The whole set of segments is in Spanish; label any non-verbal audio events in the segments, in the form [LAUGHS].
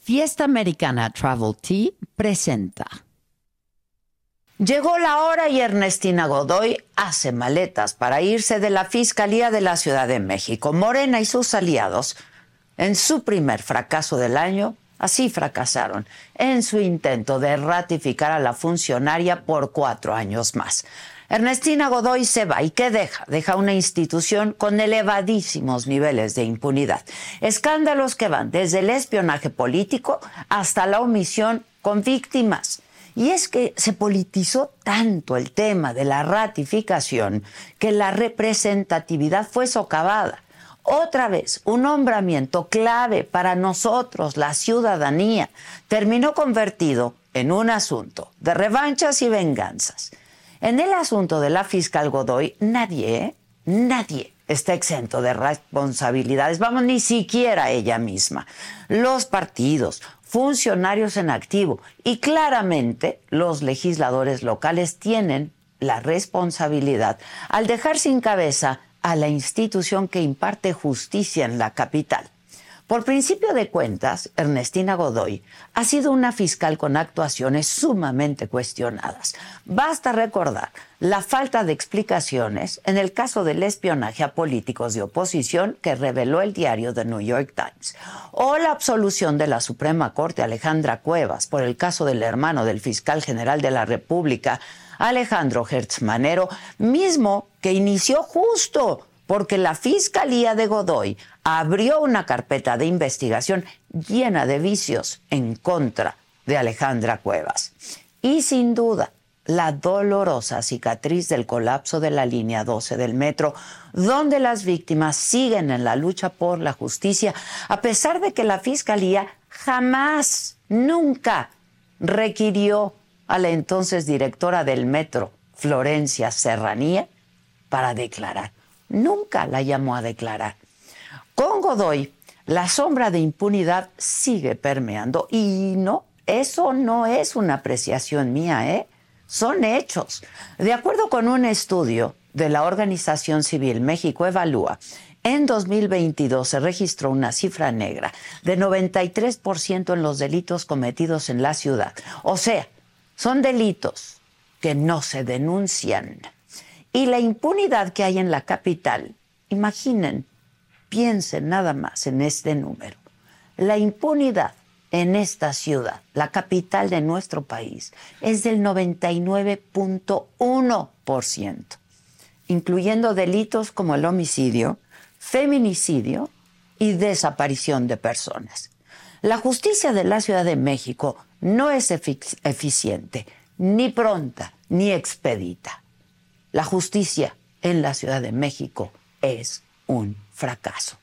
Fiesta Americana Travel Tea presenta. Llegó la hora y Ernestina Godoy hace maletas para irse de la Fiscalía de la Ciudad de México. Morena y sus aliados, en su primer fracaso del año, así fracasaron en su intento de ratificar a la funcionaria por cuatro años más. Ernestina Godoy se va y ¿qué deja? Deja una institución con elevadísimos niveles de impunidad. Escándalos que van desde el espionaje político hasta la omisión con víctimas. Y es que se politizó tanto el tema de la ratificación que la representatividad fue socavada. Otra vez, un nombramiento clave para nosotros, la ciudadanía, terminó convertido en un asunto de revanchas y venganzas. En el asunto de la fiscal Godoy, nadie, nadie está exento de responsabilidades, vamos, ni siquiera ella misma. Los partidos, funcionarios en activo y claramente los legisladores locales tienen la responsabilidad al dejar sin cabeza a la institución que imparte justicia en la capital. Por principio de cuentas, Ernestina Godoy ha sido una fiscal con actuaciones sumamente cuestionadas. Basta recordar la falta de explicaciones en el caso del espionaje a políticos de oposición que reveló el diario The New York Times, o la absolución de la Suprema Corte Alejandra Cuevas por el caso del hermano del fiscal general de la República, Alejandro Hertz Manero, mismo que inició justo porque la Fiscalía de Godoy abrió una carpeta de investigación llena de vicios en contra de Alejandra Cuevas. Y sin duda, la dolorosa cicatriz del colapso de la línea 12 del metro, donde las víctimas siguen en la lucha por la justicia, a pesar de que la Fiscalía jamás, nunca requirió a la entonces directora del metro, Florencia Serranía, para declarar nunca la llamó a declarar. Con Godoy, la sombra de impunidad sigue permeando y no, eso no es una apreciación mía, ¿eh? Son hechos. De acuerdo con un estudio de la Organización Civil México Evalúa, en 2022 se registró una cifra negra de 93% en los delitos cometidos en la ciudad. O sea, son delitos que no se denuncian. Y la impunidad que hay en la capital, imaginen, piensen nada más en este número. La impunidad en esta ciudad, la capital de nuestro país, es del 99.1%, incluyendo delitos como el homicidio, feminicidio y desaparición de personas. La justicia de la Ciudad de México no es eficiente, ni pronta, ni expedita. La justicia en la Ciudad de México es un fracaso.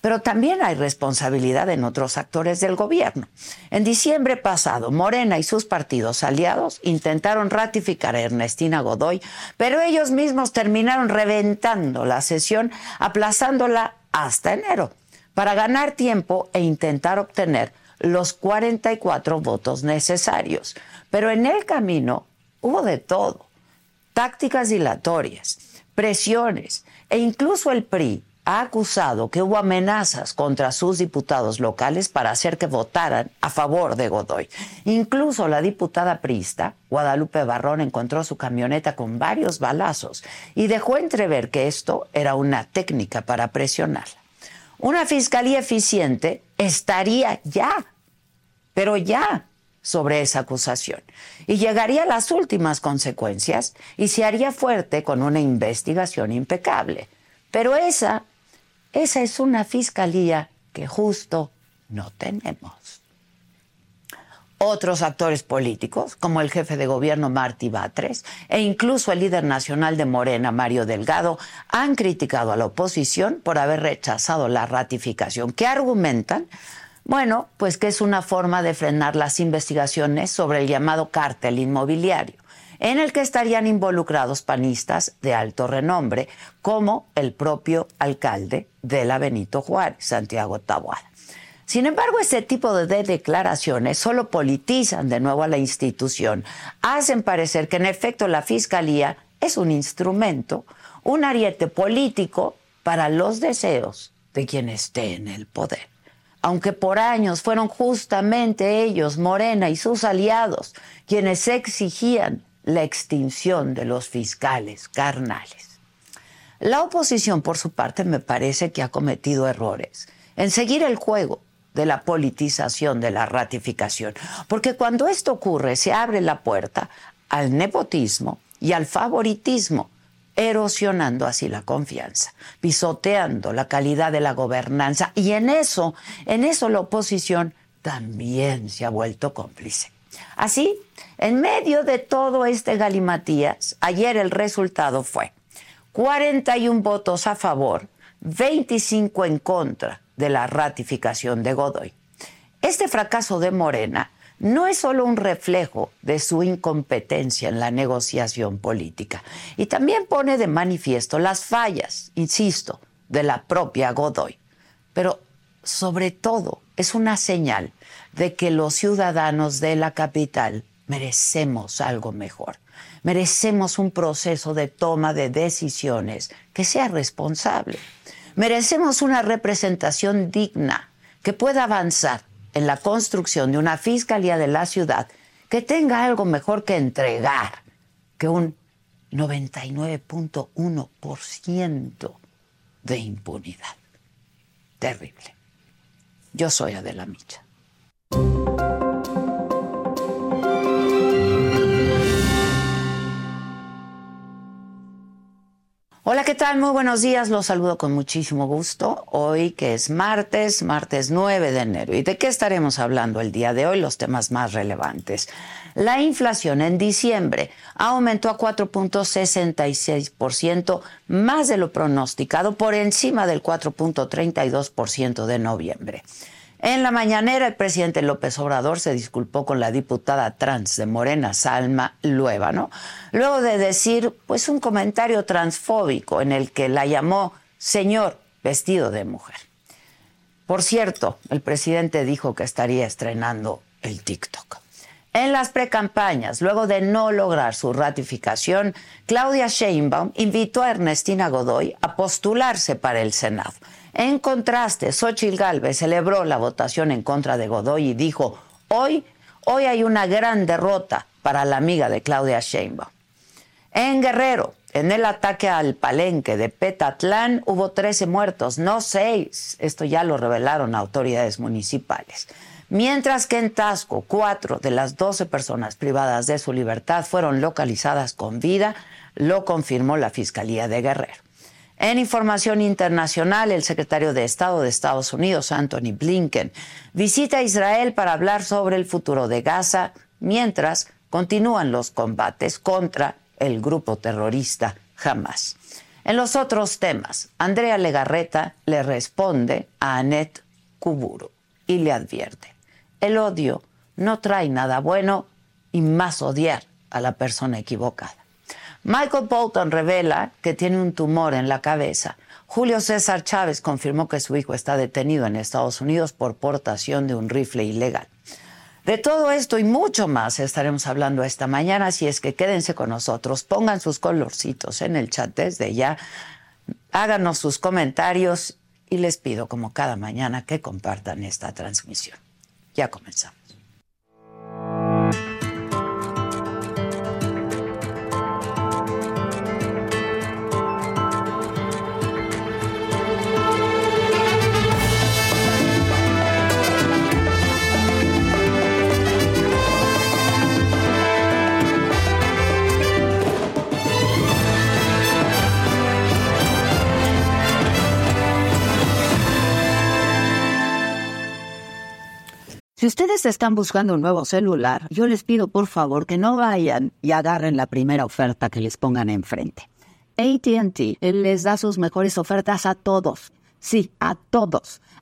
Pero también hay responsabilidad en otros actores del gobierno. En diciembre pasado, Morena y sus partidos aliados intentaron ratificar a Ernestina Godoy, pero ellos mismos terminaron reventando la sesión, aplazándola hasta enero, para ganar tiempo e intentar obtener los 44 votos necesarios. Pero en el camino hubo de todo tácticas dilatorias, presiones e incluso el PRI ha acusado que hubo amenazas contra sus diputados locales para hacer que votaran a favor de Godoy. Incluso la diputada priista, Guadalupe Barrón, encontró su camioneta con varios balazos y dejó entrever que esto era una técnica para presionarla. Una fiscalía eficiente estaría ya, pero ya, sobre esa acusación y llegaría a las últimas consecuencias y se haría fuerte con una investigación impecable. Pero esa, esa es una fiscalía que justo no tenemos. Otros actores políticos, como el jefe de gobierno Martí Batres e incluso el líder nacional de Morena, Mario Delgado, han criticado a la oposición por haber rechazado la ratificación. ¿Qué argumentan? Bueno, pues que es una forma de frenar las investigaciones sobre el llamado cártel inmobiliario, en el que estarían involucrados panistas de alto renombre, como el propio alcalde de la Benito Juárez, Santiago Taboada. Sin embargo, este tipo de declaraciones solo politizan de nuevo a la institución, hacen parecer que en efecto la Fiscalía es un instrumento, un ariete político para los deseos de quien esté en el poder. aunque por años fueron justamente ellos, Morena y sus aliados, quienes exigían la extinción de los fiscales carnales. La oposición, por su parte, me parece que ha cometido errores en seguir el juego de la politización de la ratificación, porque cuando esto ocurre se abre la puerta al nepotismo y al favoritismo, erosionando así la confianza, pisoteando la calidad de la gobernanza y en eso, en eso la oposición también se ha vuelto cómplice. Así, en medio de todo este galimatías, ayer el resultado fue 41 votos a favor, 25 en contra de la ratificación de Godoy. Este fracaso de Morena no es solo un reflejo de su incompetencia en la negociación política, y también pone de manifiesto las fallas, insisto, de la propia Godoy. Pero sobre todo es una señal de que los ciudadanos de la capital merecemos algo mejor. Merecemos un proceso de toma de decisiones que sea responsable. Merecemos una representación digna que pueda avanzar en la construcción de una fiscalía de la ciudad que tenga algo mejor que entregar que un 99.1% de impunidad. Terrible. Yo soy Adela Micha. Hola, ¿qué tal? Muy buenos días. Los saludo con muchísimo gusto. Hoy que es martes, martes 9 de enero. ¿Y de qué estaremos hablando el día de hoy? Los temas más relevantes. La inflación en diciembre aumentó a 4.66%, más de lo pronosticado, por encima del 4.32% de noviembre. En la mañanera, el presidente López Obrador se disculpó con la diputada trans de Morena, Salma Luébano, luego de decir pues un comentario transfóbico en el que la llamó señor vestido de mujer. Por cierto, el presidente dijo que estaría estrenando el TikTok. En las precampañas, luego de no lograr su ratificación, Claudia Sheinbaum invitó a Ernestina Godoy a postularse para el Senado. En contraste, Xochitl Galvez celebró la votación en contra de Godoy y dijo, hoy, hoy hay una gran derrota para la amiga de Claudia Sheinbaum. En Guerrero, en el ataque al palenque de Petatlán hubo 13 muertos, no 6. Esto ya lo revelaron autoridades municipales. Mientras que en Tasco, cuatro de las 12 personas privadas de su libertad fueron localizadas con vida, lo confirmó la Fiscalía de Guerrero. En información internacional, el secretario de Estado de Estados Unidos, Anthony Blinken, visita Israel para hablar sobre el futuro de Gaza, mientras continúan los combates contra el grupo terrorista Hamas. En los otros temas, Andrea Legarreta le responde a Annette Kuburu y le advierte, el odio no trae nada bueno y más odiar a la persona equivocada. Michael Bolton revela que tiene un tumor en la cabeza. Julio César Chávez confirmó que su hijo está detenido en Estados Unidos por portación de un rifle ilegal. De todo esto y mucho más estaremos hablando esta mañana, así es que quédense con nosotros, pongan sus colorcitos en el chat desde ya, háganos sus comentarios y les pido como cada mañana que compartan esta transmisión. Ya comenzamos. Si ustedes están buscando un nuevo celular, yo les pido por favor que no vayan y agarren la primera oferta que les pongan enfrente. ATT les da sus mejores ofertas a todos. Sí, a todos.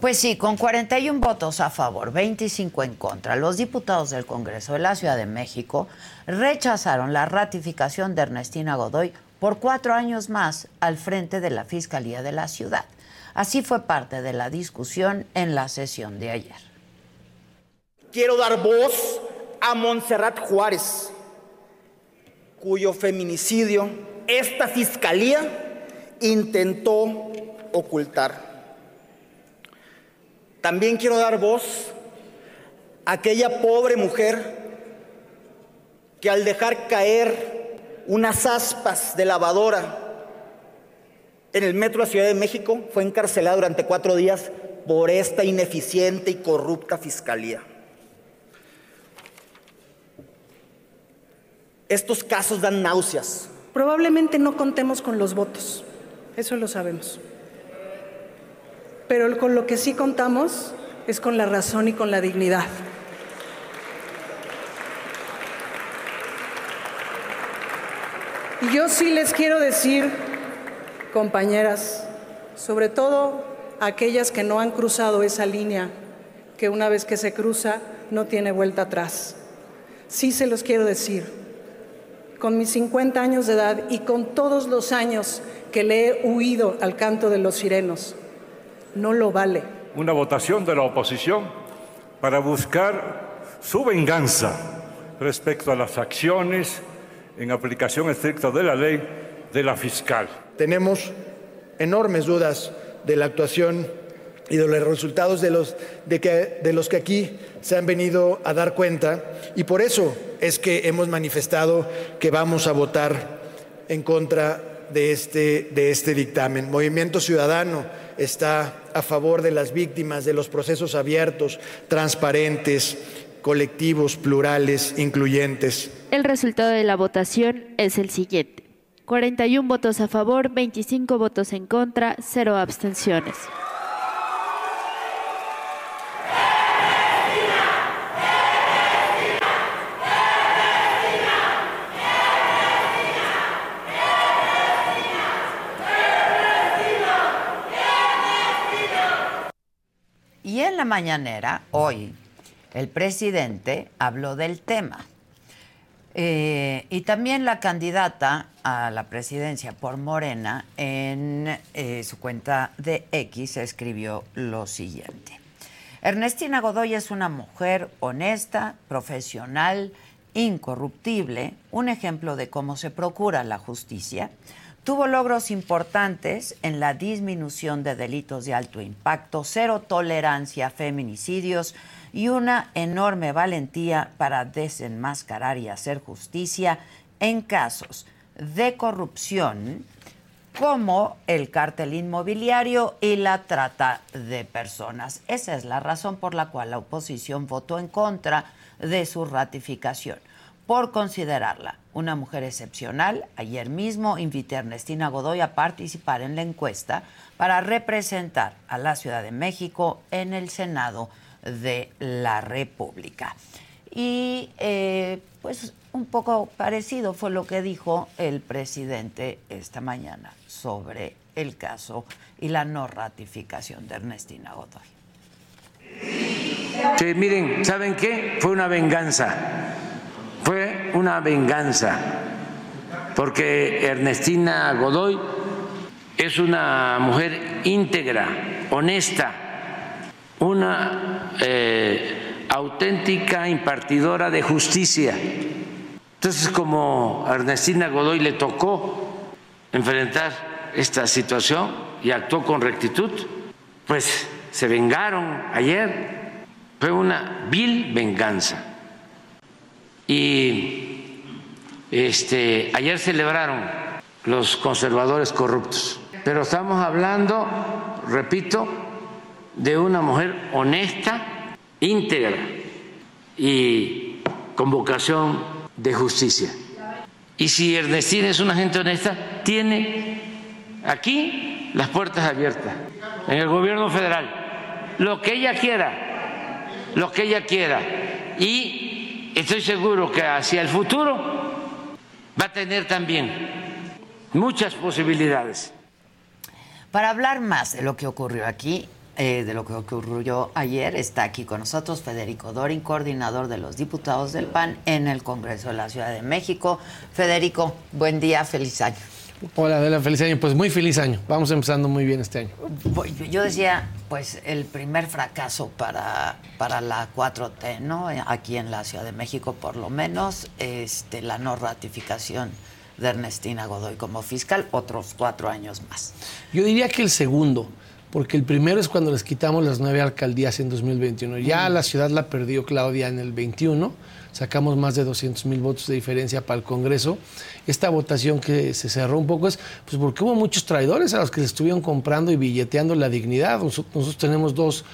Pues sí, con 41 votos a favor, 25 en contra, los diputados del Congreso de la Ciudad de México rechazaron la ratificación de Ernestina Godoy por cuatro años más al frente de la Fiscalía de la Ciudad. Así fue parte de la discusión en la sesión de ayer. Quiero dar voz a Montserrat Juárez, cuyo feminicidio esta fiscalía intentó ocultar. También quiero dar voz a aquella pobre mujer que al dejar caer unas aspas de lavadora en el metro de la Ciudad de México fue encarcelada durante cuatro días por esta ineficiente y corrupta fiscalía. Estos casos dan náuseas. Probablemente no contemos con los votos, eso lo sabemos. Pero con lo que sí contamos es con la razón y con la dignidad. Y yo sí les quiero decir, compañeras, sobre todo aquellas que no han cruzado esa línea, que una vez que se cruza no tiene vuelta atrás. Sí se los quiero decir, con mis 50 años de edad y con todos los años que le he huido al canto de los sirenos, no lo vale. Una votación de la oposición para buscar su venganza respecto a las acciones en aplicación estricta de la ley de la fiscal. Tenemos enormes dudas de la actuación y de los resultados de los, de, que, de los que aquí se han venido a dar cuenta y por eso es que hemos manifestado que vamos a votar en contra de este, de este dictamen. Movimiento Ciudadano está a favor de las víctimas, de los procesos abiertos, transparentes, colectivos, plurales, incluyentes. El resultado de la votación es el siguiente. 41 votos a favor, 25 votos en contra, 0 abstenciones. Y en la mañanera, hoy, el presidente habló del tema. Eh, y también la candidata a la presidencia por Morena en eh, su cuenta de X escribió lo siguiente. Ernestina Godoy es una mujer honesta, profesional, incorruptible, un ejemplo de cómo se procura la justicia, Tuvo logros importantes en la disminución de delitos de alto impacto, cero tolerancia a feminicidios y una enorme valentía para desenmascarar y hacer justicia en casos de corrupción como el cártel inmobiliario y la trata de personas. Esa es la razón por la cual la oposición votó en contra de su ratificación por considerarla una mujer excepcional. Ayer mismo invité a Ernestina Godoy a participar en la encuesta para representar a la Ciudad de México en el Senado de la República. Y eh, pues un poco parecido fue lo que dijo el presidente esta mañana sobre el caso y la no ratificación de Ernestina Godoy. Que miren, ¿saben qué? Fue una venganza fue una venganza, porque Ernestina Godoy es una mujer íntegra, honesta, una eh, auténtica impartidora de justicia. Entonces, como a Ernestina Godoy le tocó enfrentar esta situación y actuó con rectitud, pues se vengaron ayer. Fue una vil venganza. Y este, ayer celebraron los conservadores corruptos. Pero estamos hablando, repito, de una mujer honesta, íntegra y con vocación de justicia. Y si Ernestina es una gente honesta, tiene aquí las puertas abiertas, en el gobierno federal, lo que ella quiera, lo que ella quiera. Y estoy seguro que hacia el futuro va a tener también muchas posibilidades. Para hablar más de lo que ocurrió aquí, eh, de lo que ocurrió ayer, está aquí con nosotros Federico Dorin, coordinador de los diputados del PAN en el Congreso de la Ciudad de México. Federico, buen día, feliz año. Hola, Adela, feliz año. Pues muy feliz año. Vamos empezando muy bien este año. Yo decía, pues el primer fracaso para, para la 4T, ¿no? Aquí en la Ciudad de México, por lo menos, este, la no ratificación de Ernestina Godoy como fiscal, otros cuatro años más. Yo diría que el segundo, porque el primero es cuando les quitamos las nueve alcaldías en 2021. Ya la ciudad la perdió Claudia en el 21, sacamos más de 200 mil votos de diferencia para el Congreso. Esta votación que se cerró un poco es pues porque hubo muchos traidores a los que le estuvieron comprando y billeteando la dignidad. Nos- Nosotros tenemos dos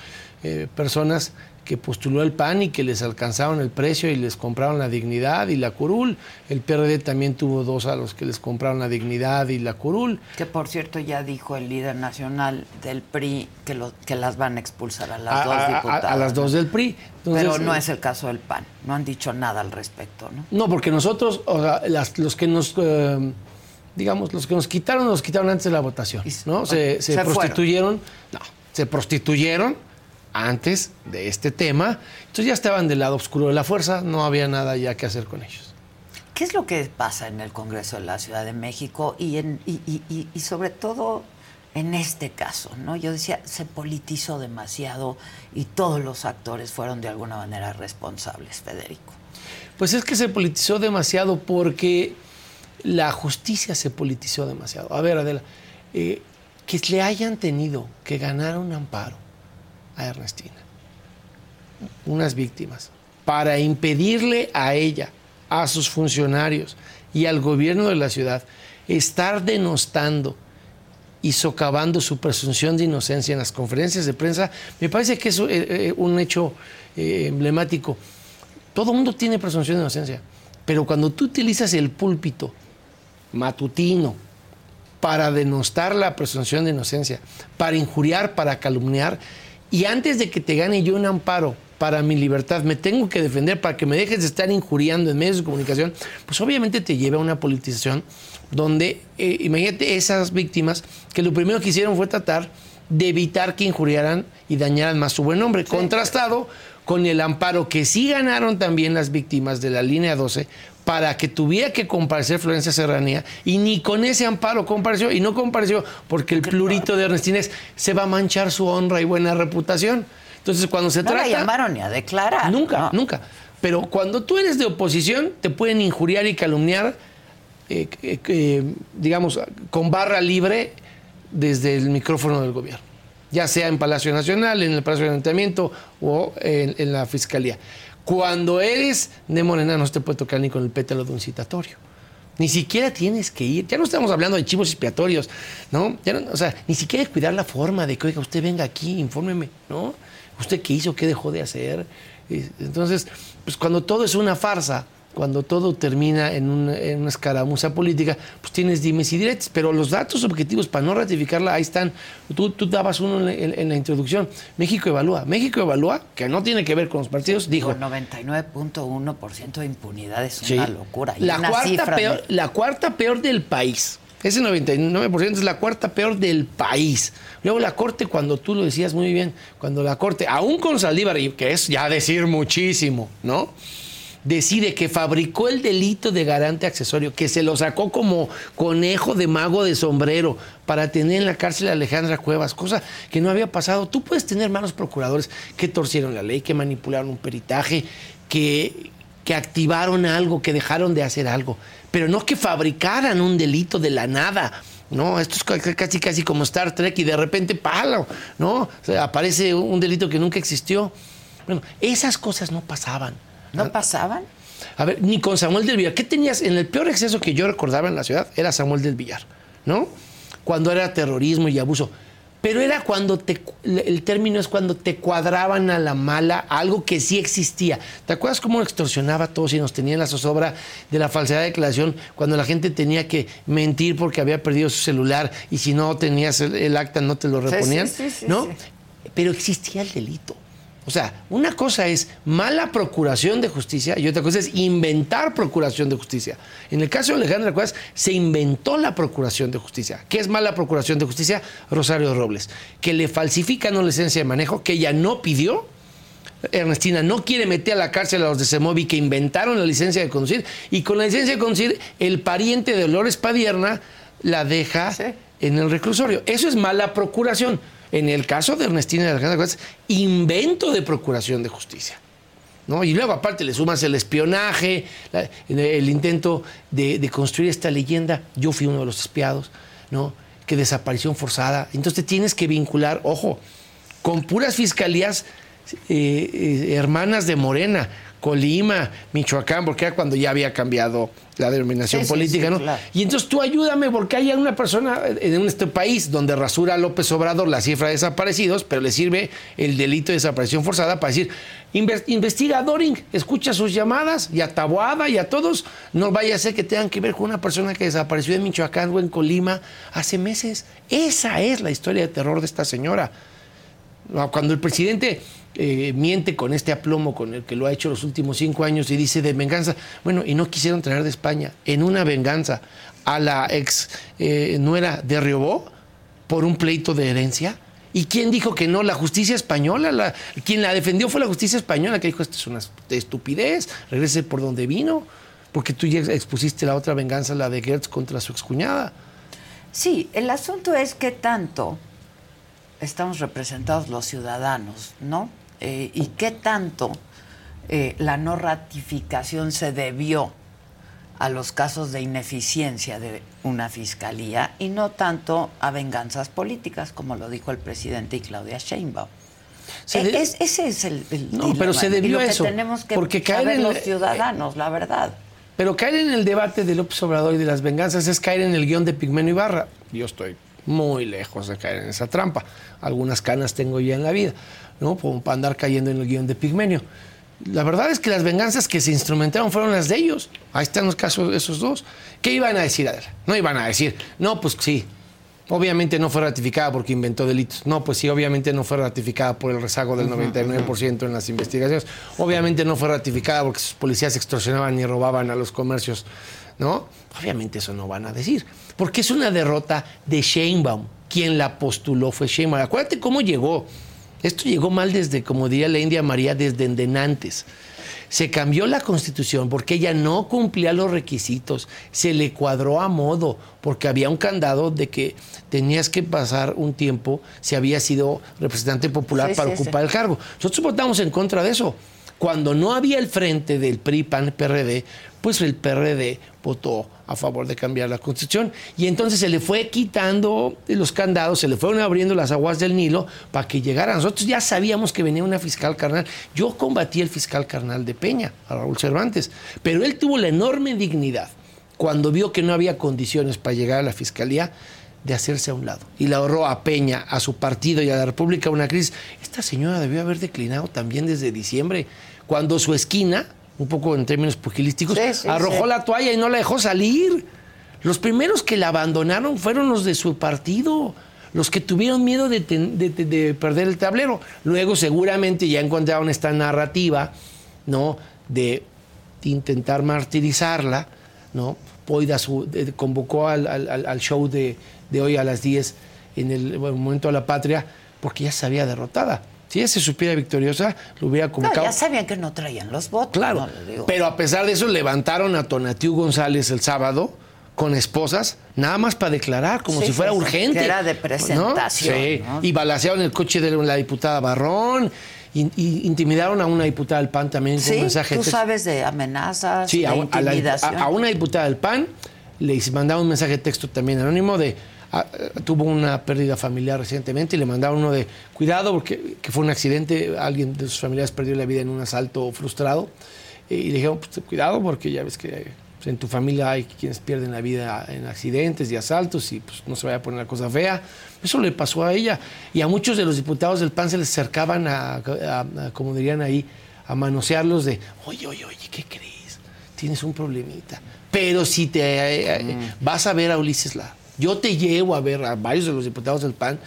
eh, personas que postuló el PAN y que les alcanzaron el precio y les compraron la dignidad y la curul. El PRD también tuvo dos a los que les compraron la dignidad y la curul. Que por cierto ya dijo el líder nacional del PRI que, lo- que las van a expulsar a las A- dos a- diputadas. a las dos del PRI. Entonces, Pero no eh, es el caso del PAN. No han dicho nada al respecto, ¿no? No, porque nosotros, o sea, las- los que nos, eh, digamos, los que nos quitaron, nos quitaron antes de la votación, ¿no? Se, se se fueron. prostituyeron, no, se prostituyeron antes de este tema, entonces ya estaban del lado oscuro de la fuerza, no había nada ya que hacer con ellos. ¿Qué es lo que pasa en el Congreso de la Ciudad de México y, en, y, y- y- sobre todo en este caso? ¿no? Yo decía, se politizó demasiado y todos los actores fueron de alguna manera responsables, Federico. Pues es que se politizó demasiado porque la justicia se politizó demasiado. A ver, Adela, eh, que le hayan tenido que ganar un amparo a Ernestina, unas víctimas, para impedirle a ella, a sus funcionarios y al gobierno de la ciudad estar denostando y socavando su presunción de inocencia en las conferencias de prensa, me parece que es eh, eh, un hecho eh, emblemático. Todo mundo tiene presunción de inocencia, pero cuando tú utilizas el púlpito matutino para denostar la presunción de inocencia, para injuriar, para calumniar, y antes de que te gane yo un amparo para mi libertad, me tengo que defender para que me dejes de estar injuriando en medios de comunicación, pues obviamente te lleva a una politización donde, eh, imagínate esas víctimas que lo primero que hicieron fue tratar de evitar que injuriaran y dañaran más su buen nombre, contrastado con el amparo que sí ganaron también las víctimas de la línea 12 para que tuviera que comparecer Florencia Serranía y ni con ese amparo compareció y no compareció porque el plurito de Ernestina es, se va a manchar su honra y buena reputación. Entonces cuando se No trata... la llamaron ni a declarar. Nunca, ¿no? nunca. Pero cuando tú eres de oposición, te pueden injuriar y calumniar, eh, eh, eh, digamos, con barra libre desde el micrófono del gobierno. Ya sea en Palacio Nacional, en el Palacio de Ayuntamiento o en, en la Fiscalía. Cuando eres de Morena, no te puede tocar ni con el pétalo de un citatorio. Ni siquiera tienes que ir. Ya no estamos hablando de chivos expiatorios, ¿no? Ya no- o sea, ni siquiera cuidar la forma de que, oiga, usted venga aquí, infórmeme, ¿no? ¿Usted qué hizo, qué dejó de hacer? Entonces, pues cuando todo es una farsa, cuando todo termina en una, en una escaramuza política, pues tienes dimes y diretes. Pero los datos objetivos para no ratificarla, ahí están. Tú, tú dabas uno en la, en- en la introducción. México evalúa. México evalúa, que no tiene que ver con los partidos, dijo, Con 99.1% de impunidad es Sí. una locura. Y La una cuarta, peor, la cuarta peor del país. Ese 99% es la cuarta peor del país. Luego la Corte, cuando tú lo decías muy bien, cuando la Corte, aún con Saldívar, que es ya decir muchísimo, ¿no? Decide que fabricó el delito de garante accesorio, que se lo sacó como conejo de mago de sombrero para tener en la cárcel a Alejandra Cuevas, cosa que no había pasado. Tú puedes tener malos procuradores que torcieron la ley, que manipularon un peritaje, que, que activaron algo, que dejaron de hacer algo, pero no que fabricaran un delito de la nada. No, esto es ca- casi casi como Star Trek y de repente palo, ¿no? O sea, aparece un delito que nunca existió. Bueno, esas cosas no pasaban. ¿No pasaban? A ver, ni con Samuel del Villar. ¿Qué tenías? En el peor exceso que yo recordaba en la ciudad era Samuel del Villar, ¿no? Cuando era terrorismo y abuso. pero era cuando te, el término es cuando te cuadraban a la mala algo que sí existía. ¿Te acuerdas cómo extorsionaba a todos y nos tenían la zozobra de la falsedad de declaración cuando la gente tenía que mentir porque había perdido su celular y si no tenías el, el acta no te lo reponían? sí, sí, ¿No? sí. Pero existía el delito. O sea, una cosa es mala procuración de justicia y otra cosa es inventar procuración de justicia. En el caso de Alejandra Cuevas, se inventó la procuración de justicia. ¿Qué es mala procuración de justicia? Rosario Robles, que le falsifican una licencia de manejo que ella no pidió. Ernestina no quiere meter a la cárcel a los de Semovi que inventaron la licencia de conducir y con la licencia de conducir el pariente de Dolores Padierna la deja Sí. en el reclusorio. Eso es mala procuración. En el caso de Ernestina y Alejandra Cuevas, invento de procuración de justicia. ¿no? Y luego aparte le sumas el espionaje, el intento de, de construir esta leyenda. Yo fui uno de los espiados, ¿no? Que desaparición forzada. Entonces tienes que vincular, ojo, con puras fiscalías eh, eh, hermanas de Morena, Colima, Michoacán, porque era cuando ya había cambiado la denominación Sí, política, sí, ¿no? claro. Y entonces tú ayúdame porque hay una persona en este país donde rasura a López Obrador la cifra de desaparecidos, pero le sirve el delito de desaparición forzada para decir, "Inves- investiga a Doring, escucha sus llamadas y a Taboada y a todos, no vaya a ser que tengan que ver con una persona que desapareció en Michoacán o en Colima hace meses. Esa es la historia de terror de esta señora. Cuando el presidente eh, miente con este aplomo con el que lo ha hecho los últimos cinco años y dice de venganza, bueno, y no quisieron traer de España en una venganza a la ex eh, nuera de Riobó por un pleito de herencia. ¿Y quién dijo que no? La justicia española. La, quien la defendió fue la justicia española que dijo esto es una estupidez, regrese por donde vino, porque tú ya expusiste la otra venganza, la de Gertz contra su excuñada. Sí, el asunto es que tanto estamos representados los ciudadanos, ¿no? Eh, y qué tanto eh, la no ratificación se debió a los casos de ineficiencia de una fiscalía y no tanto a venganzas políticas, como lo dijo el presidente y Claudia Sheinbaum. Se Eh, de- es- ese es el, el No, dilema, pero se debió que eso, tenemos que porque caer en los el- ciudadanos, la verdad. Pero caer en el debate de López Obrador y de las venganzas es caer en el guion de Pigmeno Ibarra. Yo estoy muy lejos de caer en esa trampa. Algunas canas tengo ya en la vida, ¿no? Como para andar cayendo en el guion de Pigmenio. La verdad es que las venganzas que se instrumentaron fueron las de ellos. Ahí están los casos de esos dos. ¿Qué iban a decir, Adela? No iban a decir, no, pues sí, Obviamente no fue ratificada porque inventó delitos. No, pues sí, obviamente no fue ratificada por el rezago del 99% en las investigaciones. Obviamente no fue ratificada porque sus policías extorsionaban y robaban a los comercios. ¿No? Obviamente eso no van a decir. Porque es una derrota de Sheinbaum. Quien la postuló fue Sheinbaum. Acuérdate cómo llegó. Esto llegó mal desde, como diría la India María, desde endenantes. Se cambió la constitución porque ella no cumplía los requisitos, se le cuadró a modo, porque había un candado de que tenías que pasar un tiempo si había sido representante popular Sí, para sí, ocupar sí. el cargo. Nosotros votamos en contra de eso. Cuando no había el frente del PRI, PAN, PRD, pues el PRD votó a favor de cambiar la constitución y entonces se le fue quitando los candados, se le fueron abriendo las aguas del Nilo para que llegara. Nosotros ya sabíamos que venía una fiscal carnal. Yo combatí el fiscal carnal de Peña, a Raúl Cervantes, pero él tuvo la enorme dignidad cuando vio que no había condiciones para llegar a la fiscalía de hacerse a un lado y le ahorró a Peña, a su partido y a la República una crisis. Esta señora debió haber declinado también desde diciembre, cuando su esquina, un poco en términos pugilísticos, Sí, sí, arrojó sí. la toalla y no la dejó salir. Los primeros que la abandonaron fueron los de su partido, los que tuvieron miedo de, ten- de- de- de perder el tablero. Luego seguramente ya encontraron esta narrativa, ¿no? De, intentar martirizarla, ¿no? Poida su- convocó al, al- al- al show de, de hoy a las 10 en el bueno, momento de la patria porque ya se había derrotada. Si ella se supiera victoriosa, lo hubiera No, convocado. ya sabían que no traían los votos. Claro, no, pero a pesar de eso levantaron a Tonatiu González el sábado con esposas, nada más para declarar, como Sí, si fuera urgente. que era de ¿no? presentación, Sí, ¿no? y balacearon el coche de la diputada Barrón, y, y intimidaron a una diputada del PAN también con Sí, un mensaje de tú sabes de amenazas, Sí, de a, a la- intimidación. a- a una diputada del PAN le mandaba un mensaje de texto también anónimo de a- tuvo una pérdida familiar recientemente y le mandaba uno de cuidado porque que fue un accidente, alguien de sus familiares perdió la vida en un asalto frustrado eh, y le dijeron pues, cuidado porque ya ves que Pues, en tu familia hay quienes pierden la vida en accidentes y asaltos y pues no se vaya a poner la cosa fea. Eso le pasó a ella. Y a muchos de los diputados del PAN se les acercaban a, a- a- como dirían ahí, a manosearlos de, oye, oye, oye, ¿qué crees? Tienes un problemita. Pero si te eh, eh, vas a ver a Ulises Lara, yo te llevo a ver a varios de los diputados del PAN,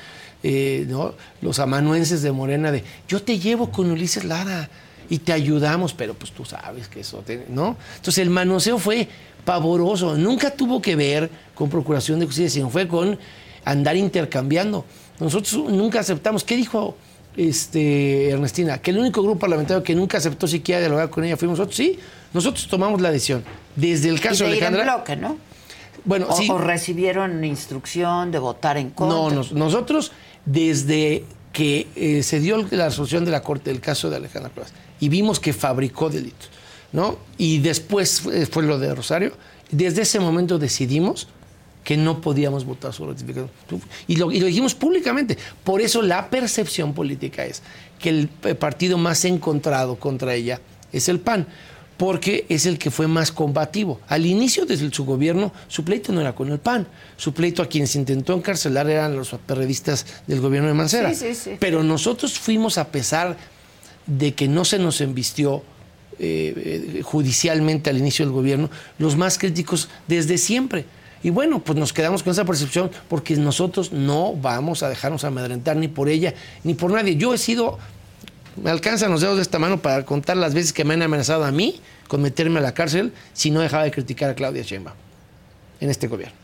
eh, ¿no? los amanuenses de Morena, de, yo te llevo con Ulises Lara y te ayudamos, pero pues tú sabes que eso, te- ¿no? Entonces el manoseo fue pavoroso, nunca tuvo que ver con procuración de justicia, sino fue con andar intercambiando. Nosotros nunca aceptamos. ¿Qué dijo este, Ernestina? Que el único grupo parlamentario que nunca aceptó siquiera dialogar con ella fuimos nosotros. Sí, nosotros tomamos la decisión. Desde el Y caso de de Alejandra. bloque, ¿no? Bueno, O, sí. o recibieron instrucción de votar en contra. No, nos- nosotros desde que eh, se dio la resolución de la Corte del caso de Alejandra Cuevas y vimos que fabricó delitos, ¿no? Y después fue, fue lo de Rosario, desde ese momento decidimos que no podíamos votar su ratificación. Y lo, y lo dijimos públicamente. Por eso la percepción política es que el eh, partido más encontrado contra ella es el PAN, porque es el que fue más combativo. Al inicio de su gobierno, su pleito no era con el PAN. Su pleito a quienes intentó encarcelar eran los periodistas del gobierno de Mancera. Sí, sí, sí. Pero nosotros fuimos, a pesar de que no se nos embistió eh, eh, judicialmente al inicio del gobierno, los más críticos desde siempre. Y bueno, pues nos quedamos con esa percepción porque nosotros no vamos a dejarnos amedrentar ni por ella ni por nadie. Yo he sido, me alcanzan los dedos de esta mano para contar las veces que me han amenazado a mí con meterme a la cárcel si no dejaba de criticar a Claudia Sheinbaum en este gobierno.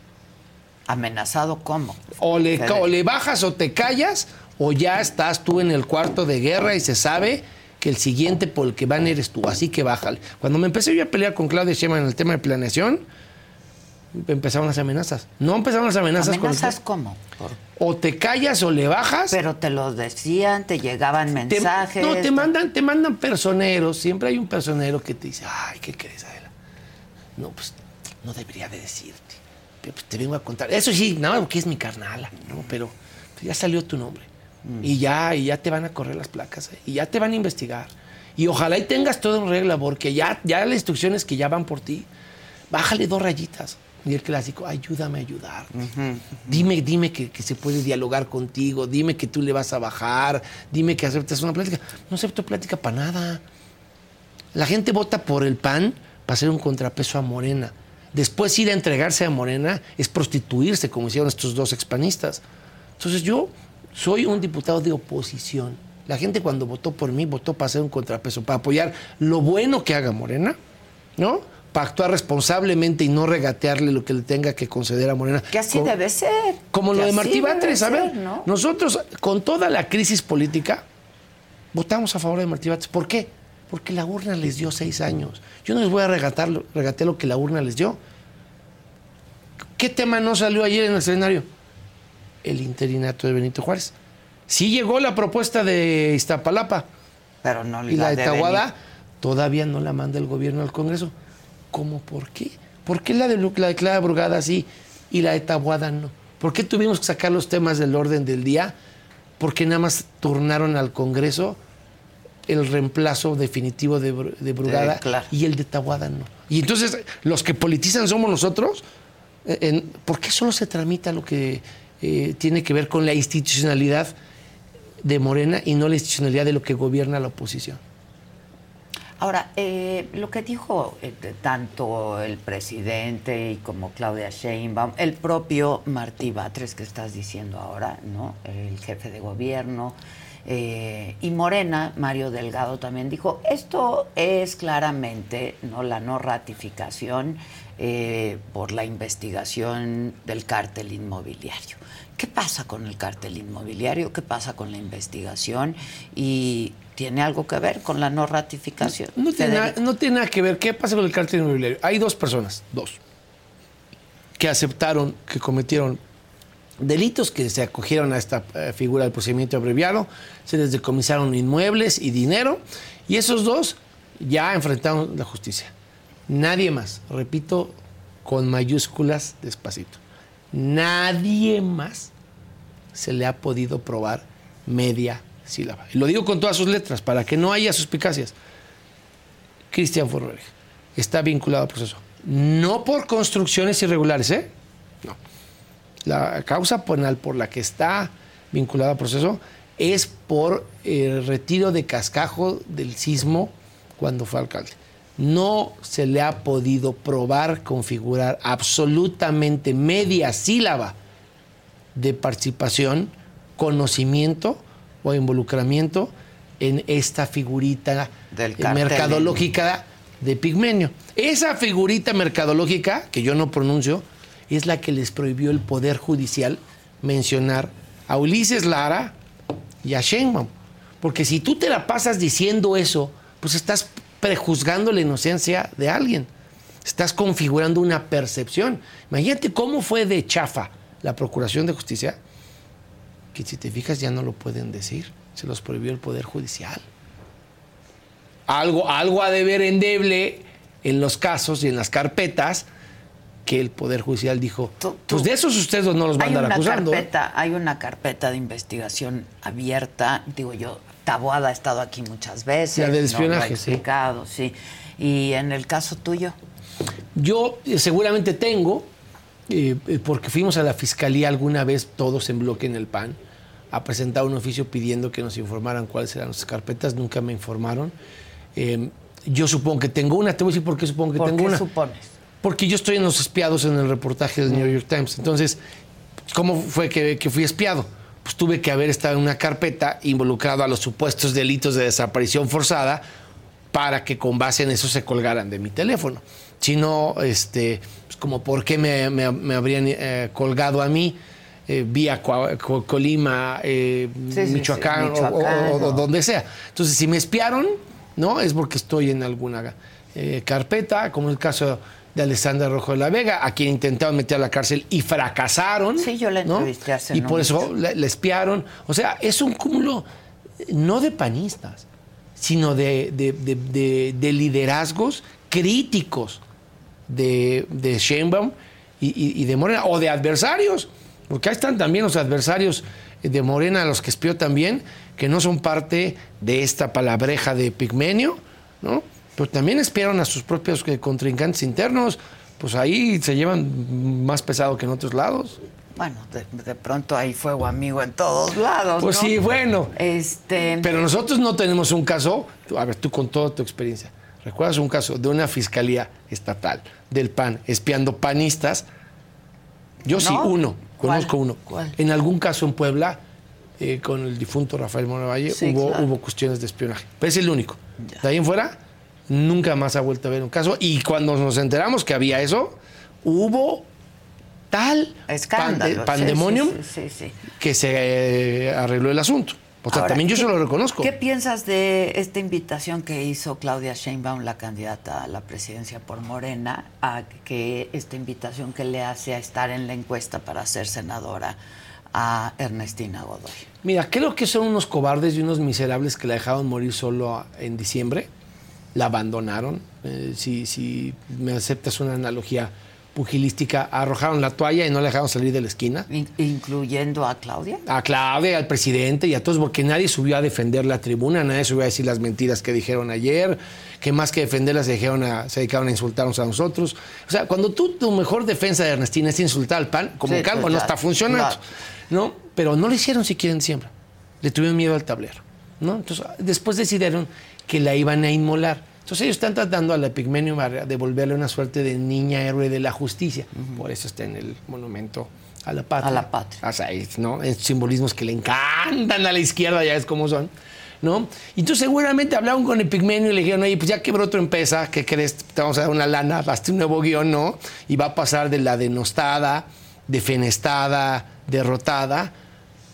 ¿Amenazado cómo? O le, o le bajas o te callas, o ya estás tú en el cuarto de guerra y se sabe que el siguiente por el que van eres tú. Así que bájale. Cuando me empecé yo a pelear con Claudia Sheinbaum en el tema de planeación, empezaron las amenazas. No empezaron las amenazas, ¿Amenazas con cómo? O te callas o le bajas. Pero te lo decían, te llegaban te- mensajes. no, te mandan, te mandan personeros. Siempre hay un personero que te dice, ay, ¿qué crees, Adela? No, pues no debería de decirte. Pero, pues, te vengo a contar. Eso sí, nada, porque es mi carnala, ¿no? Pero pues, ya salió tu nombre. Y ya, y ya te van a correr las placas, ¿eh? y ya te van a investigar. Y ojalá y tengas todo en regla, porque ya, ya las instrucciones que ya van por ti, bájale dos rayitas. Y el clásico, ayúdame a ayudar. Dime, dime que, que se puede dialogar contigo, dime que tú le vas a bajar, dime que aceptas una plática. No acepto plática para nada. La gente vota por el PAN para hacer un contrapeso a Morena. Después ir a entregarse a Morena es prostituirse, como hicieron estos dos expanistas. Entonces yo soy un diputado de oposición. La gente cuando votó por mí votó para hacer un contrapeso, para apoyar lo bueno que haga Morena, ¿no? Para actuar responsablemente y no regatearle lo que le tenga que conceder a Morena. Que así Como- debe ser. como lo de Martí Batres, a ver, ser, ¿no? nosotros con toda la crisis política votamos a favor de Martí Batres. ¿Por qué? Porque la urna les dio seis años. Yo no les voy a regatar, regatear lo que la urna les dio. ¿Qué tema no salió ayer en el escenario? El interinato de Benito Juárez. Sí llegó la propuesta de Iztapalapa Pero no y la de. Tahuada todavía no la manda el gobierno al Congreso. ¿Cómo por qué? ¿Por qué la de, la de Clara Brugada sí y la de Tahuada no? ¿Por qué tuvimos que sacar los temas del orden del día? Porque nada más turnaron al Congreso el reemplazo definitivo de, Bru- de Brugada De y el de Tahuada no. Y entonces los que politizan somos nosotros. Eh, en- ¿Por qué solo se tramita lo que eh, tiene que ver con la institucionalidad de Morena y no la institucionalidad de lo que gobierna la oposición? Ahora, eh, lo que dijo eh, tanto el presidente y como Claudia Sheinbaum, el propio Martí Batres que estás diciendo ahora, ¿no? El jefe de gobierno, eh, y Morena, Mario Delgado también dijo, esto es claramente no la no ratificación por la investigación del cártel inmobiliario. ¿Qué pasa con el cártel inmobiliario? ¿Qué pasa con la investigación? Y tiene algo que ver con la no ratificación. No tiene, nada, no tiene nada que ver. ¿Qué pasa con el cártel inmobiliario? Hay dos personas, dos, que aceptaron que cometieron delitos, que se acogieron a esta eh, figura del procedimiento abreviado, se les decomisaron inmuebles y dinero, y esos dos ya enfrentaron la justicia. Nadie más, repito, con mayúsculas despacito, nadie más se le ha podido probar media sílaba. Y lo digo con todas sus letras, para que no haya suspicacias. Cristian Forberg está vinculado al proceso. no por construcciones irregulares, ¿eh? No. La causa penal por la que está vinculada al proceso es por el retiro de cascajo del sismo cuando fue alcalde. No se le ha podido probar, configurar absolutamente media sílaba de participación, conocimiento o involucramiento en esta figurita Del eh, mercadológica de Pigmenio. Esa figurita mercadológica, que yo no pronuncio, es la que les prohibió el Poder Judicial mencionar a Ulises Lara y a Sheinbaum. Porque si tú te la pasas diciendo eso, pues estás prejuzgando la inocencia de alguien. Estás configurando una percepción. Imagínate cómo fue de chafa la Procuración de Justicia, que si te fijas ya no lo pueden decir. Se los prohibió el Poder Judicial. Algo, algo ha de ver endeble en los casos y en las carpetas que el Poder Judicial dijo, Tú- tú- pues de esos ustedes no los van a andar acusando. carpeta, hay una carpeta de investigación abierta, digo yo, Taboada ha estado aquí muchas veces. La del espionaje, explicado, sí. Y en el caso tuyo, Yo eh, seguramente tengo, eh, eh, porque fuimos a la fiscalía alguna vez todos en bloque en el PAN a presentar un oficio pidiendo que nos informaran cuáles eran nuestras carpetas, nunca me informaron. Eh, yo supongo que tengo una, te voy a decir por qué supongo que ¿por tengo qué una. supones? Porque yo estoy en los espiados en el reportaje del New York Times. Entonces, ¿cómo fue que, que fui espiado? Pues tuve que haber estado en una carpeta involucrado a los supuestos delitos de desaparición forzada para que con base en eso se colgaran de mi teléfono. Si no, este, como por qué me, me- me habrían eh, colgado a mí eh, vía Colima, eh, Sí, sí, Michoacán, sí, o- Michoacán, o- o- ¿no? donde sea. Entonces, si me espiaron, ¿no? Es porque estoy en alguna eh, carpeta, como el caso de Alessandra Rojo de la Vega, a quien intentaron meter a la cárcel y fracasaron. Sí, yo la ¿no? entrevisté hace Y no por eso la, la espiaron. O sea, es un cúmulo no de panistas, sino de, de- de- de- de liderazgos críticos de, de Sheinbaum y, y- y de Morena, o de adversarios, porque ahí están también los adversarios de Morena, los que espió también, que no son parte de esta palabreja de Pigmenio, ¿no? Pero también espiaron a sus propios eh, contrincantes internos, pues ahí se llevan más pesado que en otros lados. Bueno, de, de pronto hay fuego amigo en todos lados. Pues ¿no? sí, bueno. Este, Pero nosotros no tenemos un caso, a ver, tú con toda tu experiencia, ¿recuerdas un caso de una fiscalía estatal del PAN espiando panistas? Yo sí, ¿No? uno, ¿Cuál? conozco uno. ¿Cuál? En algún caso en Puebla, eh, con el difunto Rafael Moreno Valle, Sí, hubo, claro. hubo cuestiones de espionaje. Pero es el único. De ahí en fuera, nunca más ha vuelto a haber un caso. Y cuando nos enteramos que había eso, hubo tal escándalo. pande- sí, pandemonium sí, sí. que se eh, arregló el asunto. O sea, Ahora, también yo ¿qué- se lo reconozco. ¿Qué piensas de esta invitación que hizo Claudia Sheinbaum, la candidata a la presidencia por Morena, a que esta invitación que le hace a estar en la encuesta para ser senadora a Ernestina Godoy? Mira, creo que son unos cobardes y unos miserables que la dejaron morir solo en diciembre. La abandonaron. Eh, si, si me aceptas una analogía pugilística, arrojaron la toalla y no la dejaron salir de la esquina. In- incluyendo a Claudia. A Claudia, al presidente y a todos, porque nadie subió a defender la tribuna, nadie subió a decir las mentiras que dijeron ayer, que más que defenderlas se, dijeron a- se dedicaron a insultarnos a nosotros. O sea, cuando tú, tu mejor defensa de Ernestina es insultar al PAN, como Sí, algo pues no está funcionando. claro. ¿no? Pero no lo hicieron siquiera en diciembre. Le tuvieron miedo al tablero. ¿no? Entonces, después decidieron que la iban a inmolar. Entonces ellos están tratando a la Pigmenio Barrera de devolverle una suerte de niña héroe de la justicia. Por eso está en el monumento a la patria. A la patria. O sea, ¿no? Es simbolismos que le encantan a la izquierda, ya es como son. ¿no? Y entonces seguramente hablaron con el Pigmenio y le dijeron, oye, pues ya quebró tu empresa, ¿qué crees? Te vamos a dar una lana, hazte un nuevo guion, ¿no? Y va a pasar de la denostada, defenestada, derrotada,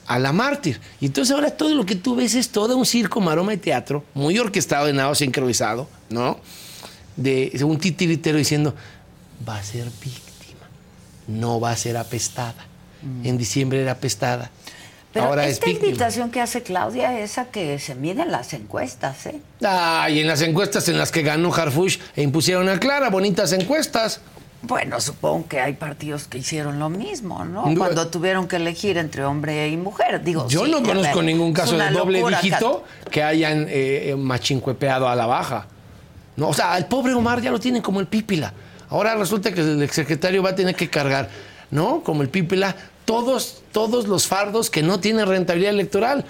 a la mártir. Y entonces ahora todo lo que tú ves es todo un circo, maroma y teatro, muy orquestado, de nada sincronizado, ¿no? De un titiritero diciendo, va a ser víctima, no va a ser apestada. En diciembre era apestada. Pero ahora es esta víctima. invitación que hace Claudia es a que se miden las encuestas, ¿eh? Ah, y en las encuestas en las que ganó Harfush e impusieron a Clara, bonitas encuestas. Bueno, supongo que hay partidos que hicieron lo mismo, ¿no? No, Cuando tuvieron que elegir entre hombre y mujer. Digo, Yo sí, no a conozco ver, ningún caso de doble dígito que hayan eh, eh, machincuepeado a la baja. No, o sea, al pobre Omar ya lo tienen como el pípila. Ahora resulta que el exsecretario va a tener que cargar, ¿no? Como el Pípila, todos, todos los fardos que no tienen rentabilidad electoral.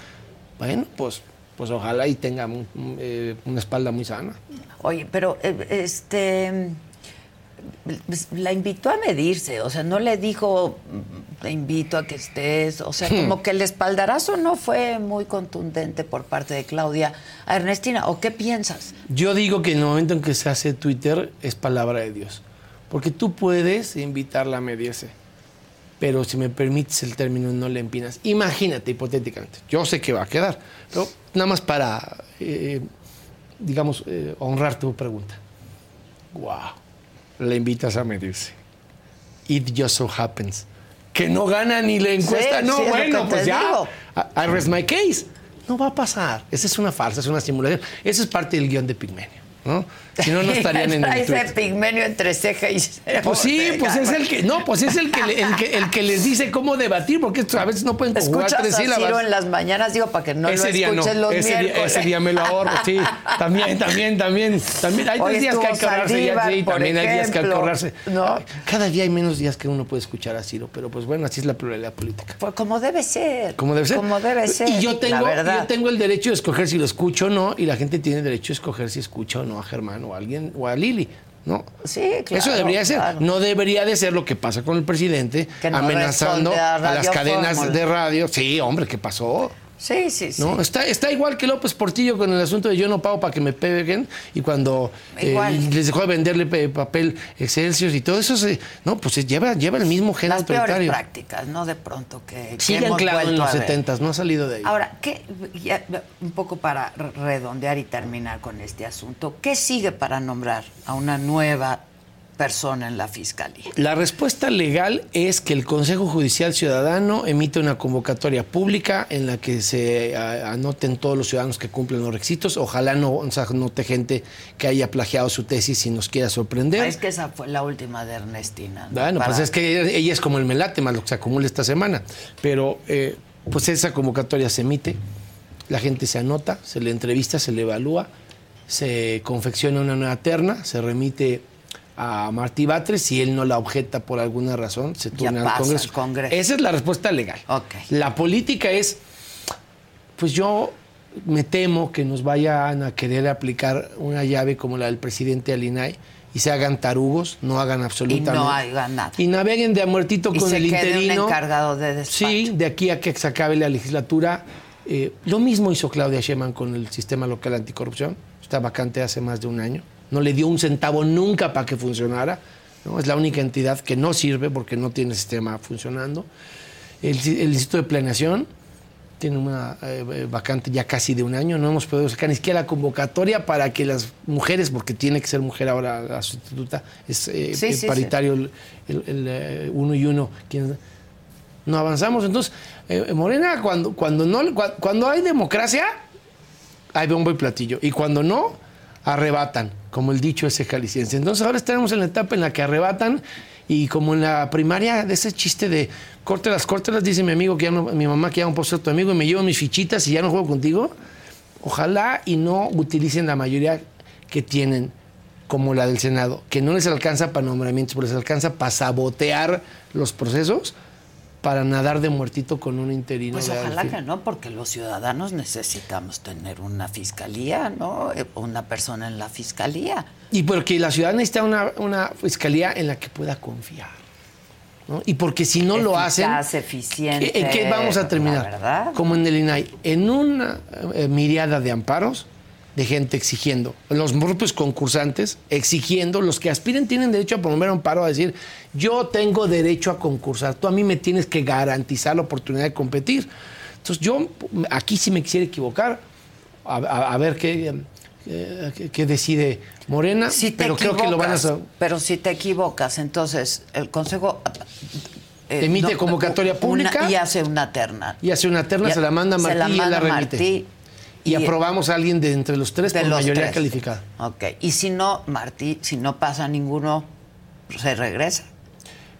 Bueno, pues, pues ojalá y tenga eh, una espalda muy sana. Oye, pero eh, este la invitó a medirse, o sea, no le dijo "Mm, te invito a que estés, o sea, como que el espaldarazo no fue muy contundente por parte de Claudia a Ernestina, ¿o qué piensas? Yo digo que en el momento en que se hace Twitter es palabra de Dios. Porque tú puedes invitarla a medirse. Pero si me permites el término, no le empinas. Imagínate, hipotéticamente. Yo sé que va a quedar. Pero nada más para, eh, digamos, eh, honrar tu pregunta. Wow. Le invitas a medirse. It just so happens. Que no gana ni la encuesta. Sí, no, sí, bueno, pues ya. digo. I rest my case. No va a pasar. Esa es una farsa, es una simulación. Esa es parte del guion de Pigmenio. ¿no? Si no, no estarían en el Ese pigmenio entre ceja y ceja. Pues sí, pues es el que, no, pues es el que, el que, el que les dice cómo debatir, porque a veces no pueden conjugar Escuchas tres a Ciro en las mañanas, digo, para que no ese lo día no, escuches los ese día, miércoles. ese día me lo ahorro, sí. [LAUGHS] También, también, también. también. Hay Hoy tres días que hay que ahorrarse, ya, sí, también hay días que hay que ahorrarse. ¿no? Cada día hay menos días que uno puede escuchar a Ciro, pero pues bueno, así es la pluralidad política. Pues como debe ser. Como debe ser. Como debe ser. Y yo tengo, yo tengo el derecho de escoger si lo escucho o no, y la gente tiene derecho a escoger si escucha o no a Germán o a alguien o a Lili. ¿No? Sí, claro. Eso debería ser. claro. No debería de ser lo que pasa con el presidente, no amenazando a a, las cadenas Fórmula. de radio. Sí, hombre, ¿qué pasó? Sí, sí, sí. ¿No? Está, está igual que López Portillo con el asunto de yo no pago para que me peguen y cuando eh, les dejó de venderle pe- papel Excelsior y todo eso, se- no, pues lleva, lleva el mismo gen Las peores autoritario. prácticas, ¿no? De pronto que, Sigue anclado en los a ver. 70 no ha salido de ahí. Ahora, ¿qué, ya, un poco para re- redondear y terminar con este asunto, ¿qué sigue para nombrar a una nueva persona en la fiscalía? La respuesta legal es que el Consejo Judicial Ciudadano emite una convocatoria pública en la que se anoten todos los ciudadanos que cumplen los requisitos. Ojalá no se anote gente que haya plagiado su tesis y nos quiera sorprender. Ah, Es que esa fue la última de Ernestina. ¿no? Bueno, pues es que ella, ella es como el melate, más lo que se acumula esta semana. Pero eh, pues esa convocatoria se emite, la gente se anota, se le entrevista, se le evalúa, se confecciona una nueva terna, se remite a Martí Batres, si él no la objeta por alguna razón, se turna al Congreso. al Congreso. Esa es la respuesta legal. La política es, pues yo me temo que nos vayan a querer aplicar una llave como la del presidente Alinay y se hagan tarugos, no hagan y absolutamente no hagan nada. y naveguen de a muertito Y con se el quede un interino. encargado de despacho. Sí, de aquí a que se acabe la legislatura. Eh, lo mismo hizo Claudia Sheinbaum con el sistema local anticorrupción. Está vacante hace más de un año. No le dio un centavo nunca para que funcionara. ¿no? Es la única entidad que no sirve porque no tiene sistema funcionando. El, el Instituto de Planeación tiene una eh, eh, vacante ya casi de un año. No hemos podido sacar ni siquiera la convocatoria para que las mujeres, porque tiene que ser mujer ahora la sustituta, es eh, Sí, sí, paritario el, el- el, uno y uno. quien- no avanzamos. Entonces, eh, Morena, cuando, cuando, no, cua- cuando hay democracia, hay bombo y platillo. Y cuando no, arrebatan, como el dicho ese jalisciense. Entonces ahora estaremos en la etapa en la que arrebatan y como en la primaria de ese chiste de córtelas, córtelas, dice mi amigo que ya no, mi mamá que ya no puedo ser tu amigo y me llevo mis fichitas y ya no juego contigo. Ojalá y no utilicen la mayoría que tienen como la del Senado, que no les alcanza para nombramientos, pero les alcanza para sabotear los procesos, para nadar de muertito con un interino. Pues ojalá que no, porque los ciudadanos necesitamos tener una fiscalía, ¿no? Eh, Una persona en la fiscalía. Y porque la ciudad necesita una, una fiscalía en la que pueda confiar. ¿no? Y porque si no lo hacen, Eficaz, eficiente. ¿en qué vamos a terminar? Como en el INAI, en una eh, miriada de amparos de gente exigiendo, los propios concursantes exigiendo, los que aspiren tienen derecho a promover un paro a decir, yo tengo derecho a concursar, tú a mí me tienes que garantizar la oportunidad de competir. Entonces yo aquí sí me quisiera equivocar, a, a- a ver qué, eh, qué- qué decide Morena, Si te pero creo que lo van a... Pero si te equivocas, entonces el Consejo... eh, Emite convocatoria una- pública. y hace una terna. Y hace una terna, se la manda a se Martí la y la remite. Martí y, aprobamos a alguien de entre los tres de por los mayoría tres. calificada. Ok. Y si no, Martí, si no pasa ninguno, se regresa.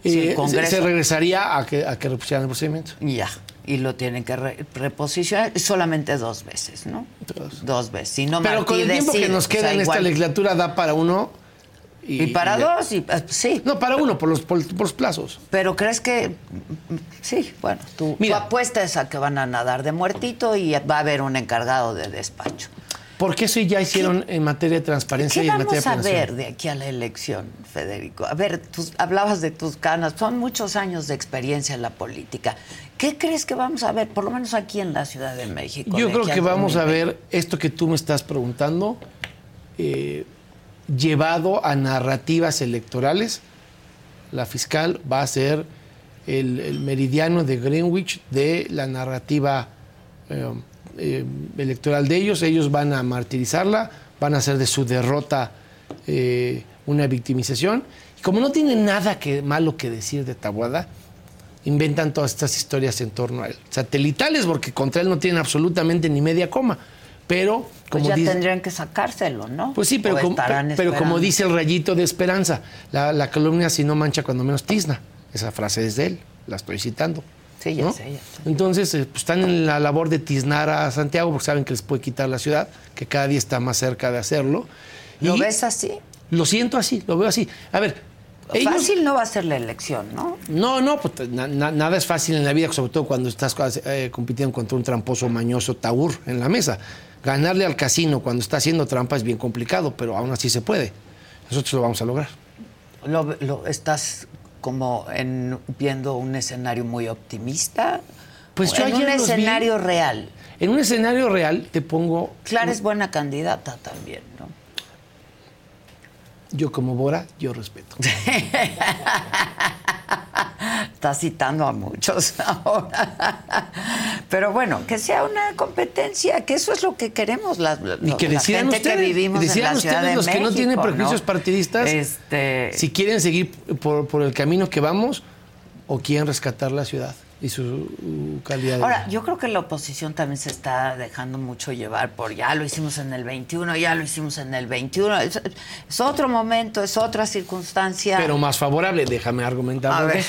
Eh, se, Congreso- se regresaría a que, a que repusieran el procedimiento. Ya. Y lo tienen que re- reposicionar solamente dos veces, ¿no? Dos. Dos veces. Si no, Pero Martí con el tiempo que nos o queda sea, en esta legislatura da para uno Y, para dos, y, eh, sí. No, para uno, por los, por, los plazos. Pero crees que. Sí, bueno, tu, tu apuesta es a que van a nadar de muertito y va a haber un encargado de despacho. Porque eso ya hicieron en materia de transparencia y en materia de vamos a ver de aquí a la elección, Federico? A ver, tú hablabas de tus canas, son muchos años de experiencia en la política. ¿Qué crees que vamos a ver, por lo menos aquí en la Ciudad de México? Yo creo que vamos a ver esto que tú me estás preguntando, eh, llevado a narrativas electorales. La fiscal va a ser el, meridiano de Greenwich de la narrativa eh, eh, electoral de ellos, ellos van a martirizarla, van a hacer de su derrota eh, una victimización. Y como no tienen nada que, malo que decir de Tabuada, inventan todas estas historias en torno a él. Satelitales, porque contra él no tienen absolutamente ni media coma. Pero pues como ya tendrían que sacárselo, ¿no? Pues sí, pero, como, pero como dice el rayito de esperanza, la, la calumnia si no mancha cuando menos tizna. Esa frase es de él, la estoy citando. Sí, ya sé, Entonces, eh, pues, están en la labor de tiznar a Santiago porque saben que les puede quitar la ciudad, que cada día está más cerca de hacerlo. ¿Lo ves así? Lo siento así, lo veo así. A ver. Fácil no va a ser la elección, ¿no? No, no, pues nada es fácil en la vida, sobre todo cuando estás eh, compitiendo contra un tramposo mañoso taur en la mesa. Ganarle al casino cuando está haciendo trampa es bien complicado, pero aún así se puede. Nosotros lo vamos a lograr. Lo, lo, estás como en, viendo un escenario muy optimista? Pues yo en un escenario real. En un escenario real te pongo. Clara es buena candidata también, ¿no? Yo como Bora, yo respeto. [LAUGHS] Está citando a muchos [LAUGHS] ahora. Pero bueno, que sea una competencia, que eso es lo que queremos la, y que gente que vivimos en la Ciudad de los que no tienen prejuicios partidistas, este... si quieren seguir por, por el camino que vamos o quieren rescatar la ciudad y su calidad. De Ahora, yo creo que la oposición también se está dejando mucho llevar por ya lo hicimos en el 21, ya lo hicimos en el 21. Es, otro momento, es otra circunstancia. Pero más favorable, déjame argumentar. A ver.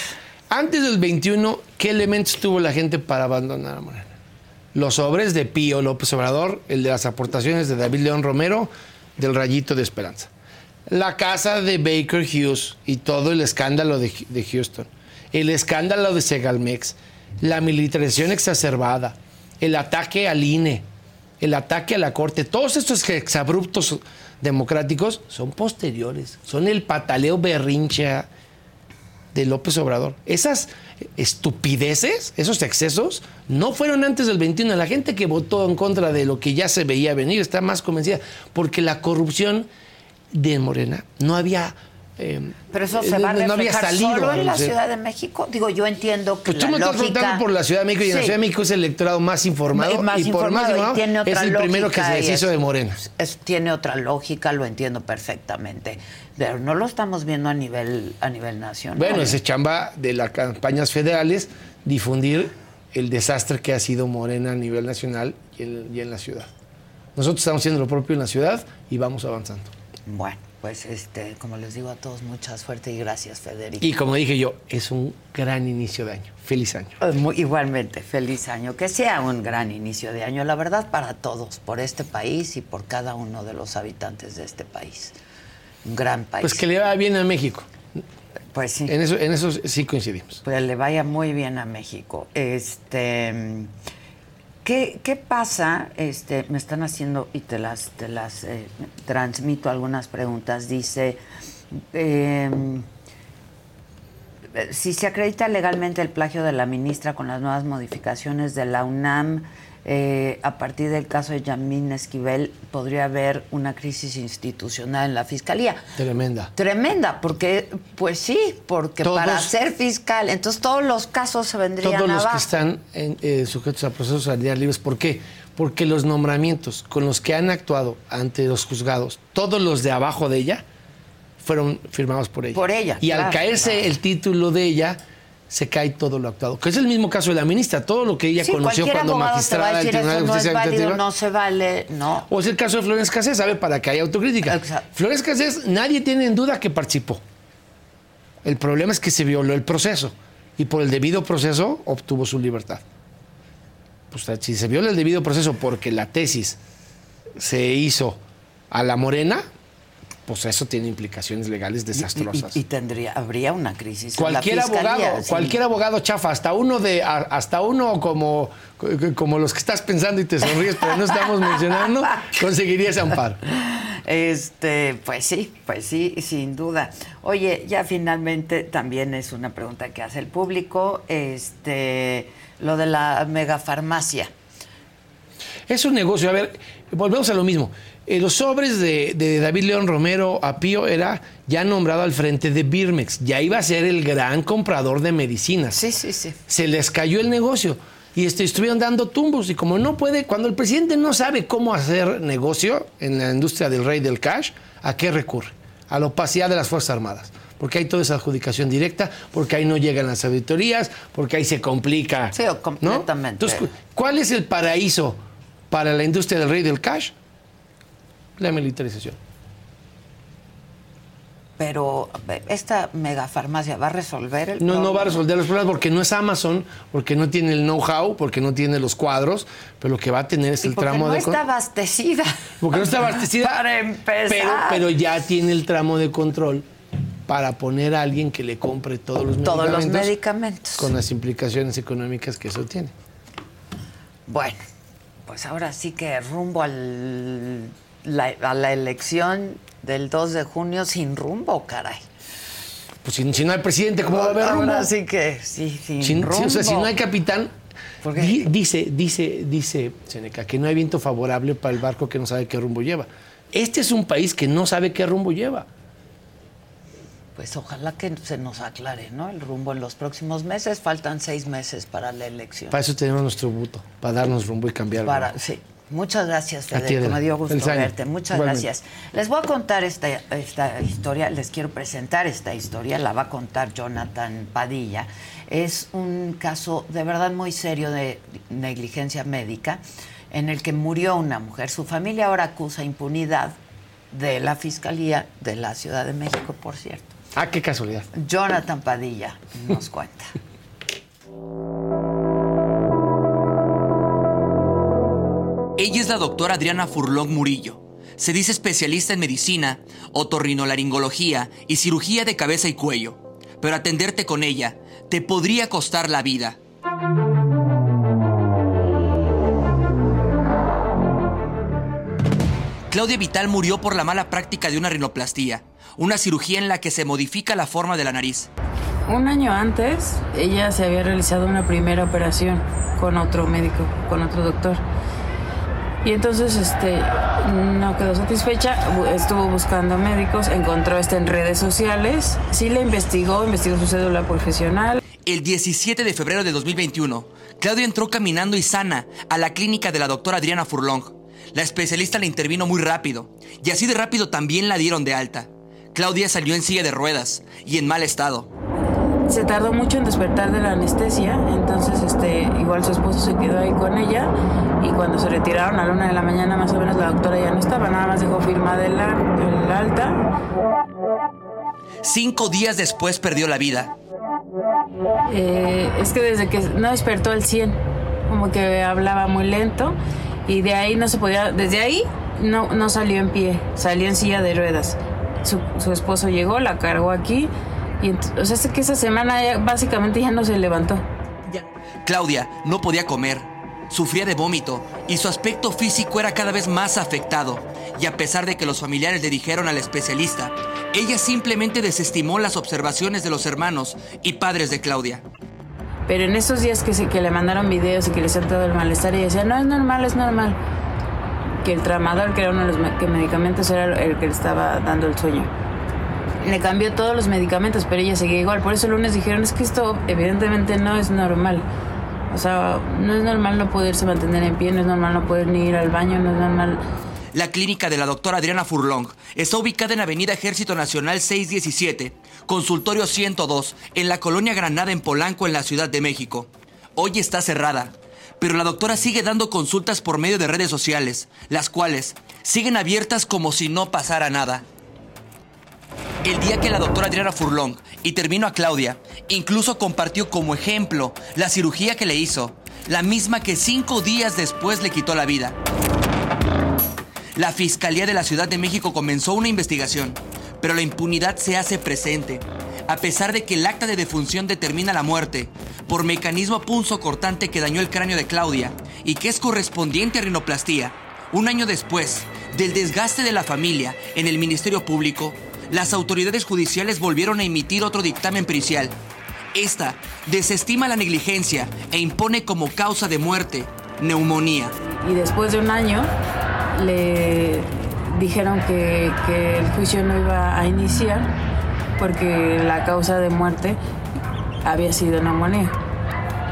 Antes del 21, ¿qué elementos tuvo la gente para abandonar a Morena? Los sobres de Pío López Obrador, el de las aportaciones de David León Romero, del Rayito de Esperanza. La casa de Baker Hughes y todo el escándalo de, Houston. El escándalo de Segalmex. La militarización exacerbada. El ataque al INE. El ataque a la Corte. Todos estos exabruptos democráticos son posteriores. Son el pataleo berrincha de López Obrador. Esas estupideces, esos excesos, no fueron antes del 21. La gente que votó en contra de lo que ya se veía venir está más convencida, porque la corrupción de Morena no había... Eh, Pero eso se va a no había salido, solo en la Ciudad de México. Digo, yo entiendo que pues tú me estás preguntando por la Ciudad de México y en la Ciudad de México es el electorado más informado y, por más informado, es el primero que se deshizo de Morena. tiene otra lógica, lo entiendo perfectamente. Pero no lo estamos viendo a nivel, a nivel nacional. Bueno, ese chamba de las campañas federales, difundir el desastre que ha sido Morena a nivel nacional y en, la ciudad. Nosotros estamos haciendo lo propio en la ciudad y vamos avanzando. Bueno, pues este, como les digo a todos, mucha suerte y gracias, Federico. Y como dije yo, es un gran inicio de año. Feliz año. Eh, igualmente, feliz año. Que sea un gran inicio de año, la verdad, para todos, por este país y por cada uno de los habitantes de este país un gran país. Pues que le vaya bien a México. Pues sí. En eso, en eso sí coincidimos. Pues le vaya muy bien a México. Este, ¿qué, qué pasa? Este, me están haciendo y te las, te las eh, transmito algunas preguntas. Dice, em, si se acredita legalmente el plagio de la ministra con las nuevas modificaciones de la UNAM, eh, a partir del caso de Yamín Esquivel podría haber una crisis institucional en la fiscalía. Tremenda. Tremenda, porque, pues sí, porque para ser fiscal, entonces todos los casos se vendrían Todos los que están eh, sujetos a procesos salariales libres, ¿por qué? Porque los nombramientos con los que han actuado ante los juzgados, todos los de abajo de ella, fueron firmados por ella. Por ella. Y al caerse el título de ella, se cae todo lo actuado. Que es el mismo caso de la ministra, todo lo que ella conoció cuando magistrada del Tribunal de Justicia no es válido, no se vale, no. O es el caso de Flores Cassés, ¿sabe? Para que haya autocrítica. Flores Cassés, nadie tiene en duda que participó. El problema es que se violó el proceso y por el debido proceso obtuvo su libertad. Pues si se viola el debido proceso porque la tesis se hizo a la morena, pues eso tiene implicaciones legales desastrosas. Y, y tendría, habría una crisis. en la Cualquier fiscalía, abogado, sí. cualquier abogado chafa, hasta uno de, hasta uno como, como los que estás pensando y te sonríes, pero no estamos mencionando, [LAUGHS] conseguiría ese amparo. Este, pues sí, pues sí, sin duda. Oye, ya finalmente también es una pregunta que hace el público, este, lo de la megafarmacia. Es un negocio. A ver, volvemos a lo mismo. Eh, los sobres de, de David León Romero Apío era ya nombrado al frente de Birmex. Ya iba a ser el gran comprador de medicinas. Sí, sí, sí. Se les cayó el negocio. Y este, estuvieron dando tumbos. Y como no puede, cuando el presidente no sabe cómo hacer negocio en la industria del rey del cash, ¿a qué recurre? A la opacidad de las Fuerzas Armadas. Porque hay toda esa adjudicación directa, porque ahí no llegan las auditorías, porque ahí se complica. Sí, ¿no? completamente. Entonces, ¿cuál es el paraíso para la industria del rey del cash? La militarización. Pero esta megafarmacia va a resolver el No, no va a problema? resolver los problemas porque no es Amazon, porque no tiene el know-how, porque no tiene los cuadros, pero lo que va a tener es Y el porque tramo no de... está con- abastecida. Porque no está abastecida. [LAUGHS] Para empezar. Pero, pero ya tiene el tramo de control para poner a alguien que le compre todos los Todos los medicamentos. medicamentos. Con las implicaciones económicas que eso tiene. Bueno, pues ahora sí que rumbo al, la- a la elección del 2 de junio sin rumbo, caray. Pues si, si no hay presidente, ¿cómo va a haber rumbo? Ahora sí que sí, sin Si- si- rumbo. o sea, si no hay capitán, dice, dice, dice Seneca que no hay viento favorable para el barco que no sabe qué rumbo lleva. Este es un país que no sabe qué rumbo lleva. Pues ojalá que se nos aclare, ¿no? El rumbo en los próximos meses. Faltan seis meses para la elección. Para eso tenemos nuestro buto, para darnos rumbo y cambiar. Para, sí. Muchas gracias, Federico. Me dio gusto verte. Muchas Igualmente. gracias. Les voy a contar esta, esta historia, les quiero presentar esta historia, la va a contar Jonathan Padilla. Es un caso de verdad muy serio de negligencia médica en el que murió una mujer. Su familia ahora acusa impunidad de la Fiscalía de la Ciudad de México, por cierto. Ah, qué casualidad. Jonathan Padilla nos cuenta. [LAUGHS] Ella es la doctora Adriana Furlong Murillo. Se dice especialista en medicina, otorrinolaringología y cirugía de cabeza y cuello. Pero atenderte con ella te podría costar la vida. Claudia Vital murió por la mala práctica de una rinoplastía, una cirugía en la que se modifica la forma de la nariz. Un año antes, ella se había realizado una primera operación con otro médico, con otro doctor. Y entonces este, no quedó satisfecha, estuvo buscando médicos, encontró este en redes sociales, sí le investigó, investigó su cédula profesional. El 17 de febrero de 2021, Claudia entró caminando y sana a la clínica de la doctora Adriana Furlong. La especialista la intervino muy rápido, y así de rápido también la dieron de alta. Claudia salió en silla de ruedas y en mal estado. Se tardó mucho en despertar de la anestesia, entonces este, igual su esposo se quedó ahí con ella y cuando se retiraron a la una de la mañana más o menos la doctora ya no estaba, nada más dejó firmada el, el alta. Cinco días después perdió la vida. Eh, es que desde que no despertó al 100, como que hablaba muy lento y de ahí no se podía, desde ahí no, no salió en pie, salió en silla de ruedas. Su, su esposo llegó, la cargó aquí y o sea, que esa semana ya- básicamente ya no se levantó. Claudia no podía comer, sufría de vómito y su aspecto físico era cada vez más afectado. Y a pesar de que los familiares le dijeron al especialista, ella simplemente desestimó las observaciones de los hermanos y padres de Claudia. Pero en esos días que, se, que le mandaron videos y que le hacían todo el malestar, ella decía, no, es normal, es normal. Que el tramador, que era uno de los medicamentos, era el que le estaba dando el sueño. Le cambió todos los medicamentos, pero ella seguía igual. Por eso el lunes dijeron, es que esto evidentemente no es normal. O sea, no es normal no poderse mantener en pie, no es normal no poder ni ir al baño, no es normal... La clínica de la doctora Adriana Furlong está ubicada en Avenida Ejército Nacional 617, Consultorio 102, en la colonia Granada en Polanco, en la Ciudad de México. Hoy está cerrada, pero la doctora sigue dando consultas por medio de redes sociales, las cuales siguen abiertas como si no pasara nada. El día que la doctora Adriana Furlong intervino a Claudia, incluso compartió como ejemplo la cirugía que le hizo, la misma que cinco días después le quitó la vida. la Fiscalía de la Ciudad de México comenzó una investigación, pero la impunidad se hace presente. A pesar de que el acta de defunción determina la muerte por mecanismo punzo cortante que dañó el cráneo de Claudia y que es correspondiente a rinoplastía, un año después del desgaste de la familia en el Ministerio Público, las autoridades judiciales volvieron a emitir otro dictamen pericial. Esta desestima la negligencia e impone como causa de muerte neumonía. Y después de un año le dijeron que, que el juicio no iba a iniciar porque la causa de muerte había sido neumonía.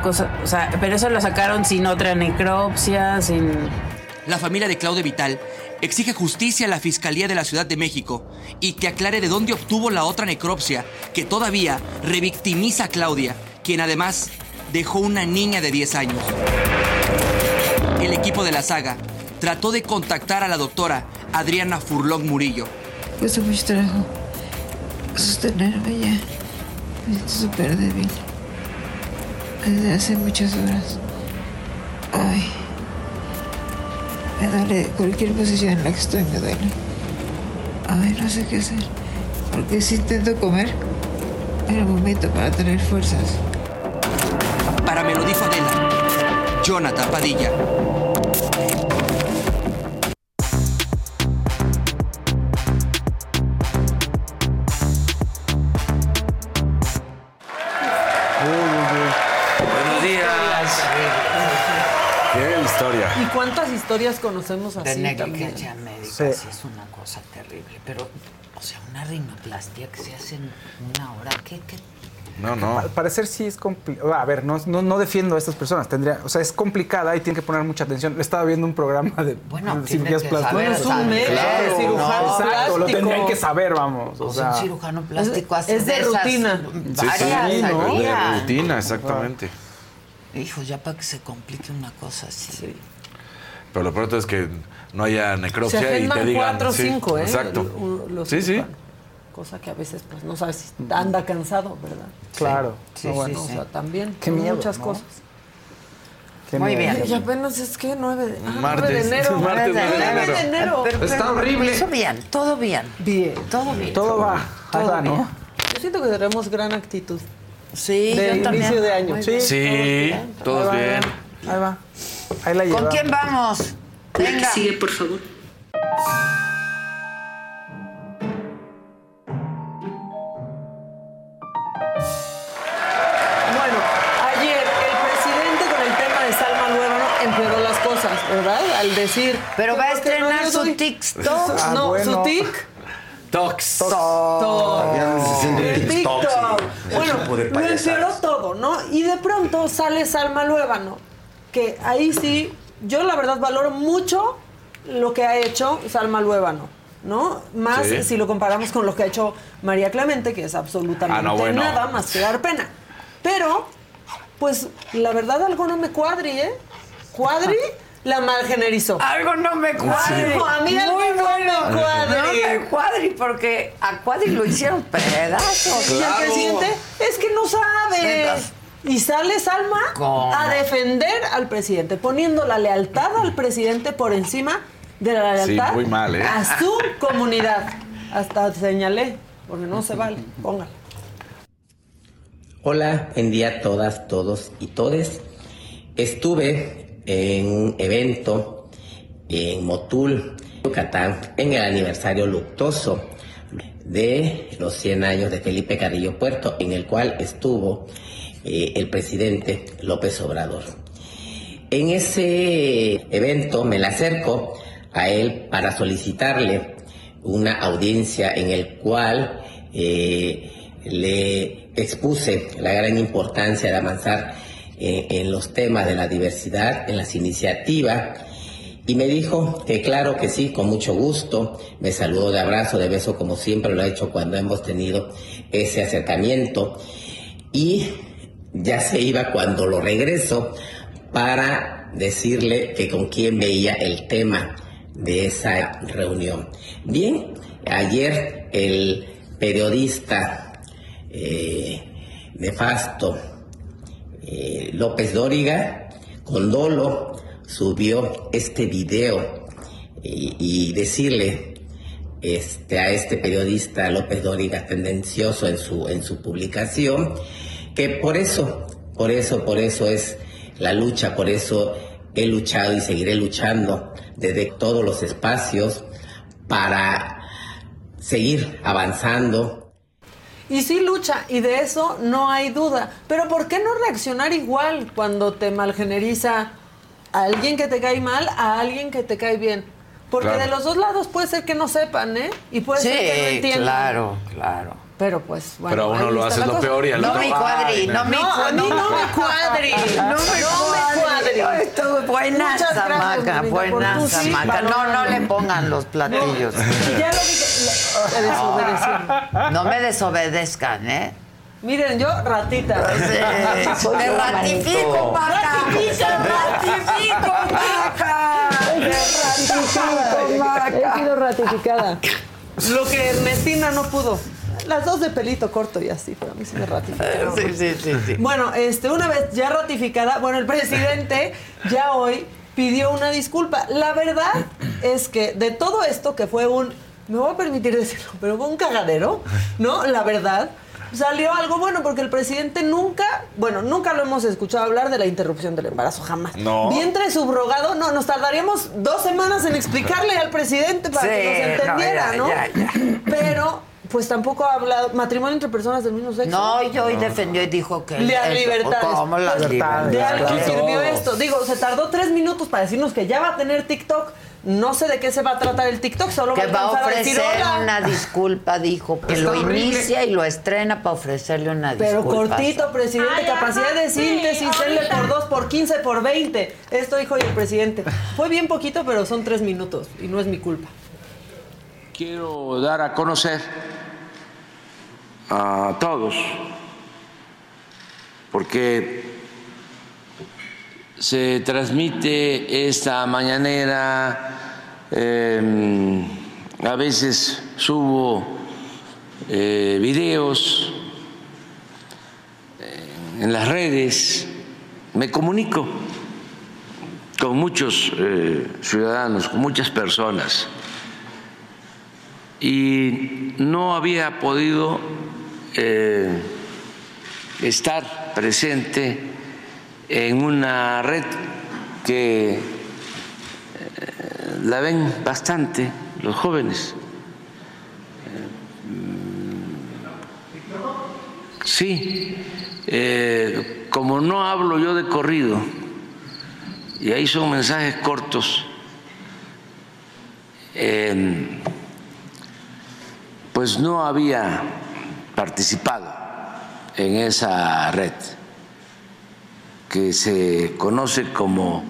Cosa, o sea, pero eso lo sacaron sin otra necropsia, sin... La familia de Claudia Vital exige justicia a la Fiscalía de la Ciudad de México y que aclare de dónde obtuvo la otra necropsia que todavía revictimiza a Claudia, quien además dejó una niña de 10 años. El equipo de la saga trató de contactar a la doctora Adriana Furlong Murillo. Cuesta mucho trabajo sostenerme ya. Me siento súper débil. Desde hace muchas horas. Ay. Me duele cualquier posición en la que estoy, me duele. Ay, no sé qué hacer. Porque si intento comer, el momento para tener fuerzas. Para Melodía Fadela, Jonathan Padilla. Cuántas historias conocemos así? De también? negligencia médica, sí. es una cosa terrible. Pero, o sea, una rinoplastia que se hace en una hora, ¿qué? qué? No, no. Al parecer sí es complicado. A ver, no, no, no defiendo a estas personas. Tendría, o sea, es complicada y tiene que poner mucha atención. Estaba viendo un programa de, Bueno, cirugías plásticas. saber, es un médico, Claro, cirujano no, exacto, lo tendrían que saber, vamos. O sea, un cirujano plástico hace es de rutina. Sí, sí, de rutina, exactamente. Hijo, ya para que se complique una cosa así. Pero lo pronto es que no haya Se necropsia y te digan. cuatro o sí, cinco, ¿eh? Exacto. Los Sí, sí. Cosa que a veces pues no sabes si anda cansado, ¿verdad? claro. Sí, No, sí, bueno, O sea, también Qué son miedo, muchas ¿no? cosas. qué Muy miedo. bien. Y apenas es que 9 de, ah, Martes. 9 [LAUGHS] de enero. Martes, 9 nueve de de enero. Pero- Está horrible. Eso bien, todo bien. Bien. Todo bien. Todo va. Todo va, ¿no? Yo siento que tenemos gran actitud. Sí, de yo también. inicio de año. Sí. bien. Sí, todos Ahí va, bien. Ahí va. Ahí la lleva. ¿Con quién vamos? Venga. por favor. Bueno, ayer el presidente con el tema de Salma Luébano empeoró las cosas, ¿verdad? Al decir... Pero va a "Porque no estrenar su doy-". TikTok. [LAUGHS] Ah, no, bueno. su tic. Tox. TikTok. TikTok, TikTok. sí. Bueno, lo empeoró todo, ¿no? Y de pronto sale Salma Luébano, que ahí sí, yo la verdad valoro mucho lo que ha hecho Salma Luébano, ¿no? Más Sí. si lo comparamos con lo que ha hecho María Clemente, que es absolutamente Ah, no, bueno. nada más que dar pena. Pero, pues, la verdad algo no me cuadri, ¿eh? Cuadri la malgenerizó. Algo no me cuadri. No, a mí algo Muy no bueno. me cuadri. No me cuadri porque a Cuadri lo hicieron pedazos. Y el presidente es que no sabe. Y sale Salma ¿Cómo? a defender al presidente, poniendo la lealtad al presidente por encima de la Sí, lealtad muy mal, ¿eh? a su comunidad. Hasta señalé, porque no se vale. Póngale. Hola, buen día a todas, todos y todes. Estuve en un evento en Motul, Yucatán, en el aniversario luctuoso de los 100 años de Felipe Carrillo Puerto, en el cual estuvo eh, el presidente López Obrador. En ese evento me le acerco a él para solicitarle una audiencia en el cual eh, le expuse la gran importancia de avanzar eh, en los temas de la diversidad, en las iniciativas, y me dijo que claro que sí, con mucho gusto, me saludó de abrazo, de beso, como siempre lo ha hecho cuando hemos tenido ese acercamiento, y ya se iba cuando lo regreso para decirle que con quién veía el tema de esa reunión. Bien, ayer el periodista eh, nefasto eh, López Dóriga con dolo subió este video y, y decirle este, a este periodista López Dóriga tendencioso en su, en su publicación, que por eso, por eso, por eso es la lucha, por eso he luchado y seguiré luchando desde todos los espacios para seguir avanzando. Y sí lucha, y de eso no hay duda. Pero ¿por qué no reaccionar igual cuando te malgeneriza a alguien que te cae mal a alguien que te cae bien? Porque Claro. de los dos lados puede ser que no sepan, ¿eh? Y puede ser que no Sí, entiendan. claro, claro. Pero pues, bueno. Pero a uno lo haces lo cosa. peor y al No otro, me cuadri, ay, no me No, a mí no me cuadri. No me cuadri. [LAUGHS] Esto, buena Muchas gracias, zamaca, Domingo, buena por tu sí, zamaca. No, no le pongan los platillos. Y ya lo dije, te desobedecieron. No me desobedezcan, ¿eh? Miren, yo ratita. Sí, me ratifico, Maca. Ratifícame. Me ratifico, Maca. He sido ratificada. Lo que Ernestina no pudo. Las dos de pelito corto y así, pero a mí sí me ratificaron. Sí, sí, sí, sí. Bueno, este, una vez ya ratificada, bueno, el presidente ya hoy pidió una disculpa. La verdad es que de todo esto que fue un, me voy a permitir decirlo, pero fue un cagadero, ¿no? La verdad, salió algo bueno porque el presidente nunca, bueno, nunca lo hemos escuchado hablar de la interrupción del embarazo, jamás. No. Vientre subrogado, no, nos tardaríamos dos semanas en explicarle al presidente para Sí, que nos entendiera, no, ¿no? ya, ya, Pero, pues tampoco ha hablado, matrimonio entre personas del mismo sexo. No, y hoy defendió y dijo que... Las eso, libertades. ¿Cómo las Pues, libertades? De algo sirvió esto. Digo, se tardó tres minutos para decirnos que ya va a tener TikTok. No sé de qué se va a tratar el TikTok, solo Que va a ofrecer una disculpa, dijo, que Está lo horrible. inicia y lo estrena para ofrecerle una Pero disculpa. cortito, presidente, Ay, capacidad de sí, síntesis, L ahorita. por 2, por 15, por 20. Esto dijo hoy el presidente. Fue bien poquito, pero son tres minutos y no es mi culpa. quiero dar a conocer a todos, porque se transmite esta mañanera, eh, a veces subo eh, videos eh, en las redes, me comunico con muchos eh, ciudadanos, con muchas personas. Y no había podido eh, estar presente en una red que eh, la ven bastante los jóvenes. Sí, eh, como no hablo yo de corrido, y ahí son mensajes cortos, pues no había participado en esa red que se conoce como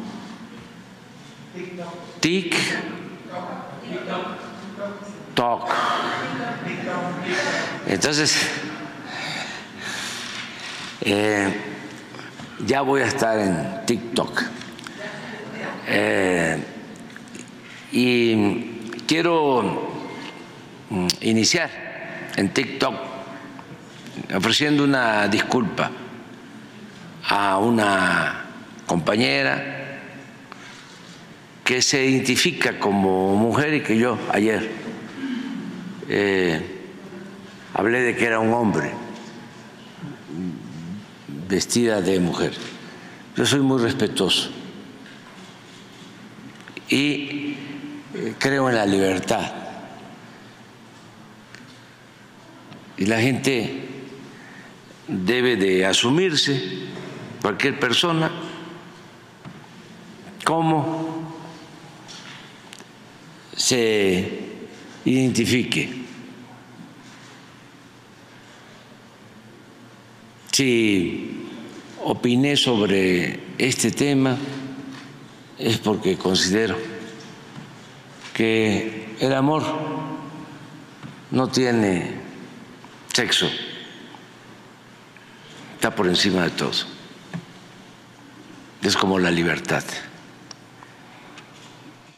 TIC Talk. Entonces, eh, ya voy a estar en TikTok. Eh, y quiero mm, iniciar en TikTok ofreciendo una disculpa a una compañera que se identifica como mujer y que yo ayer eh, hablé de que era un hombre vestida de mujer. Yo soy muy respetuoso y eh, creo en la libertad. Y la gente debe de asumirse, cualquier persona, como se identifique. Si opiné sobre este tema es porque considero que el amor no tiene sexo, está por encima de todo. Es como la libertad.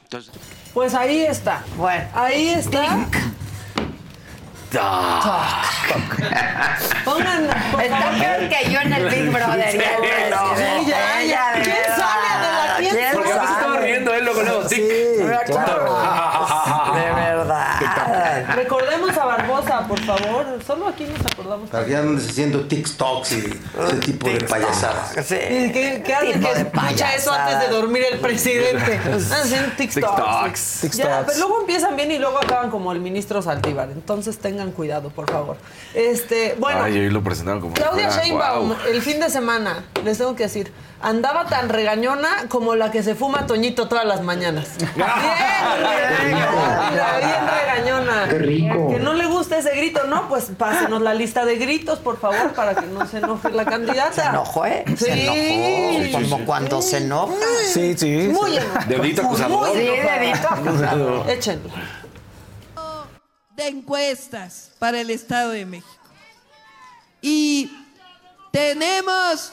Entonces, Pues ahí está. Bueno. Ahí está. Pongan, por Está favor. peor que yo en el Big Brother. ya, no. Sí, ya, ya. ya, de ¿Quién verdad. sale, Adela? ¿Quién ¿Quién Porque a veces sale? estaba riendo él luego, luego. tic. claro. Recordemos a Barbosa, por favor. Solo aquí nos acordamos. Para que andes haciendo TikToks y ese tipo de payasadas. ¿Y ¿Qué, qué hacen? Que escucha eso antes de dormir el presidente. [LAUGHS] Hacen TikToks. TikToks. Ya, pero luego empiezan bien y luego acaban como el ministro Saldívar. Entonces tengan cuidado, por favor. Este, bueno, Ay, hoy lo presentaron como. Claudia Sheinbaum, Guau. el fin de semana, les tengo que decir, andaba tan regañona como la que se fuma Toñito todas las mañanas. [LAUGHS] Bien regañona, bien regañona. Qué rico. Que no le gusta ese grito, ¿no? Pues pásenos la lista de gritos, por favor, para que no se enoje la candidata. Se enojó, ¿eh? Sí. Se enojó. Como cuando se enoja. Sí, sí. Muy. Dedito acusador. Muy dedito acusador. Échenlo. de encuestas para el Estado de México. Y tenemos,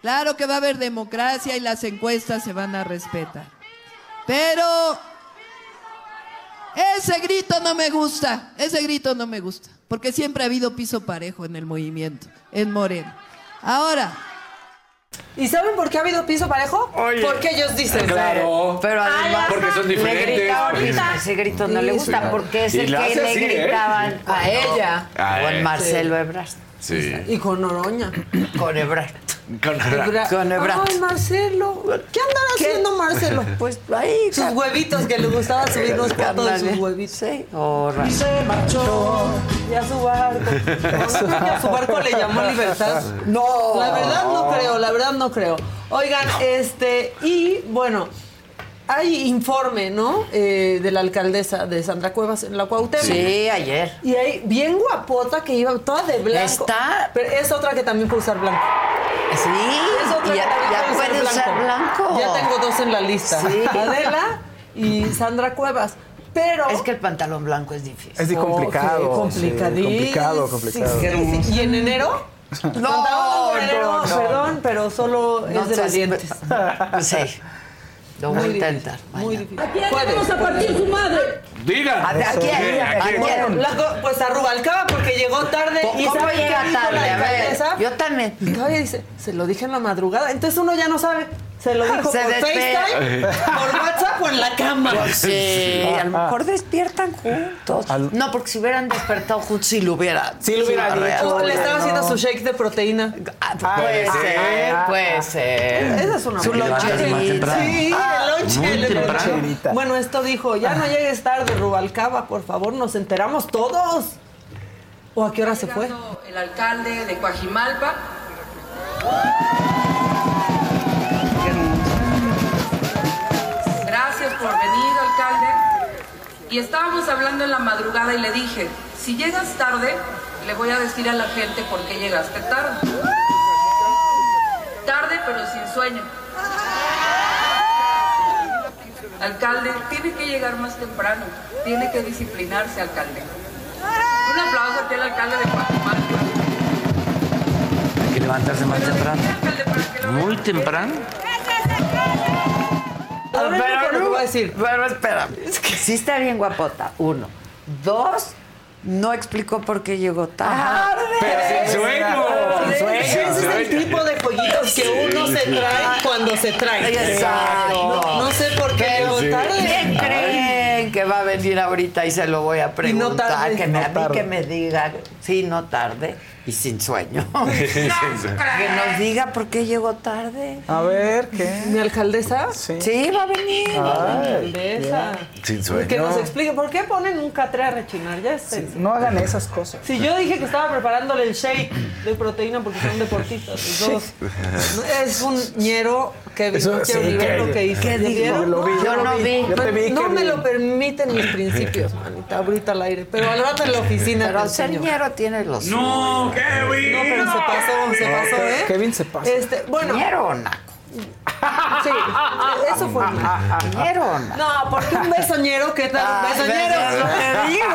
claro que va a haber democracia y las encuestas se van a respetar. Pero ese grito no me gusta, ese grito no me gusta, porque siempre ha habido piso parejo en el movimiento, en Moreno. Ahora, ¿Y saben por qué ha habido piso parejo? Porque ellos dicen. Claro. Pero además Porque son le diferentes. gritaban, ese grito no le gusta porque es el que le así, ¿eh? gritaban a ella Ah, o en eh. Marcelo Ebrard. Sí. Y con Noroña. Con Ebrard. Con Ebra- Con. Ay, Marcelo. ¿Qué andará haciendo Marcelo? [LAUGHS] Pues ahí. Sus huevitos que le gustaba subir unos fotos de sus huevitos. Sí. Ahorra. se marchó. Y a su barco. [LAUGHS] Que a su barco le llamó libertad. No. La verdad no creo, la verdad no creo. Oigan, este, y bueno, hay informe, ¿no? Eh, de la alcaldesa de Sandra Cuevas en la Cuauhtémoc. Sí, ayer. Y ahí, bien guapota que iba toda de blanco. Está. Pero es otra que también puede usar blanco. Sí. Es otra y ya, que también ya puede usar blanco. Ya tengo dos en la lista. Sí. [LAUGHS] Adela y Sandra Cuevas. Pero. Es que el pantalón blanco es difícil. Es de complicado. Oh, sí, complicadísimo. complicado, complicado. Sí, sí. ¿Y en enero? No, en enero, no, no. Perdón, pero solo No es de valientes. Sí. Lo voy a intentar. Muy difícil. ¿Puede? vamos a partir su madre. Digan. ¿A, a quién? ¿A ¿A quién? quién? Pues a Rubalcaba porque llegó tarde. y ¿Cómo ¿saben qué llega tarde? A ver, yo también. Y todavía dice, se lo dije en la madrugada. Entonces uno ya no sabe. Se lo dijo Se por. FaceTime, por WhatsApp o en la cama. [LAUGHS] Pues sí, a lo mejor despiertan juntos. No, porque si hubieran despertado juntos, sí lo hubiera. Sí lo hubiera dicho. O le estaba no. haciendo su shake de proteína. Ah, puede Ah, ser, ah, puede ser. Esa es una Su loncherita. Sí, el temprano. lonche. Bueno, esto dijo, ya no llegues tarde, Rubalcaba, por favor, nos enteramos todos. ¿O a qué hora se fue? El alcalde de Coajimalpa. Por venir, alcalde. Y estábamos hablando en la madrugada y le dije, si llegas tarde, le voy a decir a la gente por qué llegaste tarde. Tarde pero sin sueño. Alcalde, tiene que llegar más temprano. Tiene que disciplinarse, alcalde. Un aplauso aquí al alcalde de Coajimalpa. Hay que levantarse más temprano. Muy temprano. Lo que les voy a decir. Pero espérame, es que sí está bien guapota. Uno. Dos, no explicó por qué llegó tarde. Pero sin sueño. Ese Sin ese es el tipo de jueguitos que uno se trae cuando se trae. Exacto. No, no sé por qué llegó ¿Quién tarde. creen que va a venir ahorita y se lo voy a Y no preguntar? tarde. que me, No a mí que me diga, sí, no tarde y sin sueño. [LAUGHS] [LAUGHS] Que nos diga por qué llegó tarde. A ver, ¿qué? ¿Mi alcaldesa? Sí. Sí, va a venir. Mi alcaldesa. Sin sueño. Que nos explique por qué ponen un catre a rechinar. Ya. No hagan esas cosas. Si yo dije que estaba preparándole el shake de proteína porque son deportistas, los dos. Es un ñero que Eso ni ver que- lo que. Yo lo vi, Yo no vi. Yo te vi no me vi. lo permiten mis principios, manita, ahorita al aire. Pero al rato en la oficina Pero ser ñero tiene los No, Kevin. No, pero se pasó, se pasó, ¿eh? Kevin se pasa. Este, bueno, naco. sí, eso fue. Naco. No, porque un besoñero, ¿qué tal? Un besoñero. Es lo que digo.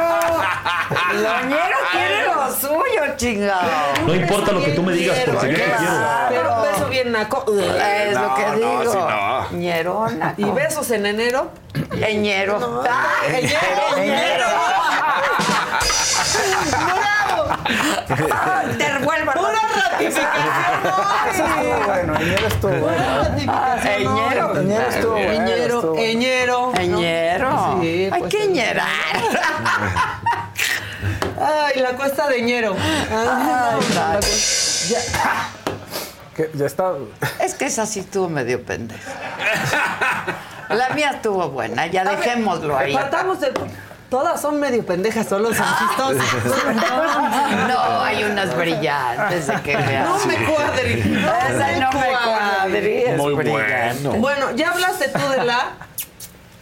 Lo ñero quiere lo suyo, chingado. No importa lo que tú me digas, porque yo te quiero. Pero un beso bien naco. Es lo que digo. sí, no. Ñero o naco. Y besos en enero. Ñero. Ah, ¡Ñero! [LAUGHS] Te vuelvo ¡Pura ratificación! [LAUGHS] Eso bueno, Eñero estuvo ¡Pura bueno. ratificación! Eñero. Eñero estuvo. Eñero, Hay pues, que sí. ñerar. Ay, la cuesta de ñero. Ay, ya. Que ya está. Es que esa sí estuvo medio pendeja. La mía estuvo buena, ya dejémoslo ahí. Partamos del- Todas son medio pendejas, solo son chistosas. [LAUGHS] No, hay unas brillantes de que veas. No me cuadri. Esa no me cuadri. es Muy brillante. bueno. Bueno, ya hablaste tú de la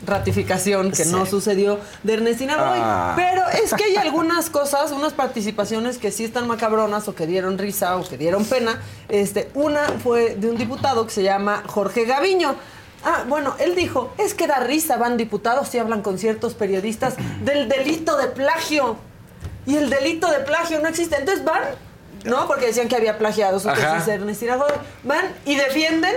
ratificación que no sucedió de Ernestina Godoy, Ah. pero es que hay algunas cosas, unas participaciones que sí están macabronas o que dieron risa o que dieron pena. Este, una fue de un diputado que se llama Jorge Gaviño. Ah, bueno, él dijo, es que da risa, van diputados y hablan con ciertos periodistas del delito de plagio. Y el delito de plagio no existe. Entonces van, ¿no? Porque decían que había plagiado su Ajá. tesis de Ernestina Godoy. Van y defienden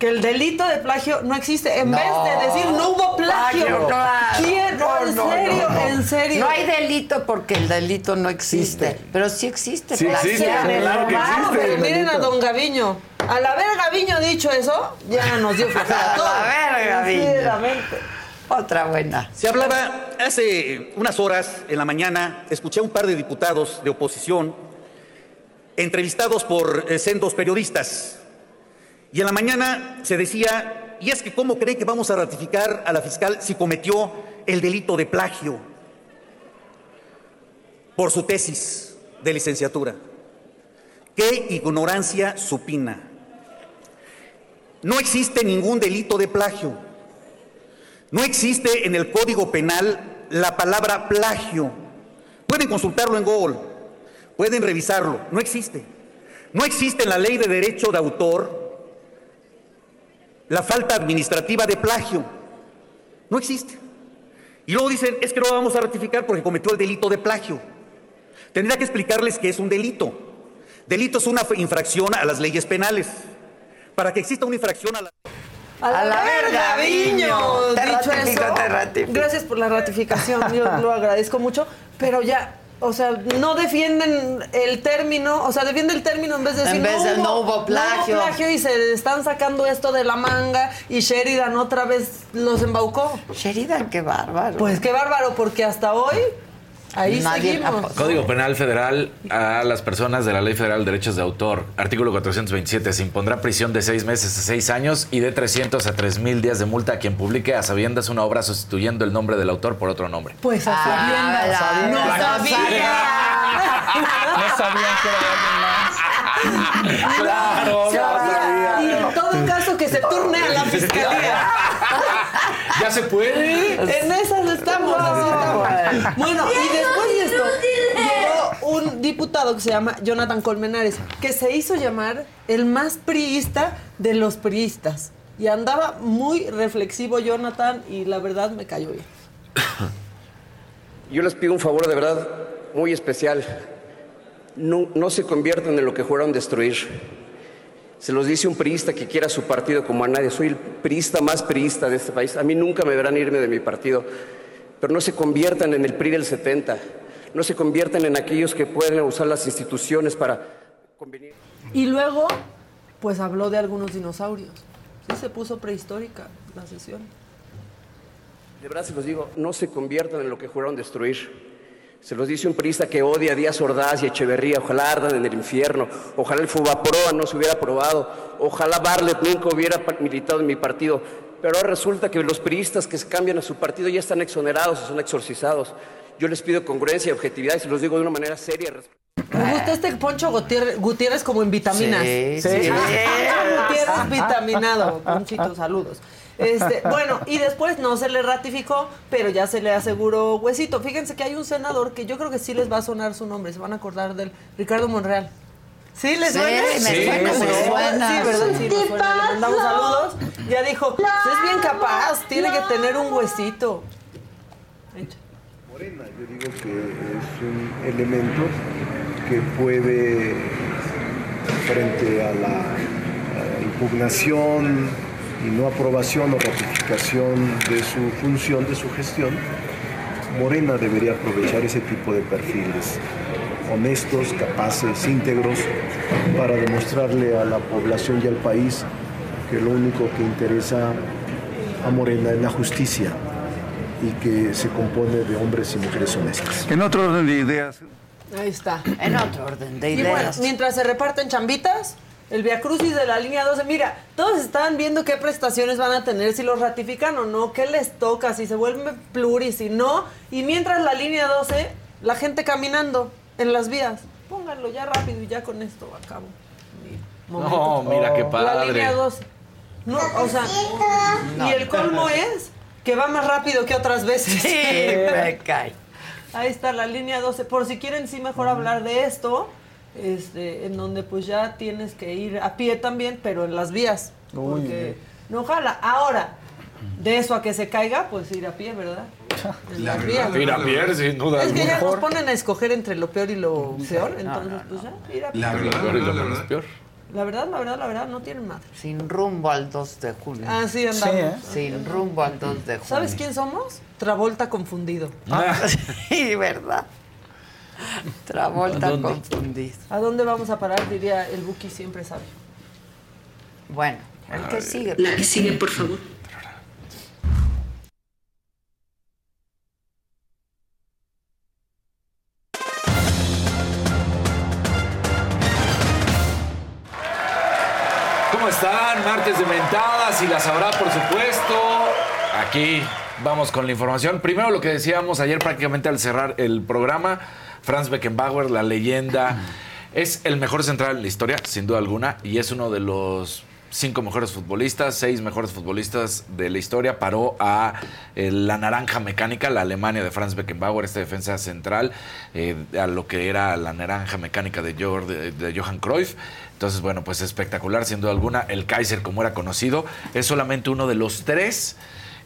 que el delito de plagio no existe. En No. vez de decir no hubo plagio. Plagio, claro. ¿Quién? No, en no, serio, no, no. en serio. No hay delito porque el delito no existe. Pero sí existe. Sí plagio. existe, claro que Claro, pero miren a don Gaviño. Al haber Gaviño dicho eso, ya nos dio a [LAUGHS] todos. A ver, Gaviño. Otra buena. Se hablaba hace unas horas en la mañana, escuché a un par de diputados de oposición entrevistados por eh, sendos periodistas. Y en la mañana se decía, y es que cómo cree que vamos a ratificar a la fiscal si cometió el delito de plagio por su tesis de licenciatura. Qué ignorancia supina. No existe ningún delito de plagio. No existe en el Código Penal la palabra plagio. Pueden consultarlo en Google, pueden revisarlo, no existe. No existe en la ley de derecho de autor la falta administrativa de plagio. No existe. Y luego dicen, es que no lo vamos a ratificar porque cometió el delito de plagio. Tendría que explicarles que es un delito. Delito es una infracción a las leyes penales. Para que exista una infracción a la... A la, verga, Viño. Dicho ratifico, eso, gracias por la ratificación, yo lo agradezco mucho, pero ya, o sea, no defienden el término, o sea, defiende el término en vez de En decir vez de no hubo plagio. no hubo plagio y se están sacando esto de la manga y Sheridan otra vez los embaucó. Sheridan, qué bárbaro. Pues qué bárbaro, porque hasta hoy ahí Nadie seguimos. Código Penal Federal a las personas de la Ley Federal de Derechos de Autor. Artículo 427. Se impondrá prisión de seis meses a seis años y de 300 a 3 mil días de multa a quien publique a sabiendas una obra sustituyendo el nombre del autor por otro nombre. Pues a Ah, sabiendas. la- no sabía. [LAUGHS] No sabían que era alguien más. Claro, Sabía. Y en todo caso que se turne a la [LAUGHS] fiscalía. Ya se puede. En esas estamos, así estamos. Bueno, y después de esto llegó un diputado que se llama Jonathan Colmenares, que se hizo llamar el más priista de los priistas. Y andaba muy reflexivo Jonathan y la verdad me cayó bien. Yo les pido un favor de verdad muy especial. No, no se conviertan en lo que juraron destruir. Se los dice un priista que quiera su partido como a nadie. Soy el priista más priista de este país. A mí nunca me verán irme de mi partido. Pero no se conviertan en el PRI del 70. No se conviertan en aquellos que pueden usar las instituciones para convenir. Y luego, pues habló de algunos dinosaurios. Sí, se puso prehistórica la sesión. De verdad se los digo, no se conviertan en lo que juraron destruir. Se los dice un priista que odia a Díaz Ordaz y Echeverría. Ojalá ardan en el infierno. Ojalá el Fubaproa no se hubiera aprobado. Ojalá Barlet nunca hubiera militado en mi partido. Pero ahora resulta que los priistas que se cambian a su partido ya están exonerados o son exorcizados. Yo les pido congruencia y objetividad y se los digo de una manera seria. Me gusta este Poncho Gutiérrez, Gutiérrez como en vitaminas. Sí, sí. [LAUGHS] Gutiérrez vitaminado. Ponchito, saludos. Este, bueno, y después no se le ratificó, pero ya se le aseguró huesito. Fíjense que hay un senador que yo creo que sí les va a sonar su nombre, se van a acordar del Ricardo Monreal. ¿Sí les Sí, suena? me Sí, me Sí, suena. Sí, ¿verdad? Sí, me suena. Le mandamos saludos. Ya dijo, "Pues es bien capaz, tiene que tener un huesito. Morena, yo digo que es un elemento que puede, frente a la impugnación y no aprobación o ratificación de su función, de su gestión, Morena debería aprovechar ese tipo de perfiles honestos, capaces, íntegros, para demostrarle a la población y al país que lo único que interesa a Morena es la justicia y que se compone de hombres y mujeres honestas. En otro orden de ideas, Ahí está. En otro orden de Y bueno, ideas. mientras se reparten chambitas, el Via Crucis de la línea 12, mira, todos están viendo qué prestaciones van a tener, si los ratifican o no, qué les toca, si se vuelven pluris, si no. Y mientras la línea 12, la gente caminando en las vías. Pónganlo ya rápido y ya con esto acabo. No, mira qué La línea padre. 12. No, o sea, y el colmo es que va más rápido que otras veces. Sí, me cae. Ahí está la línea 12. Por si quieren sí mejor hablar de esto, este, en donde pues ya tienes que ir a pie también, pero en las vías. Uy. Porque no jala. Ahora, de eso a que se caiga, pues ir a pie, ¿verdad? [LAUGHS] En las vías. Ir a pie, sin duda Es que ya nos ponen a escoger entre lo peor y lo peor, entonces pues ya, ir a pie. Pero lo peor y lo es peor. La verdad, la verdad, la verdad, no tienen madre. Sin rumbo al 2 de junio. Ah, sí, andamos. Sí, ¿eh? Sin rumbo al 2 de junio. ¿Sabes quién somos? Travolta confundido. [LAUGHS] Sí, ¿verdad? [LAUGHS] Travolta ¿A dónde? confundido. ¿A dónde vamos a parar? Diría el Buki siempre sabe. Bueno, el que sigue. La que sigue, por favor. ¿Cómo están? Martes de mentadas y las habrá, por supuesto. Aquí vamos con la información. Primero lo que decíamos ayer prácticamente al cerrar el programa, Franz Beckenbauer, la leyenda, es el mejor central en la historia, sin duda alguna, y es uno de los cinco mejores futbolistas, seis mejores futbolistas de la historia. Paró a eh, la naranja mecánica, la Alemania de Franz Beckenbauer, esta defensa central, eh, a lo que era la naranja mecánica de, Jor- de- de Johan Cruyff. Entonces, bueno, pues espectacular, sin duda alguna. El Kaiser, como era conocido, es solamente uno de los tres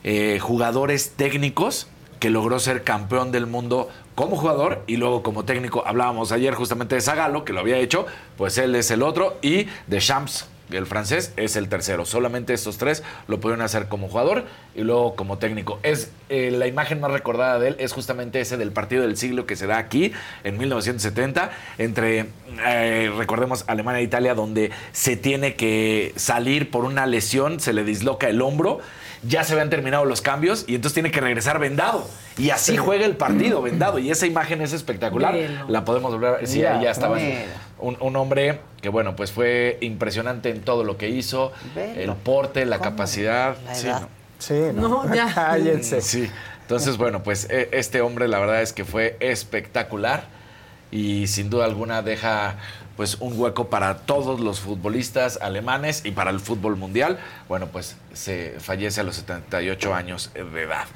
eh, jugadores técnicos que logró ser campeón del mundo como jugador y luego como técnico. Hablábamos ayer justamente de Zagalo, que lo había hecho, pues él es el otro, y de Champs, el francés, es el tercero. Solamente estos tres lo pudieron hacer como jugador y luego como técnico. Es eh, la imagen más recordada de él es justamente ese del partido del siglo que se da aquí en 1970 entre eh, recordemos Alemania e Italia donde se tiene que salir por una lesión, se le disloca el hombro ya se habían terminado los cambios y entonces tiene que regresar vendado. Y así juega el partido vendado. Y esa imagen es espectacular. La podemos volver a ver. Sí, Mira, ahí ya estaba. Un, un hombre que, bueno, pues fue impresionante en todo lo que hizo. Velo. El porte, la capacidad. La Sí, edad. ¿no? Sí, No, ya. [LAUGHS] Cállense. Sí. Entonces, bueno, pues e- este hombre la verdad es que fue espectacular y sin duda alguna deja pues un hueco para todos los futbolistas alemanes y para el fútbol mundial. Bueno, pues se fallece a los 78 años de edad.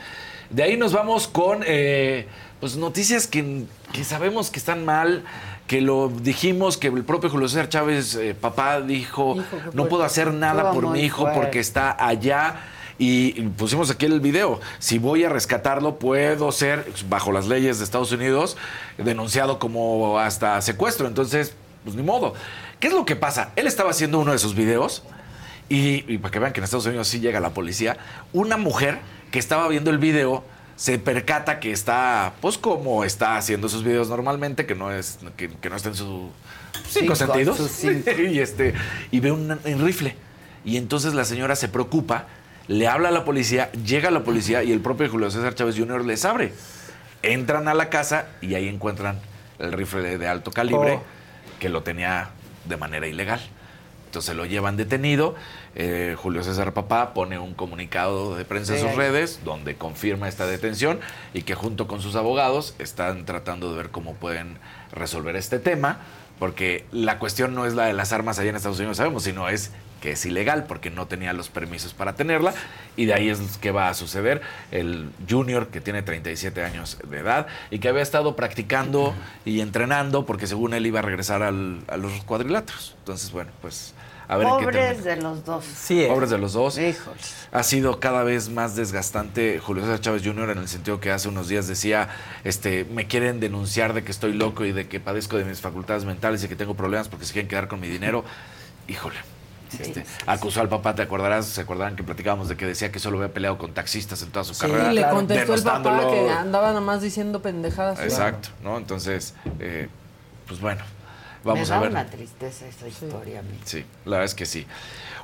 De ahí nos vamos con eh, pues noticias que, que sabemos que están mal, que lo dijimos, que el propio Julio César Chávez, eh, papá, dijo, Hijo, no puedo hacer nada por mi hijo fuerte. porque está allá. Y pusimos aquí el video. Si voy a rescatarlo, puedo ser, bajo las leyes de Estados Unidos, denunciado como hasta secuestro. Entonces, pues ni modo. ¿Qué es lo que pasa? Él estaba haciendo uno de sus videos y, y para que vean que en Estados Unidos sí llega la policía, una mujer que estaba viendo el video se percata que está, pues como está haciendo sus videos normalmente, que no es, que, que no está en sus cinco Cinco, sentidos. sus cinco. [LAUGHS] y este, y ve un, un rifle. Y entonces la señora se preocupa, le habla a la policía, llega la policía y el propio Julio César Chávez Jr. les abre. Entran a la casa y ahí encuentran el rifle de, de alto calibre Oh. Que lo tenía de manera ilegal. Entonces lo llevan detenido. eh, Julio César Papá pone un comunicado de prensa en Sí, sus ahí. redes donde confirma esta detención y que junto con sus abogados están tratando de ver cómo pueden resolver este tema, porque la cuestión no es la de las armas allá en Estados Unidos, sabemos, sino es que es ilegal porque no tenía los permisos para tenerla y de ahí es que va a suceder el junior que tiene 37 años de edad y que había estado practicando y entrenando porque según él iba a regresar al- a los cuadriláteros. Entonces, bueno, pues a ver. Pobres de los dos. Sí, eh. Pobres de los dos. Híjoles. Ha sido cada vez más desgastante Julio César Chávez Jr. en el sentido que hace unos días decía, este, me quieren denunciar de que estoy loco y de que padezco de mis facultades mentales y que tengo problemas porque se quieren quedar con mi dinero. Híjole. Este, acusó al papá, ¿te acordarás? ¿Se acordarán que platicábamos de que decía que solo había peleado con taxistas en toda su Sí, carrera? le contestó el papá que andaba nada más diciendo pendejadas. Exacto, ¿no? Entonces, eh, pues bueno, vamos Me a ver. una tristeza esa historia mí. Sí, la verdad es que sí.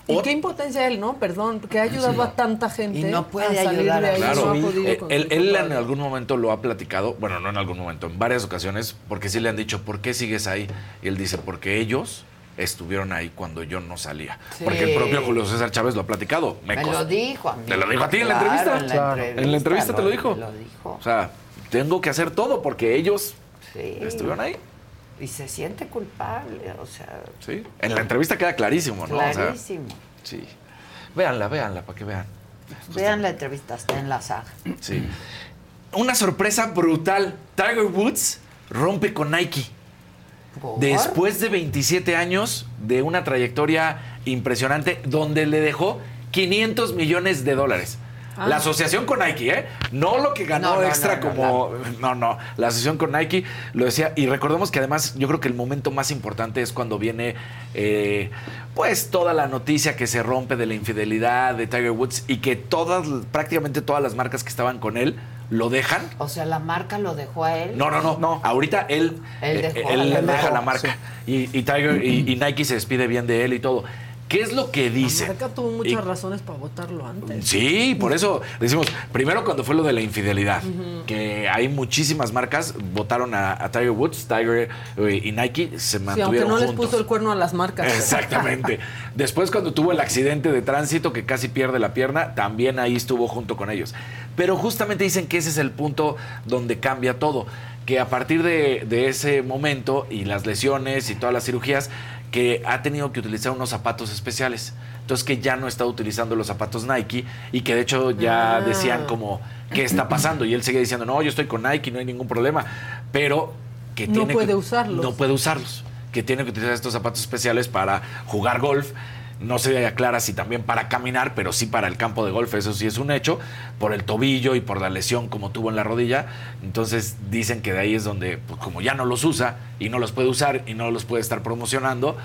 Y qué impotencia él, ¿no? Perdón, porque ha ayudado a tanta gente. Y no puede a salir ayudar de a ahí, Claro, no ha podido Eh, él, en algún momento lo ha platicado, bueno, no en algún momento, en varias ocasiones, porque sí le han dicho, ¿por qué sigues ahí? Y él dice, porque ellos estuvieron ahí cuando yo no salía. Sí. Porque el propio Julio César Chávez lo ha platicado. Me lo dijo a mí. Te lo dijo a ti en la Claro, entrevista. en la entrevista En la entrevista te lo dijo. lo dijo. O sea, tengo que hacer todo porque ellos Sí. estuvieron ahí. Y se siente culpable, o sea, Sí. En la entrevista queda clarísimo, ¿no? O sea, clarísimo. sí. Véanla, véanla, para que vean. Vean la entrevista, está en la saga. Sí. Una sorpresa brutal. Tiger Woods rompe con Nike. ¿Por? Después de 27 años de una trayectoria impresionante donde le dejó 500 millones de dólares. Ah. La asociación con Nike, ¿eh? No lo que ganó No, no, extra no, como... No, no. La asociación con Nike lo decía. Y recordemos que además yo creo que el momento más importante es cuando viene eh, pues toda la noticia que se rompe de la infidelidad de Tiger Woods y que todas, prácticamente todas las marcas que estaban con él lo dejan O sea, la marca lo dejó a él. no, no, no, Ahorita él, Él eh, dejó él la deja marca. la marca. Y, y Tiger y, y Nike se despide bien de él y todo. ¿Qué es lo que dice? Marca tuvo muchas Y- razones para votarlo antes. Sí, por eso decimos, primero cuando fue lo de la infidelidad, que hay muchísimas marcas votaron a, a Tiger Woods, Tiger eh, y Nike se Sí, aunque mantuvieron no les puso el cuerno a las marcas. Exactamente. [LAUGHS] Después cuando tuvo el accidente de tránsito que casi pierde la pierna, también ahí estuvo junto con ellos. Pero justamente dicen que ese es el punto donde cambia todo, que a partir de, de ese momento y las lesiones y todas las cirugías, que ha tenido que utilizar unos zapatos especiales. Entonces que ya no está utilizando los zapatos Nike y que de hecho ya Ah. decían como, ¿qué está pasando? Y él seguía diciendo, no, yo estoy con Nike, no hay ningún problema. Pero que No tiene puede que- usarlos. No puede usarlos. Que tiene que utilizar estos zapatos especiales para jugar golf. No se aclara si también para caminar, pero sí para el campo de golf, eso sí es un hecho, por el tobillo y por la lesión como tuvo en la rodilla. Entonces dicen que de ahí es donde, pues, como ya no los usa y no los puede usar y no los puede estar promocionando,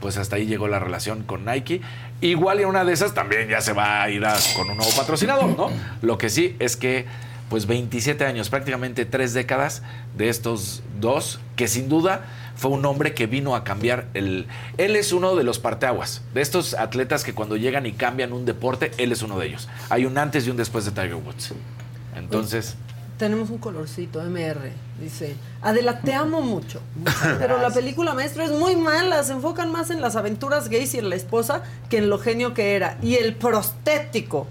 pues hasta ahí llegó la relación con Nike. Igual y una de esas también ya se va a ir a- con un nuevo patrocinador, ¿no? Lo que sí es que, pues 27 años, prácticamente tres décadas de estos dos, que sin duda fue un hombre que vino a cambiar el... Él es uno de los parteaguas, de estos atletas que cuando llegan y cambian un deporte, él es uno de ellos. Hay un antes y un después de Tiger Woods. Entonces... Tenemos un colorcito, MR. Dice, Adela, te amo mucho. [LAUGHS] Pero la película maestro es muy mala. Se enfocan más en las aventuras gays y en la esposa que en lo genio que era. Y el prostético.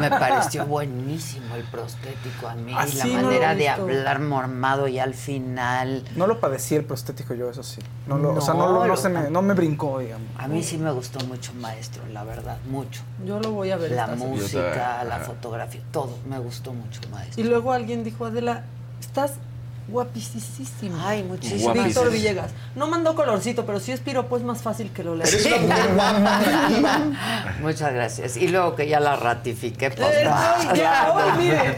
Me pareció buenísimo el prostético a mí. Así la no lo manera de hablar mormado y al final. No lo padecí el prostético yo, eso sí. No lo, o sea, no, No, lo- no se me, no me brincó, digamos. A mí sí me gustó mucho Maestro, la verdad, mucho. Yo lo voy a ver. La música, la fotografía, todo. Me gustó mucho Maestro. Y luego alguien dijo, Adela, estás guapísima. Ay, muchísimo. Víctor. Villegas. No mandó colorcito, pero si es piropo es más fácil que lo leas. [LAUGHS] Eres Muchas gracias. Y luego que ya la ratifiqué, pues Eh, ya, [LAUGHS] hoy, miren.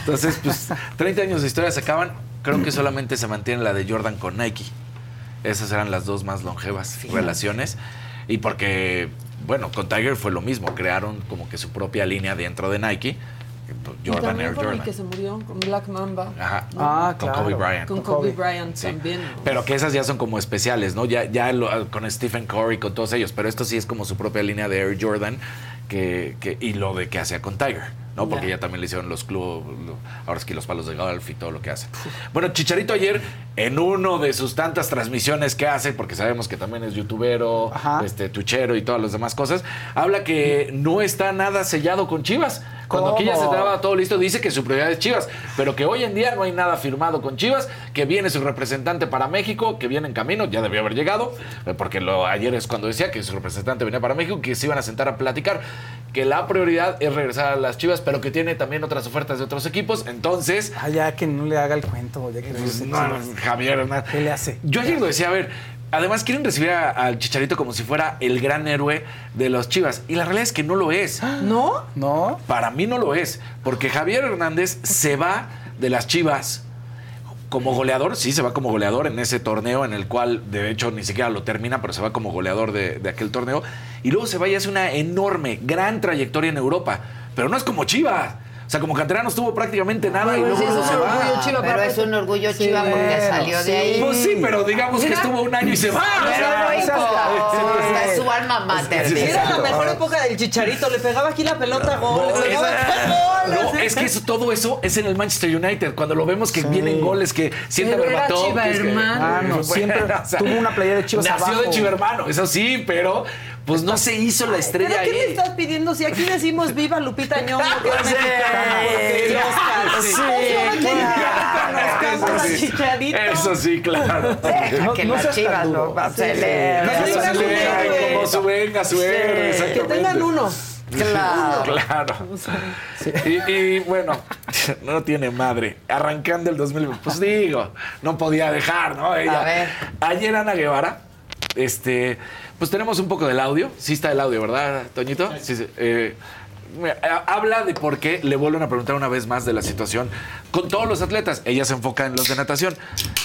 Entonces, pues 30 años de historia se acaban. Creo que solamente se mantiene la de Jordan con Nike. Esas eran las dos más longevas relaciones. Y porque, bueno, con Tiger fue lo mismo. Crearon como que su propia línea dentro de Nike. Y Jordan también Air con el Jordan. que se murió, con Black Mamba. Ajá. ¿no? con Kobe Bryant. Con Kobe Bryant también. ¿no? Pero que esas ya son como especiales, ¿no? Ya, ya lo- con Stephen Curry, con todos ellos. Pero esto sí es como su propia línea de Air Jordan que, que- y lo de que hacía con Tiger, ¿no? Porque Ya. ya también le hicieron los clubes, ahora es que los palos de golf y todo lo que hace. Bueno, Chicharito ayer, en uno de sus tantas transmisiones que hace, porque sabemos que también es youtubero, este, tuchero y todas las demás cosas, habla que no está nada sellado con Chivas. Cuando aquí ya se estaba todo listo, dice que su prioridad es Chivas, pero que hoy en día no hay nada firmado con Chivas, que viene su representante para México, que viene en camino, ya debió haber llegado, eh, porque lo, ayer es cuando decía que su representante venía para México, que se iban a sentar a platicar, que la prioridad es regresar a las Chivas, pero que tiene también otras ofertas de otros equipos, entonces... Ah, ya que no le haga el cuento, ya que regrese no, Chivas. Javier, no. ¿Qué le hace? Yo ayer lo decía, a ver, además quieren recibir a- al Chicharito como si fuera el gran héroe de los Chivas. Y la realidad es que no lo es. [GASPS] ¿No? No. Para mí no lo es. Porque Javier Hernández se va de las Chivas como goleador. Sí, se va como goleador en ese torneo en el cual, de hecho, ni siquiera lo termina, pero se va como goleador de, de aquel torneo. Y luego se va y hace una enorme, gran trayectoria en Europa. Pero no es como Chivas. O sea, como canterano no estuvo prácticamente nada y Pues luego sí, luego es se un va. orgullo chiva, Pero es un orgullo Sí, chiva porque bueno, salió sí. de ahí. Pues sí, pero digamos que Mira. estuvo un año y se va. Pero O sea, no, es su alma mater. Sí, sí, Era la mejor época del chicharito, le pegaba aquí la pelota gol, le pegaba aquí gol. No, así. es que eso, todo eso es en el Manchester United. Cuando lo vemos que vienen goles, que siente Pero era Berbatov. Chiva que es que- hermano. [LAUGHS] Ah, no, siempre tuvo una playera de Chivas Nació abajo. de Chiva hermano, eso sí, pero pues no se hizo la estrella ¿Pero qué le ahí. estás pidiendo? Si aquí decimos viva Lupita Ñongo, [LAUGHS] Sí, sí, Ay, ¿cómo claro, que reconozcamos eso a sí. Eso sí, claro. [LAUGHS] Que no las chivas va a. No, héroe. como su venga, su héroe, Que tengan uno. Claro. Claro. Y, y, bueno, [LAUGHS] no tiene madre. Arrancando el 2020, pues digo, no podía dejar, ¿no? Ella. A ver. Ayer Ana Guevara, este, pues tenemos un poco del audio. Sí está el audio, ¿verdad, Toñito? Sí, sí. Eh, habla de por qué le vuelven a preguntar una vez más de la situación con todos los atletas. Ella se enfoca en los de natación.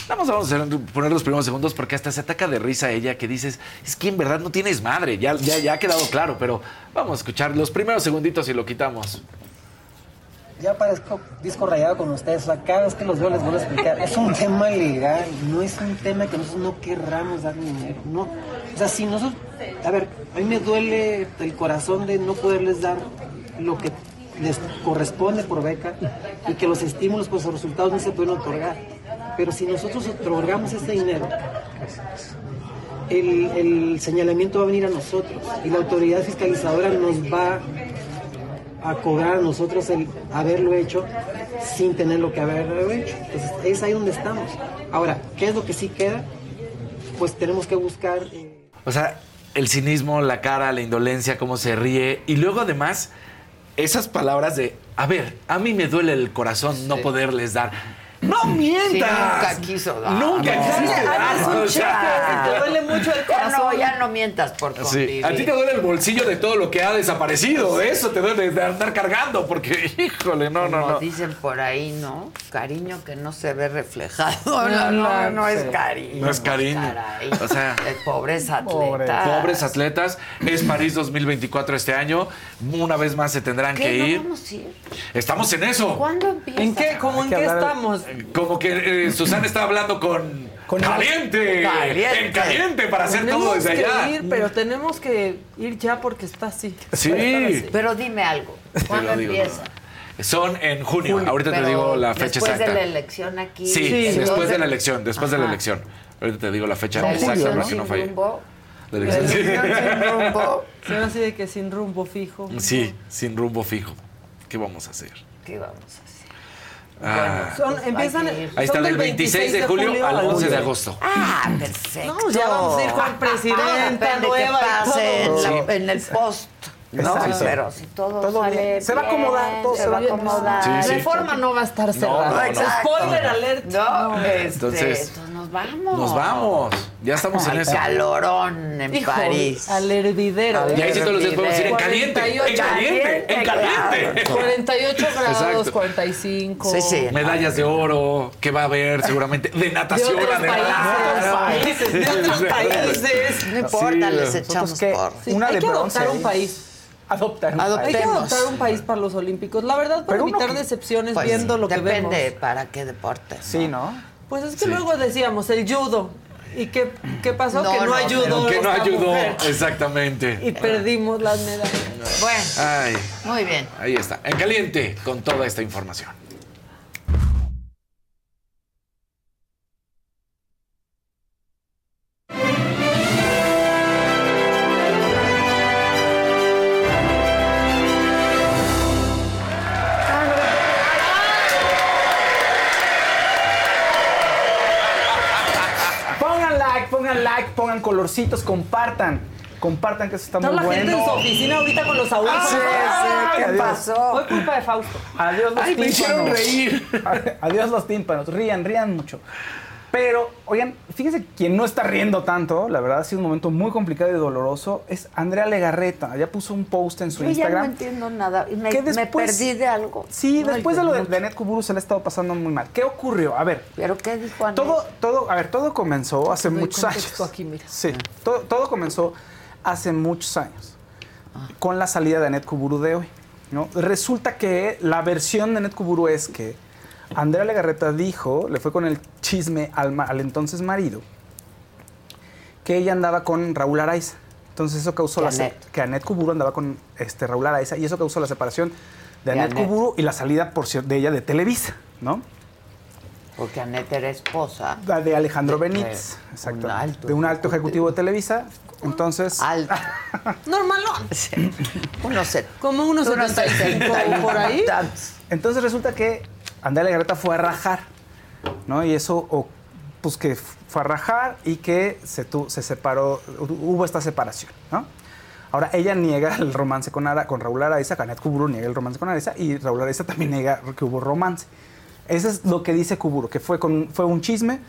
Vamos, vamos a poner los primeros segundos porque hasta se ataca de risa ella que dices, es que en verdad no tienes madre. Ya, ya, ya ha quedado claro, pero vamos a escuchar los primeros segunditos y lo quitamos. Ya parezco disco rayado con ustedes. O sea, cada vez que los veo les vuelvo a explicar. Es un tema legal, no es un tema que nosotros no querramos dar dinero. No. O sea, si nosotros. A ver, a mí me duele el corazón de no poderles dar lo que les corresponde por beca y que los estímulos por sus resultados no se pueden otorgar. Pero si nosotros otorgamos ese dinero, el, el señalamiento va a venir a nosotros y la autoridad fiscalizadora nos va a cobrar a nosotros el haberlo hecho sin tener lo que haberlo hecho. Entonces, es ahí donde estamos. Ahora, ¿qué es lo que sí queda? Pues tenemos que buscar... eh, O sea, el cinismo, la cara, la indolencia, cómo se ríe. Y luego además, esas palabras de, a ver, a mí me duele el corazón no poderles dar. ¡No mientas! Sí, nunca quiso dar. Nunca No. Sí, dar. un o sea, cheque, te [LAUGHS] duele mucho el corazón. [LAUGHS] Ya no, ya no mientas por Sí. A ti te duele el bolsillo de todo lo que ha desaparecido. Eso te duele de andar cargando, porque, [LAUGHS] híjole, no, no, Como no. dicen por ahí, ¿no? Cariño que no se ve reflejado. No, no, no es cariño. No es cariño. caray. O sea, pobres atletas. pobres atletas. Es París 2024 este año. Una vez más se tendrán ¿Qué? que ¿No ir. vamos a ir? Estamos en eso. ¿Cuándo empieza? ¿En qué? ¿Cómo en qué estamos? Como que eh, Susana está hablando con, caliente, Caliente. en caliente para hacer Tenemos todo desde que allá. ir, pero tenemos que ir ya porque está así. Sí. Así. Pero dime algo. ¿Cuándo digo, empieza? Son en junio. Junio. Ahorita te digo la fecha después exacta. de la elección aquí. Sí, ¿en después de la elección, después de la elección. Ahorita te digo la fecha La exacta para que no falle. rumbo. La elección, sí. sin [LAUGHS] rumbo. Se ve así de que sin rumbo fijo. Sí, sin rumbo fijo. ¿Qué vamos a hacer? ¿Qué vamos a hacer? Ah. Son, empiezan, Ahí son está del 26 de julio al 11 de agosto. Ah, perfecto. No, ya vamos a ir con presidenta nueva pase en, la- en el post. No, pero si todo, Todo sale bien. Se va a acomodar, todo se se va a acomodar. Sí, sí. Reforma no va a estar cerrada. no, no. Exacto. Spoiler alert. No, este, Entonces- entonces nos vamos. Nos vamos. Ya estamos en Al eso. calorón en Hijo, París. Al hervidero. Y ahí sí todos los días podemos decir en caliente, en caliente, en caliente. 48 grados, Exacto. 45. Medallas de oro, que va a haber seguramente. De natación, De otros además. países, de otros países. No importa, Sí, les echamos por. Sí, Una hay de que bronce adoptar un país. Adoptar. Adoptemos. Hay que adoptar un país para los Olímpicos. La verdad, para Pero evitar que- decepciones Pues viendo sí, lo que vemos. Depende para qué deporte. Sí, ¿no? Pues es que luego decíamos el judo. ¿Y qué, qué pasó? No, que no, no, ayudó. Que no ayudó. mujer. Exactamente. Y perdimos las medallas. Bueno, Ay, muy bien. ahí está. En caliente con toda esta información. Compartan. Compartan que eso está muy la bueno. gente en su oficina ahorita con los audífonos. sí, sí, ¿Qué adiós. pasó? Fue culpa de Fausto. Adiós los Ay, me hicieron tímpanos. reír. [LAUGHS] Adiós los tímpanos. Rían, rían mucho. Pero, oigan, fíjense quien no está riendo tanto, la verdad ha sido un momento muy complicado y doloroso, es Andrea Legarreta. Ya puso un post en su Yo ya no Instagram. entiendo nada. Me, ¿Qué me después- perdí de algo. Sí, después de lo de, mucho. de Anet Kuburu se le ha estado pasando muy mal. ¿Qué ocurrió? A ver, ¿Pero qué dijo Ana? todo, todo, a ver, todo comenzó hace muchos años. aquí, mira. Sí, todo, todo comenzó hace muchos años Ah. con la salida de Anet Kuburu de hoy. ¿no? Resulta que la versión de Netkuburu es que Andrea Legarreta dijo, le fue con el chisme al, entonces marido, que ella andaba con Raúl Araiza. Entonces eso causó la Anet. que Anet Kuburu andaba con este, Raúl Araiza y eso causó la separación de Anet Anet. Kuburu y la salida por de ella de Televisa, ¿no? Porque Aneta era esposa. La de Alejandro De- Benítez, de exacto. un alto de un alto ejecutivo de Televisa. Entonces. Alto. [LAUGHS] Normalón. Uno se. Como unos Unos 75 por ahí. Entonces resulta que Andrea Legarreta fue a rajar, ¿no? Y eso, o, pues que fue a rajar y que se, tu- se separó, hubo esta separación, ¿no? Ahora, ella niega el romance con, Ara- con Raúl Araiza, Canet Kuburu niega el romance con Araiza y Raúl Araiza también niega que hubo romance. Eso es lo que dice Kuburu, que fue, con, fue un chisme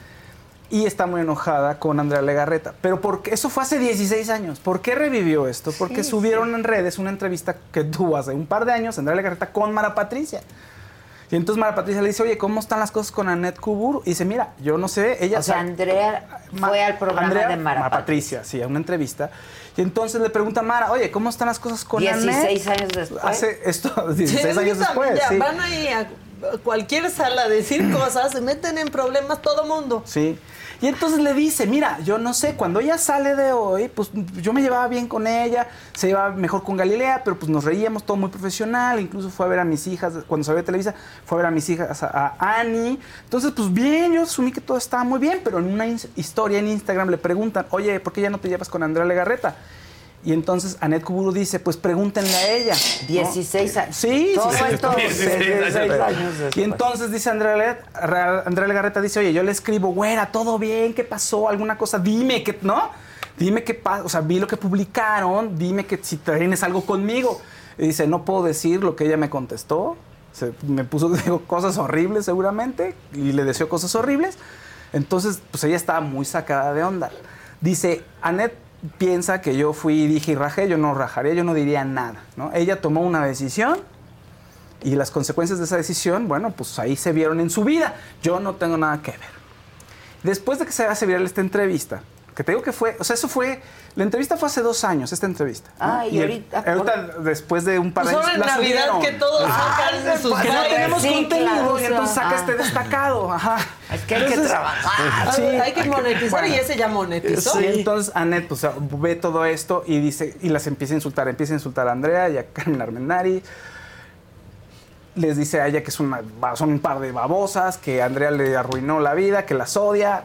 y está muy enojada con Andrea Legarreta. Pero porque eso fue hace 16 años. ¿Por qué revivió esto? Porque Sí, subieron en redes una entrevista que tuvo hace un par de años Andrea Legarreta con Mara Patricia. Y entonces Mara Patricia le dice, oye, ¿cómo están las cosas con Annette Kuburu? Y dice, mira, yo no sé, ella... O sea, Andrea fue al programa Andrea- de Mara Patricia, sí, a una entrevista. Y entonces le pregunta a Mara, oye, ¿cómo están las cosas con 16 Annette? años después. Hace esto, Sí, 16 es que años después, ya sí. Van ahí a cualquier sala a decir cosas, se meten en problemas todo mundo. Sí. Y entonces le dice, mira, yo no sé, cuando ella sale de hoy, pues yo me llevaba bien con ella, se llevaba mejor con Galilea, pero pues nos reíamos todo muy profesional, incluso fue a ver a mis hijas, cuando salió de Televisa, fue a ver a mis hijas, a, a Annie. Entonces, pues bien, yo asumí que todo estaba muy bien, pero en una historia en Instagram le preguntan, oye, ¿por qué ya no te llevas con Andrea Legarreta? Y entonces Anet Kuburu dice, pues pregúntenle a ella. ¿no? 16 años. Sí, Todo sí, esto 16 años después. Y entonces dice Andrea, Andrea Legarreta, dice, oye, yo le escribo, güera, todo bien, ¿qué pasó? ¿Alguna cosa? Dime que, ¿no? Dime qué pasa, o sea, vi lo que publicaron, dime que si tienes algo conmigo. Y dice, no puedo decir lo que ella me contestó. Se- me puso [LAUGHS] digo, cosas horribles seguramente y le deseó cosas horribles. Entonces, pues ella estaba muy sacada de onda. Dice, Anet piensa que yo fui y dije y rajé, yo no rajaría, yo no diría nada, ¿no? Ella tomó una decisión y las consecuencias de esa decisión, bueno, pues ahí se vieron en su vida. Yo no tengo nada que ver. Después de que se hace viral esta entrevista, que te digo que fue, o sea, eso fue, la entrevista fue hace dos años, esta entrevista. ¿no? Ah, y el- ahorita, ahorita, después de un par de Pues años, ahora en la Navidad subieron. que todos Ah, sacan sus que no tenemos Sí, contenido claro, y entonces saca ah. este destacado. Ajá. Es que hay que trabajar. Sí, hay que monetizar bueno. y ese ya monetizó. Sí, entonces Annette pues, ve todo esto y dice y las empieza a insultar, empieza a insultar a Andrea y a Carmen Armendari. Les dice a ella que es una, son un par de babosas, que Andrea le arruinó la vida, que las odia.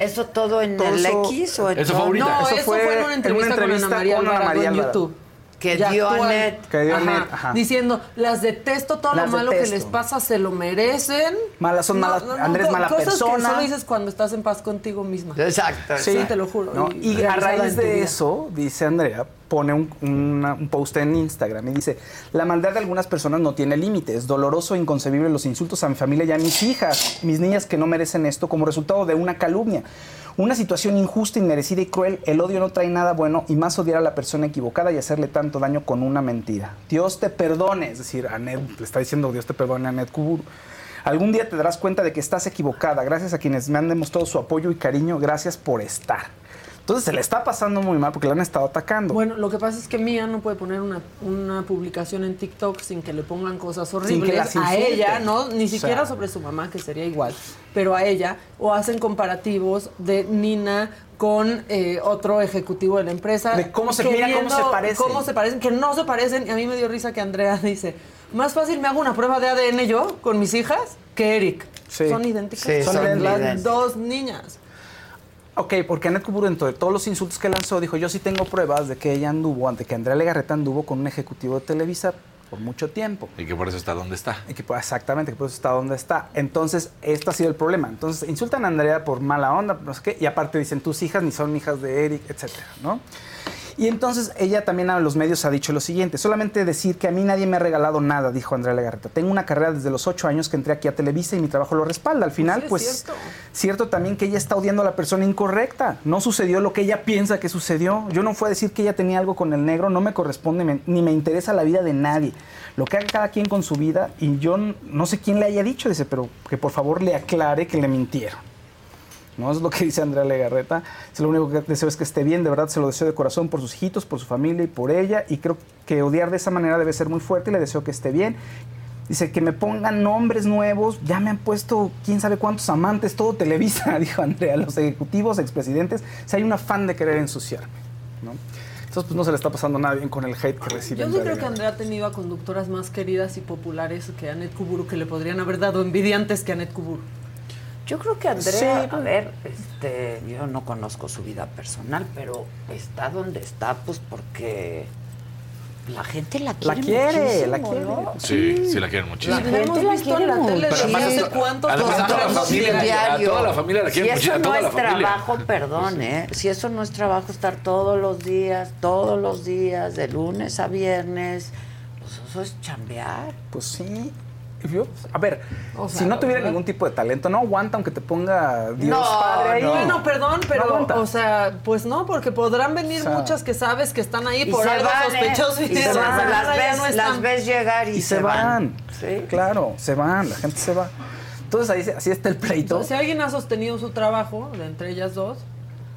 ¿Eso todo en Todo el eso- X o en Eso fue ahorita. No, Eso eso, fue en una en entrevista, una entrevista con Ana María con Ana Alvarado María en. YouTube. Que Ya dio actual. Annette. Que dio Ajá. Annette, ajá. Diciendo, las detesto, todo Las lo malo que les pasa se lo merecen. Malas son malas, Andrea es co- mala cosas persona. que solo dices cuando estás en paz contigo misma. Exacto. Sí, te lo juro. ¿no? Y, a raíz de eso, dice Andrea, pone un, una- un post en Instagram y dice, la maldad de algunas personas no tiene límites, es doloroso e inconcebible los insultos a mi familia y a mis hijas, mis niñas que no merecen esto como resultado de una calumnia. Una situación injusta, inmerecida y cruel, el odio no trae nada bueno y más odiar a la persona equivocada y hacerle tanto daño con una mentira. Dios te perdone, es decir, Anet le está diciendo Dios te perdone a Anet Kuburu. Algún día te darás cuenta de que estás equivocada. Gracias a quienes me han demostrado su apoyo y cariño. Gracias por estar. Entonces se le está pasando muy mal porque le han estado atacando. Bueno, lo que pasa es que Mía no puede poner una, una publicación en TikTok sin que le pongan cosas Sin que horribles las a ella, ¿no? Ni O siquiera sea. sobre su mamá, que sería igual, pero a ella, o hacen comparativos de Nina con eh, otro ejecutivo de la empresa. De cómo se- mira cómo se parecen. Cómo se parecen, que no se parecen. Y a mí me dio risa que Andrea [LAUGHS] dice, más fácil me hago una prueba de ADN yo con mis hijas que Eric. Sí. Son idénticas. Sí, son las idénticas. dos niñas. Ok, porque Annette Kuburu, dentro de todos los insultos que lanzó, dijo, yo sí tengo pruebas de que ella anduvo, ante que Andrea Legarreta anduvo con un ejecutivo de Televisa por mucho tiempo. Y que por eso está donde está. Y que, pues, exactamente, que por eso está donde está. Entonces, esto ha sido el problema. Entonces, insultan a Andrea por mala onda, no sé qué, y aparte dicen, tus hijas ni son hijas de Eric, etcétera, ¿no? Y entonces ella también a los medios ha dicho lo siguiente, solamente decir que a mí nadie me ha regalado nada, dijo Andrea Legarreta. Tengo una carrera desde los ocho años que entré aquí a Televisa y mi trabajo lo respalda. Al final, sí, pues, cierto. cierto también que ella está odiando a la persona incorrecta. No sucedió lo que ella piensa que sucedió. Yo no fue a decir que ella tenía algo con el negro, no me corresponde me- ni me interesa la vida de nadie. Lo que haga cada quien con su vida y yo no sé quién le haya dicho, dice, pero que por favor le aclare que le mintieron. ¿No? Es lo que [LAUGHS] dice Andrea Legarreta. Dice, lo único que deseo es que esté bien, de verdad se lo deseo de corazón por sus hijitos, por su familia y por ella. Y creo que odiar de esa manera debe ser muy fuerte y le deseo que esté bien. Dice que me pongan nombres nuevos, ya me han puesto quién sabe cuántos amantes, todo Televisa, [LAUGHS] dijo Andrea, los ejecutivos, expresidentes. O sea, hay un afán de querer ensuciarme, ¿no? Entonces, pues no se le está pasando nada bien con el hate que recibe. Yo sí creo que. Andrea ha tenido a conductoras más queridas y populares que Anet Kuburu, que le podrían haber dado envidia antes que Anet Kuburu. Yo creo que Andrea, Sí, a pues. ver, este, yo no conozco su vida personal, pero está donde está, pues porque la gente la quiere. La quiere, muchísimo, la quiere. ¿no? Sí, sí la quieren muchísimo. La la visto quiere en la mucho. tele a- cuántos además a toda la familia, a diarios. toda la familia la quiere si mucho, eso a no la es familia. trabajo, perdón, ¿eh? Si eso no es trabajo, estar todos los días, todos los días, de lunes a viernes, pues eso es chambear. Pues sí. Yo- A ver, O sea, si no tuviera ¿verdad? ningún tipo de talento, no aguanta aunque te ponga Dios No, Padre ahí. no. Bueno, perdón, No pero, aguanta. o sea, pues no, porque podrán venir O sea, muchas que sabes que están ahí Y por se algo van, ¿eh? sospechoso Y y, se se van, van, las ya ves- no las ves llegar y, Y se van. Sí. Claro, se van, la gente se va. Entonces ahí se- así está el pleito. Si alguien ha sostenido su trabajo, de entre ellas dos,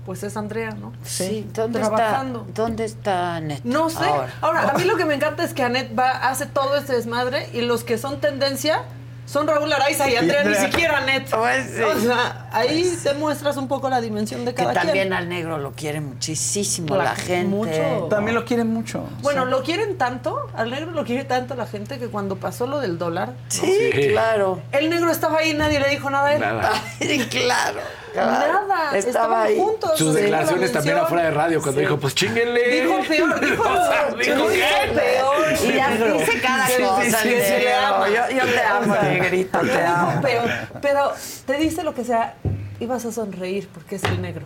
pues es Andrea, ¿no? Sí, ¿dónde Trabajando. está? ¿Dónde está Anet? No sé. Ahora. Ahora. a mí lo que me encanta es que Anet va, hace todo este desmadre y los que son tendencia son Raúl Araiza y Andrea, ni siquiera Anet. Pues sí. O sea, ahí te muestras un poco la dimensión de Que cada también quien. al negro lo quiere muchísimo La- la, gente. mucho. También lo quieren mucho. Bueno, lo quieren tanto, al negro lo quiere tanto la gente que cuando pasó lo del dólar. ¿no? Sí, Sí. claro. El negro estaba ahí y nadie le dijo nada a él. Nada. [LAUGHS] Ay, claro. Nada. Estaba estaban ahí. juntos. Sus sí, declaraciones la también afuera de radio cuando Sí. dijo, pues chinguenle. Dijo peor, [LAUGHS] dijo, O sea, dijo peor. Y ya dice cada cosa, sí, sí, le. Yo- yo te amo, negrito, te dijo amo. peor. Pero te dice lo que sea, ibas a sonreír porque es el negro.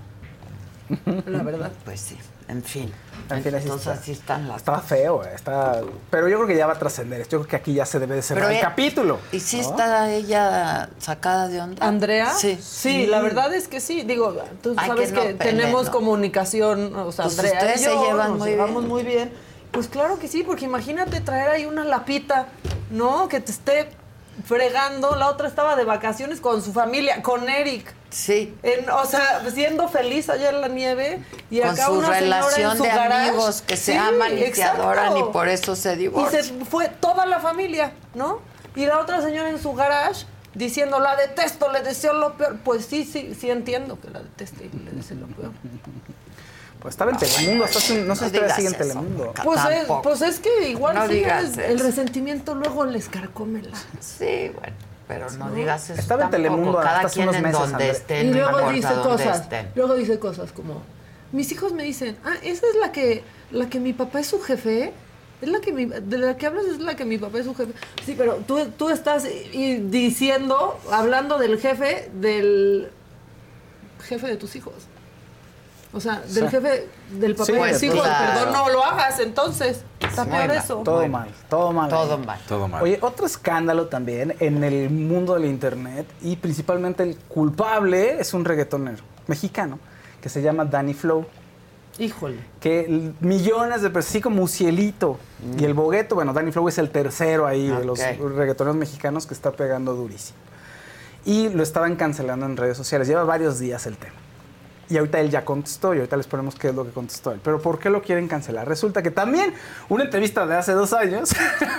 La verdad. Pues sí, en fin. En fin, así Entonces está. así están las Está feo, eh, está... Pero yo creo que ya va a trascender. Yo creo que aquí ya se debe de cerrar Pero el capítulo. ¿Y si ¿no? está ella sacada de onda? ¿Andrea? Sí. Sí, la verdad es que sí. Digo, tú Ay, sabes que no que, peleen, tenemos ¿no? comunicación, o sea, Pues Andrea ustedes y se yo llevan nos muy llevamos bien. muy bien. Pues claro que sí, porque imagínate traer ahí una lapita, ¿no? Que te esté fregando. La otra estaba de vacaciones con su familia, con Eric. Sí. En- o sea, siendo feliz allá en la nieve. Y Con acá su una señora en relación su de garage. amigos que se Sí, aman y se adoran y por eso se Y se divorcian. fue toda la familia, ¿no? Y la otra señora en su garage diciendo, la detesto, le deseo lo peor. Pues sí, sí, sí entiendo que la deteste y le deseo lo peor. Pues estaba en Telemundo, hasta hace un- no sé si todavía sigue en eso, Telemundo. Pues es, Tampoco. pues es que igual No sí digas es- eso. el resentimiento luego les carcome la... Sí, bueno, pero no ¿No? digas eso Estaba en tampoco. Telemundo Cada hasta hace quien unos en meses, donde André. esté, Y no luego importa dice dónde cosas, luego dice cosas como, mis hijos me dicen, ah, esa es la que, la que mi papá es su jefe, es la que mi, de la que hablas es la que mi papá es su jefe. Sí, pero tú, tú estás y- diciendo, hablando del jefe, del jefe de tus hijos. O sea, del Sí. jefe del papá Sí, de pues. Perdón, no lo hagas, entonces. Está Muy peor eso. Todo mal, todo mal. Todo mal. Todo mal. Oye, otro escándalo también en el mundo del internet y principalmente el culpable es un reggaetonero mexicano que se llama Danny Flow. Híjole. Que millones de personas, así como Ucielito y el Bogueto, bueno, Danny Flow es el tercero ahí de los reggaetoneros mexicanos que está pegando durísimo. Y lo estaban cancelando en redes sociales, lleva varios días el tema. Y ahorita él ya contestó y ahorita les ponemos qué es lo que contestó él. Pero ¿por qué lo quieren cancelar? Resulta que también una entrevista de hace dos años,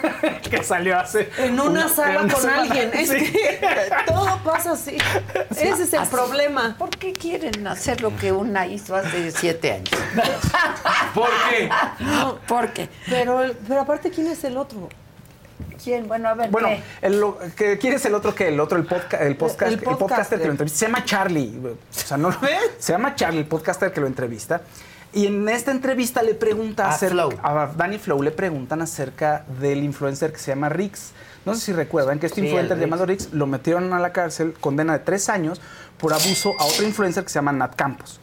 [LAUGHS] que salió hace... En una sala una con semana, alguien. Es sí. que todo pasa así. [LAUGHS] Ese es el Así. problema. ¿Por qué quieren hacer lo que una hizo hace siete años? [LAUGHS] ¿Por qué? ¿Por qué? Pero, pero aparte, ¿quién es el otro? ¿Quién? Bueno, a ver, Bueno, ¿qué? el, lo- que, ¿quién es el otro que el otro? El, podca- el, podcast, El el podcaster que lo entrevista. Se llama Charlie. O sea, no lo ¿Ves? Se llama Charlie, el podcaster que lo entrevista. Y en esta entrevista le pregunta A acerca- Flow. a Danny Flow le preguntan acerca del influencer que se llama Rix. No sé si recuerdan que este Sí, influencer llamado Rix lo metieron a la cárcel, condena de tres años, por abuso a otro influencer que se llama Nat Campos.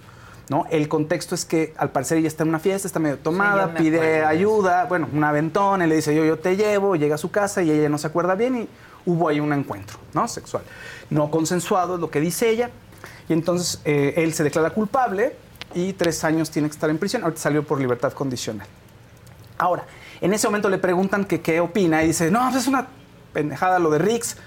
¿No? El contexto es que al parecer ella está en una fiesta, está medio tomada, Sí, yo me pide ayuda, bueno, un aventón, él le dice yo, yo te llevo, llega a su casa y ella no se acuerda bien y hubo ahí un encuentro, ¿no? Sexual. No consensuado es lo que dice ella. Y entonces eh, él se declara culpable y tres años tiene que estar en prisión. Ahorita salió por libertad condicional. Ahora, en ese momento le preguntan que qué opina y dice, no, pues es una pendejada lo de Rix.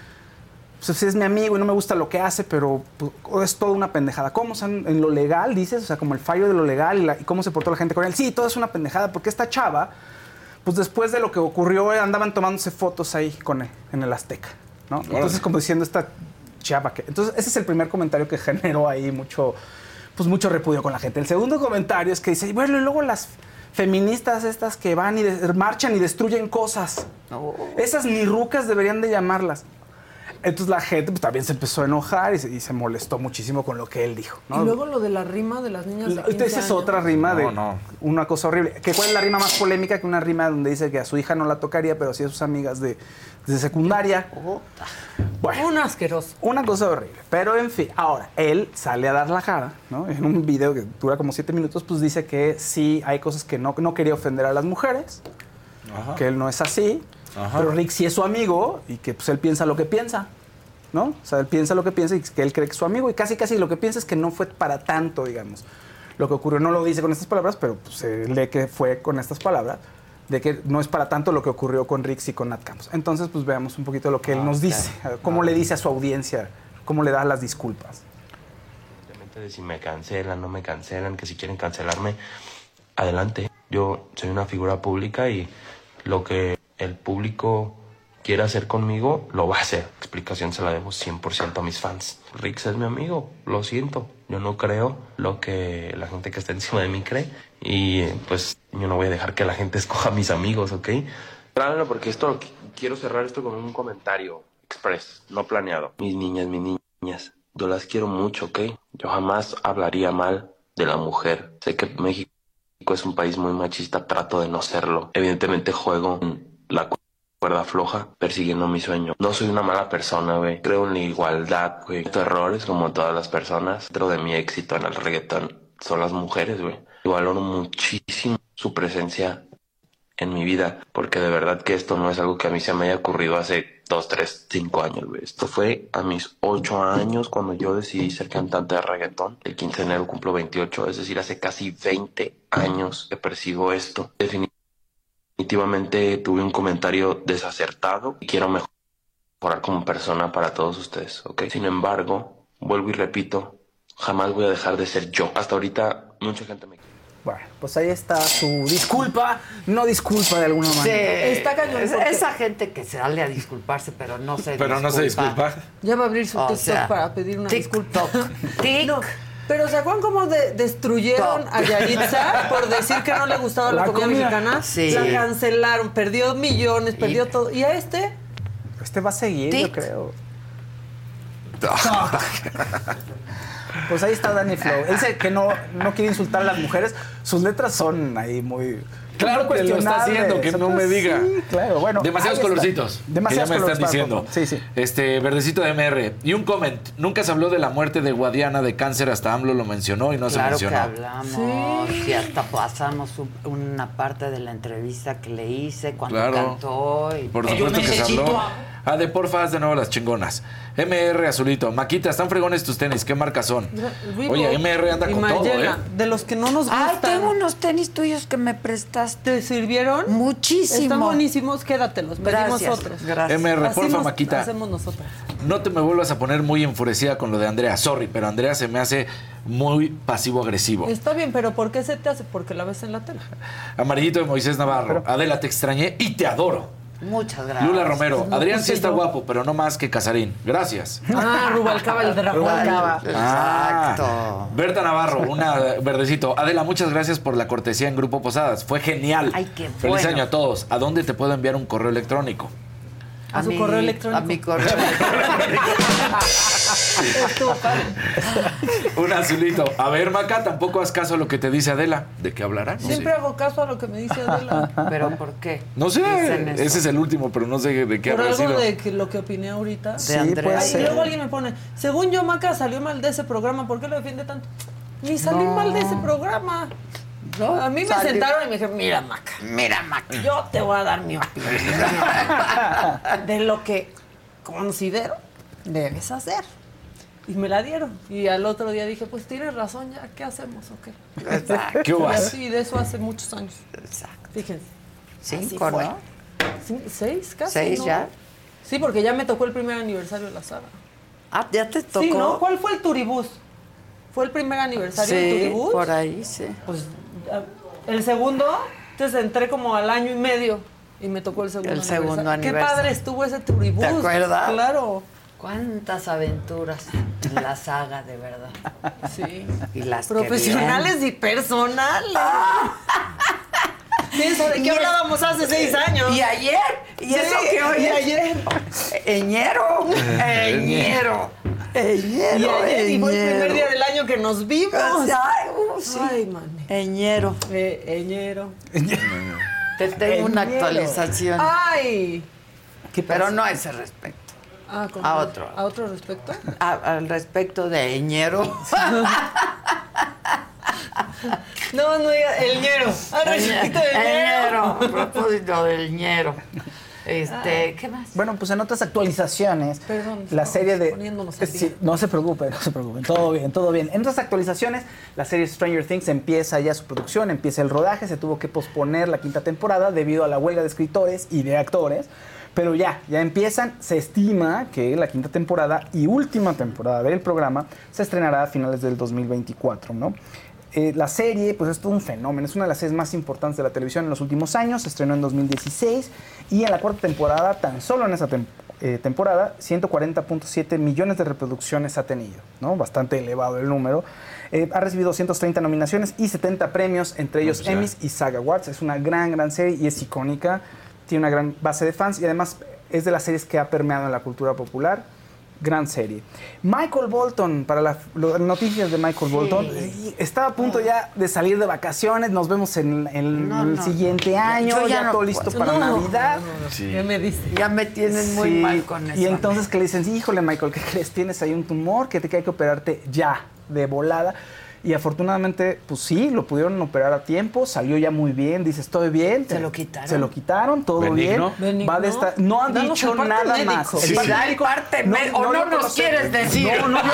Pues es mi amigo y no me gusta lo que hace, pero pues, es toda una pendejada. ¿Cómo? O sea, en lo legal, dices, o sea, como el fallo de lo legal y, la- y cómo se portó la gente con él. Sí, todo es una pendejada, porque esta chava, pues después de lo que ocurrió, andaban tomándose fotos ahí con él, en el Azteca, ¿no? Entonces, como diciendo esta chava que... Entonces, ese es el primer comentario que generó ahí mucho, pues mucho repudio con la gente. El segundo comentario es que dice, bueno, y luego las feministas estas que van y marchan y destruyen cosas. Esas ni rucas deberían de llamarlas. Entonces la gente pues, también se empezó a enojar y se, y se molestó muchísimo con lo que él dijo. ¿no? Y luego lo de la rima de las niñas de La- 15 Esa es años. otra rima de No, no. una cosa horrible. Que ¿Cuál es la rima más polémica que una rima donde dice que a su hija no la tocaría, pero sí a sus amigas de, de secundaria? Bueno, Un asqueroso. una cosa horrible. Pero en fin, ahora, él sale a dar la cara, ¿no? En un video que dura como siete minutos, pues dice que sí hay cosas que no, no quería ofender a las mujeres, que él no es así, Ajá. pero Rick sí es su amigo y que pues él piensa lo que piensa. ¿No? O sea, él piensa lo que piensa y que él cree que es su amigo y casi casi lo que piensa es que no fue para tanto, digamos. Lo que ocurrió no lo dice con estas palabras, pero pues, se lee que fue con estas palabras, de que no es para tanto lo que ocurrió con Rix y con Nat Campos. Entonces, pues veamos un poquito lo que él nos dice, [LAUGHS] cómo le dice a su audiencia, cómo le da las disculpas. De si me cancelan, no me cancelan, que si quieren cancelarme, adelante. Yo soy una figura pública y lo que el público quiera hacer conmigo, lo va a hacer. Explicación se la debo 100% a mis fans. Rix es mi amigo, lo siento. Yo no creo lo que la gente que está encima de mí cree y pues yo no voy a dejar que la gente [LAUGHS] escoja a mis amigos, ¿ok? Claro, porque esto quiero cerrar esto con un comentario express, no planeado. Mis niñas, mis niñas, yo las quiero mucho, ¿ok? Yo jamás hablaría mal de la mujer. Sé que México es un país muy machista, trato de no serlo. Evidentemente juego en la cu- cuerda floja persiguiendo mi sueño. No soy una mala persona, güey. Creo en la igualdad, güey. Errores como todas las personas. Dentro de mi éxito en el reggaetón son las mujeres, güey. Valoro muchísimo su presencia en mi vida, porque de verdad que esto no es algo que a mí se me haya ocurrido hace dos, tres, cinco años, güey. Esto fue a mis ocho años cuando yo decidí ser cantante de reggaetón. El 15 de enero cumplo 28, es decir, hace casi 20 años que persigo esto. Definitivamente tuve un comentario desacertado y quiero mejorar como persona para todos ustedes, ¿ok? Sin embargo, vuelvo y repito, jamás voy a dejar de ser yo. Hasta ahorita mucha gente me Bueno, pues ahí está su disculpa, no disculpa de alguna Sí, manera. es- esa gente que sale a disculparse, pero no se Pero no se disculpa. Ya va a abrir su O TikTok sea, para pedir una disculpa. Tic. Pero ¿se acuerdan cómo de- destruyeron a Yaritza [LAUGHS] por decir que no le gustaba la, La comida, comida. mexicana? Sí. La cancelaron, perdió millones, perdió todo. ¿Y a este? Este va a seguir, yo creo. Pues ahí está Danny Flow. Él dice que no, no quiere insultar a las mujeres. Sus letras son ahí muy. Claro que lo está haciendo, que no me diga. Sí, claro, bueno. Demasiados colorcitos. Demasiados que ya me colores están para diciendo. Sí, sí. Este, verdecito de MR. Y un comment. Nunca se habló de la muerte de Guadiana de cáncer, hasta AMLO lo mencionó y no claro se que mencionó. hablamos y hasta pasamos un- una parte de la entrevista que le hice cuando Claro. cantó. Y Por supuesto que se habló. Ah, de porfa, haz de nuevo las chingonas. MR Azulito. Maquita, están fregones tus tenis. ¿Qué marcas son? Oye, MR anda y con todo, ¿eh? De los que no nos gustan. Ay, tengo unos tenis tuyos que me prestaste. ¿Te sirvieron? Muchísimo. Están buenísimos, quédatelos. Pedimos Gracias, otros. gracias. MR, porfa, Maquita. Hacemos nosotros. No te me vuelvas a poner muy enfurecida con lo de Andrea. Sorry, pero Andrea se me hace muy pasivo-agresivo. Está bien, pero ¿por qué se te hace? Porque la ves en la tele. Amarillito de Moisés Navarro. Adela, te extrañé y te adoro. Muchas gracias. Lula Romero. No Adrián sí está yo. guapo, pero no más que Casarín. Gracias. Ah, Rubalcaba el dragón. Rubalcaba. Ah, Exacto. Berta Navarro, una verdecito. Adela, muchas gracias por la cortesía en Grupo Posadas. Fue genial. Ay, qué Feliz bueno. año a todos. ¿A dónde te puedo enviar un correo electrónico? A su mi- correo electrónico. A mi correo padre. [LAUGHS] Un azulito. A ver, Maca, tampoco haz caso a lo que te dice Adela. ¿De qué hablará? No Siempre sé. hago caso a lo que me dice Adela. ¿Pero por qué? No sé. Ese es el último, pero no sé de qué Por habrá algo sido. de que lo que opiné ahorita. Sí, puede Ay, y luego alguien me pone, según yo, Maca salió mal de ese programa, ¿por qué lo defiende tanto? Ni salí No. mal de ese programa. A mí me sentaron y me dijeron, mira, Maca, Mira, Mac. yo te voy a dar mi opinión [LAUGHS] de lo que considero debes hacer. Y me la dieron. Y al otro día dije, pues tienes razón, ya, ¿qué hacemos o qué? Exacto. ¿Qué hubo? Y así, de eso hace muchos años. Exacto. Fíjense. Cinco. ¿no? ¿Seis casi? ¿Seis ¿no? ya? Sí, porque ya me tocó el primer aniversario de la saga. Ah, ya te tocó. Sí, ¿no? ¿Cuál fue el Turibús? ¿Fue el primer aniversario del Sí, Turibús? por ahí, sí. Pues el segundo, entonces entré como al año y medio y me tocó el segundo El segundo Qué aniversario. padre estuvo ese Turibús. ¿Te acuerdas? Claro. ¿Cuántas aventuras en la saga, de verdad? Sí. Y las Profesionales y personales. Piensa, ¿de qué hablábamos hace seis años? Y ayer, y eso Sí, que hoy y ayer. Eñero, Eñero, Eñero, Y ayer, y fue el primer día del año que nos vimos. Ay, uh, sí. Ay, man. Eñero. Eh, Eñero. Te tengo una actualización. Ay. Pero no a ese respecto. Ah, ¿con- A otro. ¿A otro respecto? A- al respecto de Eñero. No, no diga el ñero. Ah, respecto del Eñero. A ñero. propósito del Ñero. Este, ¿qué más? Bueno, pues en otras actualizaciones, Perdón, la serie de... Sí, no se preocupen, no se preocupen, todo bien, todo bien. En otras actualizaciones, la serie Stranger Things empieza ya su producción, empieza el rodaje, se tuvo que posponer la quinta temporada debido a la huelga de escritores y de actores, pero ya, ya empiezan, se estima que la quinta temporada y última temporada del programa se estrenará a finales del 2024, ¿no? Eh, la serie, pues es todo un fenómeno, es una de las series más importantes de la televisión en los últimos años, se estrenó en 2016 y en la cuarta temporada, tan solo en esa tem- eh, temporada, 140.7 millones de reproducciones ha tenido, ¿no? Bastante elevado el número. Eh, ha recibido 230 nominaciones y 70 premios, entre ellos. Emmys y Saga Awards. Es una gran, gran serie y es icónica, tiene una gran base de fans y además es de las series que ha permeado en la cultura popular. Gran serie. Michael Bolton, para las noticias de Michael Bolton, y está a punto ya de salir de vacaciones. Nos vemos en, en No, el no. siguiente año, Yo ya, ya no todo listo para No, Navidad. Sí. ¿Qué me dice? Ya me tienen muy mal con eso. Y entonces que le dicen, sí, híjole, Michael, ¿qué crees? Tienes ahí un tumor que te hay que operarte ya, de volada. Y afortunadamente, pues sí, lo pudieron operar a tiempo, salió ya muy bien, dice, estoy bien. ¿Se lo quitaron? Se lo quitaron, todo ¿Benigno? bien. ¿Benigno? Va de esta, no han Danos dicho parte nada médico. más. Sí, sí. Parte me- o no nos conocí- quieres decir. No, no, no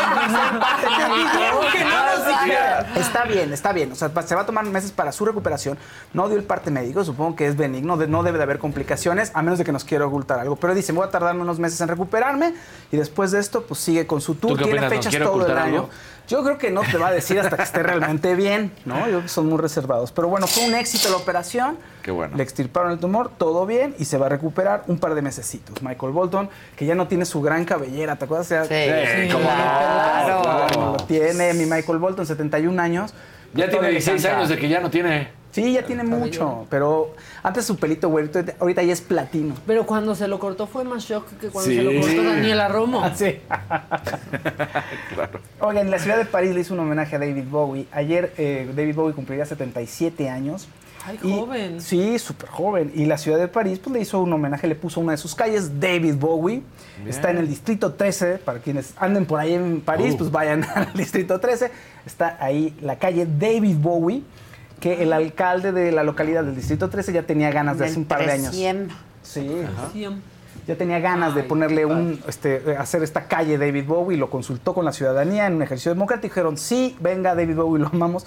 nos dijera. Está bien, está bien. O sea, se va a tomar meses para su recuperación. No dio el parte médico, supongo que es benigno, de- no debe de haber complicaciones, a menos de que nos quiera ocultar algo. Pero dice, voy a tardarme unos meses en recuperarme y después de esto, pues sigue con su tour. ¿Tú qué Tiene fechas todo el año. Yo creo que no te va a decir hasta que esté realmente bien, ¿no? Yo creo que son muy reservados. Pero bueno, fue un éxito la operación. Qué bueno. Le extirparon el tumor, todo bien, y se va a recuperar un par de mesecitos. Michael Bolton, que ya no tiene su gran cabellera, ¿te acuerdas? Ya- Sí, Sí, no. claro. Claro, lo tiene mi Michael Bolton, 71 años. Ya tiene Todavía 16 canta. años de que ya no tiene. Sí, ya tiene mucho, pero antes su pelito güerito, ahorita ya es platino. Pero cuando se lo cortó fue más shock que cuando Sí. se lo cortó Daniela Romo. Ah, sí. [LAUGHS] Claro. Oigan, la ciudad de París le hizo un homenaje a David Bowie. Ayer eh, David Bowie cumpliría 77 años. Ay, Y- joven. Sí, súper joven. Y la ciudad de París pues, le hizo un homenaje, le puso una de sus calles, David Bowie. Está en el distrito 13, para quienes anden por ahí en París, Uh. pues vayan [LAUGHS] al distrito 13. Está ahí la calle David Bowie, que el alcalde de la localidad del distrito 13 ya tenía ganas de hace un par de años. Sí. Siempre. Ya tenía ganas de ponerle un, este, hacer esta calle David Bowie, lo consultó con la ciudadanía en un ejercicio democrático. Dijeron, sí, venga David Bowie, lo amamos.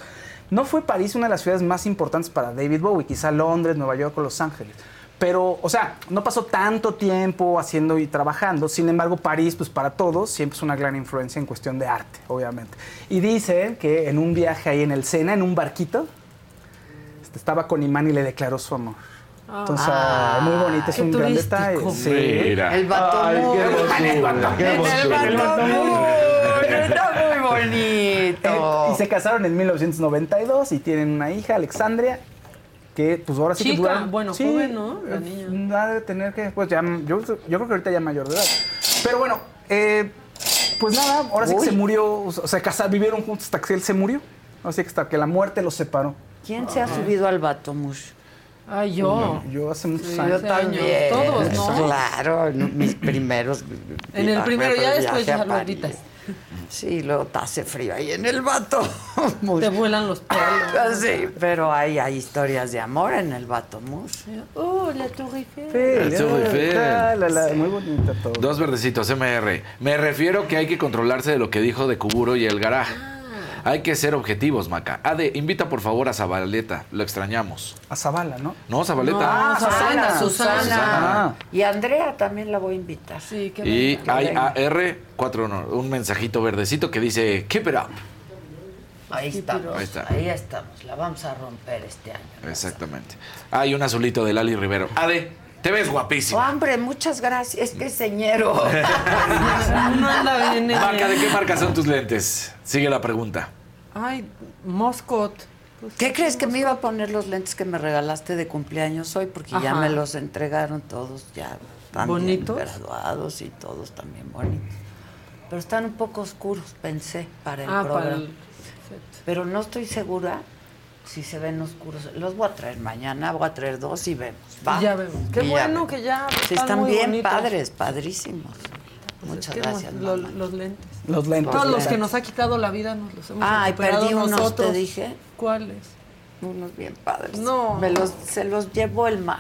No fue París una de las ciudades más importantes para David Bowie, quizá Londres, Nueva York o Los Ángeles. Pero, o sea, no pasó tanto tiempo haciendo y trabajando. Sin embargo, París, pues para todos, siempre es una gran influencia en cuestión de arte, obviamente. Y dicen que en un viaje ahí en el Sena, en un barquito, estaba con Imán y le declaró su amor. Entonces, Ah, muy bonito, es un gran detalle. Sí. Mira. El vato Ay, qué Moore. hermosura, qué En el. Está muy bonito. Eh, y se casaron en 1992 y tienen una hija, Alexandria, que pues ahora sí que Chica, duraron- bueno, sí, joven, ¿no? La eh, niña. Ha de tener que, pues ya, yo, yo creo que ahorita ya mayor de edad. Pero bueno, eh, pues nada, ahora sí que se murió, o sea, casaron, vivieron juntos hasta que él se murió. Así que hasta que la muerte los separó. ¿Quién se ha subido al vato Mush? Ay, yo. Yo hace muchos Sí, años. yo también. Todos, ¿no? Claro, en mis primeros. En el primero, ya después ya lo. Sí, luego te hace frío ahí en el vato. [LAUGHS] Te vuelan los pelos. Sí, pero hay, hay historias de amor en el vato. Oh, la Torre Eiffel. Torre la, la, la, muy bonita todo. Dos verdecitos, MR. Me refiero que hay que controlarse de lo que dijo de Kuburo y el Garaj. Hay que ser objetivos, Maca. Ade, invita por favor a Zabaleta. Lo extrañamos. A Zabala, ¿no? No, Zabaleta. Ah, Susana, Susana. Susana. Y Andrea también la voy a invitar. Sí, qué Y hay venga. AR4, no, un mensajito verdecito que dice, keep it up. Ahí estamos. Ahí está. Ahí estamos. La vamos a romper este año. Exactamente. Hay un azulito de Lali Rivero. Ade, te ves guapísima. Hombre, muchas gracias. Es que es señero. [LAUGHS] No anda bien. Maca, ¿de qué marca son tus lentes? Sigue la pregunta. Ay, Moscot. Pues, ¿Qué crees que me iba a poner los lentes que me regalaste de cumpleaños hoy? Porque ya me los entregaron todos ya también ¿Bonitos? graduados y todos también bonitos. Pero están un poco oscuros, pensé, para el Ah, para programa. el Pero no estoy segura si se ven oscuros. Los voy a traer mañana, voy a traer dos y vemos. ¿va? Ya vemos. Qué Y bueno vemos. que ya Sí, están están muy bien bonitos. padres, padrísimos. Pues Muchas es que gracias. lo- los lentes. Los lentes. Todos los que nos ha quitado la vida nos los hemos Ay, recuperado perdí unos, nosotros. te dije. ¿Cuáles? Unos bien padres. No. Me los, se los llevó el mar.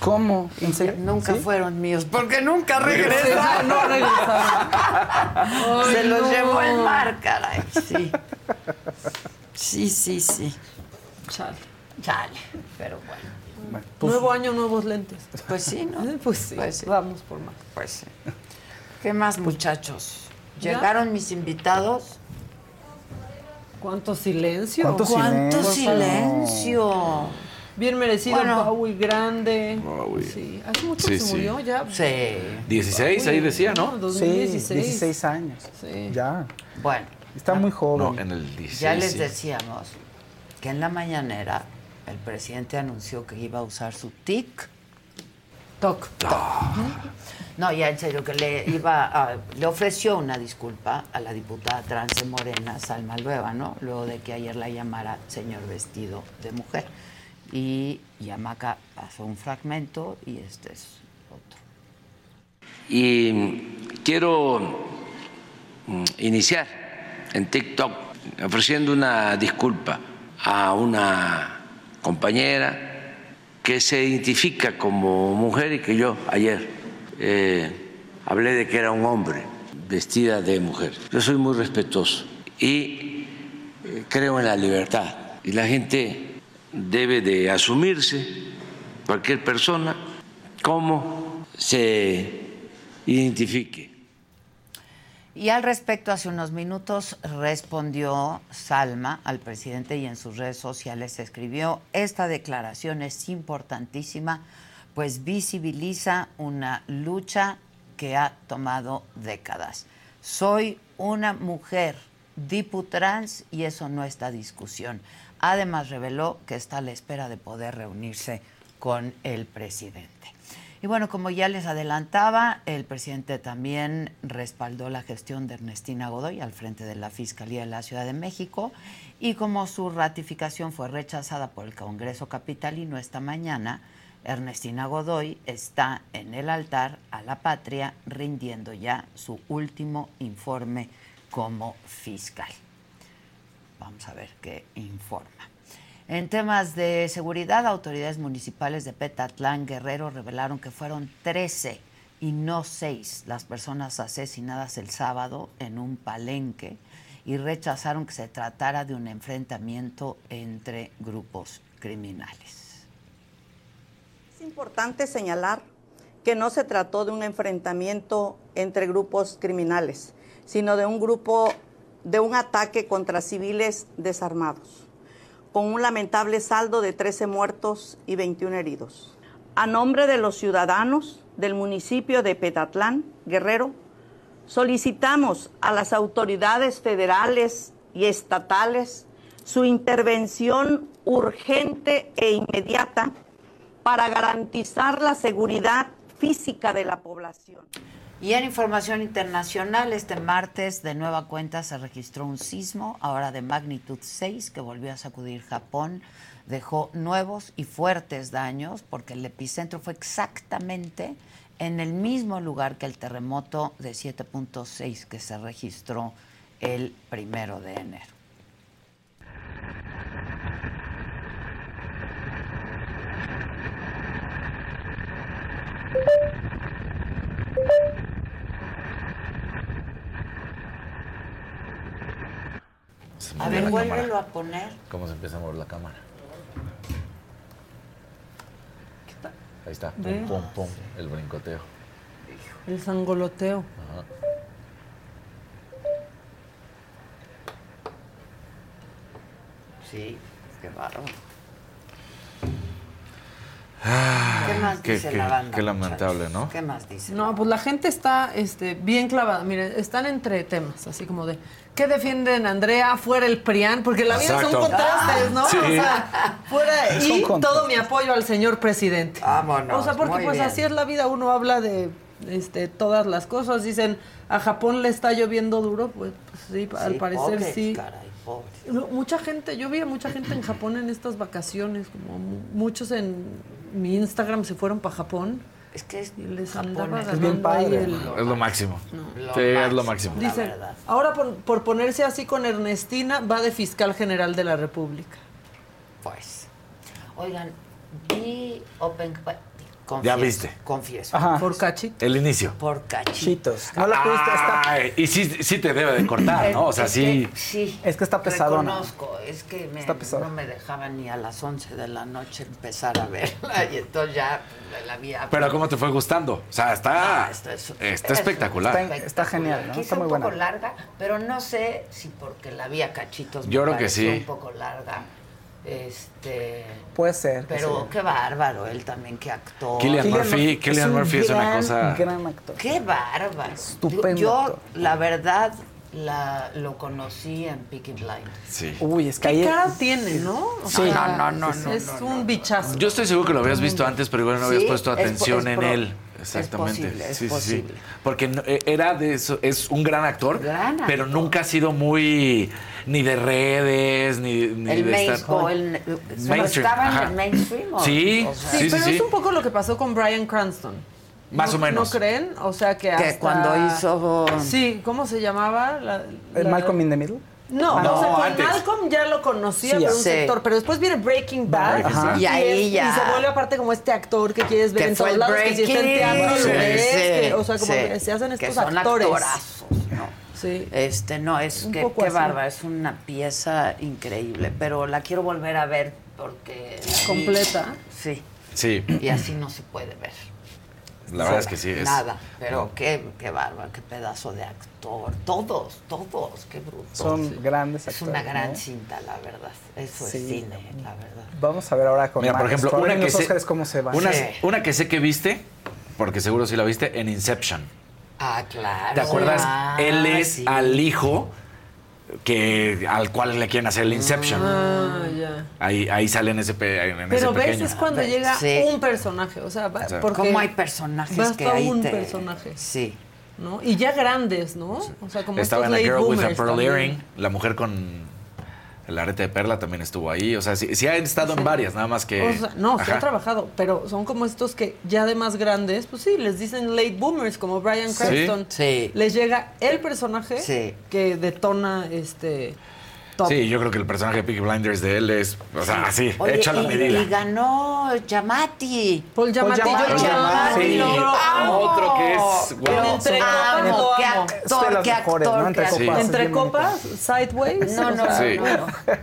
¿Cómo? ¿En Y serio? Nunca ¿Sí? fueron míos, porque nunca regresaron. no regresaron. [LAUGHS] Se los no. llevó el mar, caray. Sí. Sí, sí, sí. Chale. Chale. Pero bueno. Nuevo año, nuevos lentes. Pues sí, ¿no? [LAUGHS] Pues sí, Pues sí. vamos por más. Pues sí. ¿Qué más, muchachos? ¿Ya? ¿Llegaron mis invitados? ¿Cuánto silencio? ¿Cuánto ¿Cuánto silencio? Bien merecido, Bueno. Bowie grande. Bowie. Sí, hace mucho Sí, que se sí. murió ya. Sí. 16, ahí decía, ¿no? Sí, 2016. 16 años. Sí. Ya. Bueno, Está muy joven. No, en el 16. ya les sí. decíamos que en la mañanera el presidente anunció que iba a usar su TIC. Toc. No, ya en serio, que le iba a- le ofreció una disculpa a la diputada trans de Morena, Salma Lueva, ¿no? Luego de que ayer la llamara señor vestido de mujer. Y Yamaca pasó un fragmento y este es otro. Y quiero mm, iniciar en TikTok ofreciendo una disculpa a una compañera que se identifica como mujer y que yo ayer eh, hablé de que era un hombre vestida de mujer. Yo soy muy respetuoso y eh, creo en la libertad y la gente debe de asumirse, cualquier persona, como se identifique. Y al respecto, hace unos minutos respondió Salma al presidente y en sus redes sociales escribió, esta declaración es importantísima, pues visibiliza una lucha que ha tomado décadas. Soy una mujer diputrans y eso no está discusión. Además reveló que está a la espera de poder reunirse con el presidente. Y bueno, como ya les adelantaba, el presidente también respaldó la gestión de Ernestina Godoy al frente de la Fiscalía de la Ciudad de México y como su ratificación fue rechazada por el Congreso Capitalino esta mañana, Ernestina Godoy está en el altar a la patria rindiendo ya su último informe como fiscal. Vamos a ver qué informa. En temas de seguridad, autoridades municipales de Petatlán, Guerrero, revelaron que fueron 13 y no 6 las personas asesinadas el sábado en un palenque y rechazaron que se tratara de un enfrentamiento entre grupos criminales. Es importante señalar que no se trató de un enfrentamiento entre grupos criminales, sino de un grupo de un ataque contra civiles desarmados, con un lamentable saldo de 13 muertos y 21 heridos. A nombre de los ciudadanos del municipio de Petatlán, Guerrero, solicitamos a las autoridades federales y estatales su intervención urgente e inmediata para garantizar la seguridad física de la población. Y en información internacional, este martes de nueva cuenta se registró un sismo, ahora de magnitud 6, que volvió a sacudir Japón. Dejó nuevos y fuertes daños porque el epicentro fue exactamente en el mismo lugar que el terremoto de 7.6 que se registró el primero de enero. A movía ver, cámara. vuélvelo a poner. ¿Cómo se empieza a mover la cámara? Ahí está, pum, Ve. pum, pum, el brincoteo. El sangoloteo. Ajá. Sí, qué bárbaro. Ah, ¿Qué más qué, dice qué- la banda, qué lamentable, ¿no? ¿Qué más dice? No, pues la gente está este, bien clavada. Miren, están entre temas, así como de ¿qué defienden Andrea? Fuera el PRIAN, porque la vida son contrastes, ¿no? Sí. O sea, fuera [LAUGHS] y todo mi apoyo al señor presidente. Vámonos, O sea, porque pues bien. así es la vida, uno habla de este, todas las cosas. Dicen, a Japón le está lloviendo duro, pues, pues sí, al parecer pobres, sí. caray, Mucha gente, yo vi a mucha gente en Japón en estas vacaciones, como mu- muchos en mi Instagram se fueron para Japón. Es que es y les Japón es bien padre. el... Es lo máximo. Lo Sí, es lo máximo. máximo. Dice, verdad. ahora por, por ponerse así con Ernestina, va de fiscal general de la República. Pues. Oigan, vi Open. Confieso, Ya viste. Confieso. Ajá. Por cachito. El inicio. Por cachitos. Chitos. No la pudiste. Ay, y sí, sí te debe de cortar, ¿no? O sea, Es sí. que- sí. Es que está pesadona. Reconozco, es que me- no me dejaban ni a las 11 de la noche empezar a verla y entonces ya la había... Pero ¿cómo te fue gustando? O sea, está, Ah, está- es- está es- espectacular. Está- está genial, ¿no? Quizá Está muy un poco buena. larga, pero no sé si porque la vi a cachitos me Yo creo que sí. un poco larga. Este... Puede ser. Pero sí. qué bárbaro, él también que actor. Killian Murphy, Killian un Murphy es una gran, cosa. Gran actor. Qué bárbaro. Estupendo Yo, actor. la verdad, la, lo conocí en Peaky Blinders. Sí. Uy, es que ¿Qué ahí. cara tiene, no? O Sí. sea, No, no, no, es, no, es no, un bichazo. Yo estoy seguro que lo habías visto antes, pero igual no habías Sí, puesto es atención es en pro- él. es Exactamente. posible, es sí, sí, sí. posible. Porque eh, era de eso, es un gran actor, Gran pero nunca ha sido muy ni de redes, ni, ni El de main, estar. o el, Mainstream, estaba ajá. en el mainstream. ¿o? Sí, O sea, Sí, sí, pero sí. es un poco lo que pasó con Brian Cranston. Más ¿No- o menos. ¿No creen? O sea, que Que hasta... cuando hizo- Sí, ¿cómo se llamaba? La- ¿El la- Malcolm in the Middle? No, No, o sea, con antes. Malcolm ya lo conocía Sí, por un sí. sector, pero después viene Breaking Bad Ajá. Y ahí ya. y se vuelve aparte como este actor que quieres ver Que en todos lados, que si está en teatro Sí, lo ves, sí, que- o sea, como sí. que se hacen Que estos son actores. actorazos. Sí. Este, no, es Un que poco qué así. bárbara, es una pieza increíble, pero la quiero volver a ver porque... Completa. Sí, Sí, y así no se puede ver. la verdad es que sí. Es, Nada, pero qué, qué bárbaro, qué pedazo de actor. Todos, todos, qué bruto. Son Sí. grandes Es actores. una gran ¿no? cinta, la verdad. Eso Sí. es cine, la verdad. Vamos a ver ahora con Mira, por ejemplo, una que, los sé, cómo se va. una, Sí. una que sé que viste, porque seguro sí la viste, en Inception. Ah, claro. ¿Te acuerdas? Ah, Él es sí. al hijo que al cual le quieren hacer el Inception. Ah, ya. Ahí, ahí sale en ese, pe- en ese Pero ves, pequeño. es cuando llega sí. un personaje, o sea, va- O sea, porque ¿Cómo hay personajes basta que ahí un te... personaje, Sí. ¿no? Y ya grandes, ¿no? O sea, como Estaba en estos A late Girl with a Pearl también. Earring. La mujer con el arete de perla también estuvo ahí. O sea, sí, sí ha estado en varias, nada más que. O sea, no, se Ajá. ha trabajado, pero son como estos que ya de más grandes, pues sí, les dicen late boomers, como Brian Sí. Cranston. Sí. Les llega el personaje Sí. que detona este top. Sí, yo creo que el personaje de Peaky Blinders de él es, o sea, así, Oye, hecho a la y, medida. y ganó Yamati. Paul amo, Sí. yo lo amo. Otro que es, wow. Entre Amo, Copas, qué actor, qué mejores, actor, ¿no? Entre qué copas. Entre sideways. No, no, sea, Sí. no, no. [LAUGHS] Qué,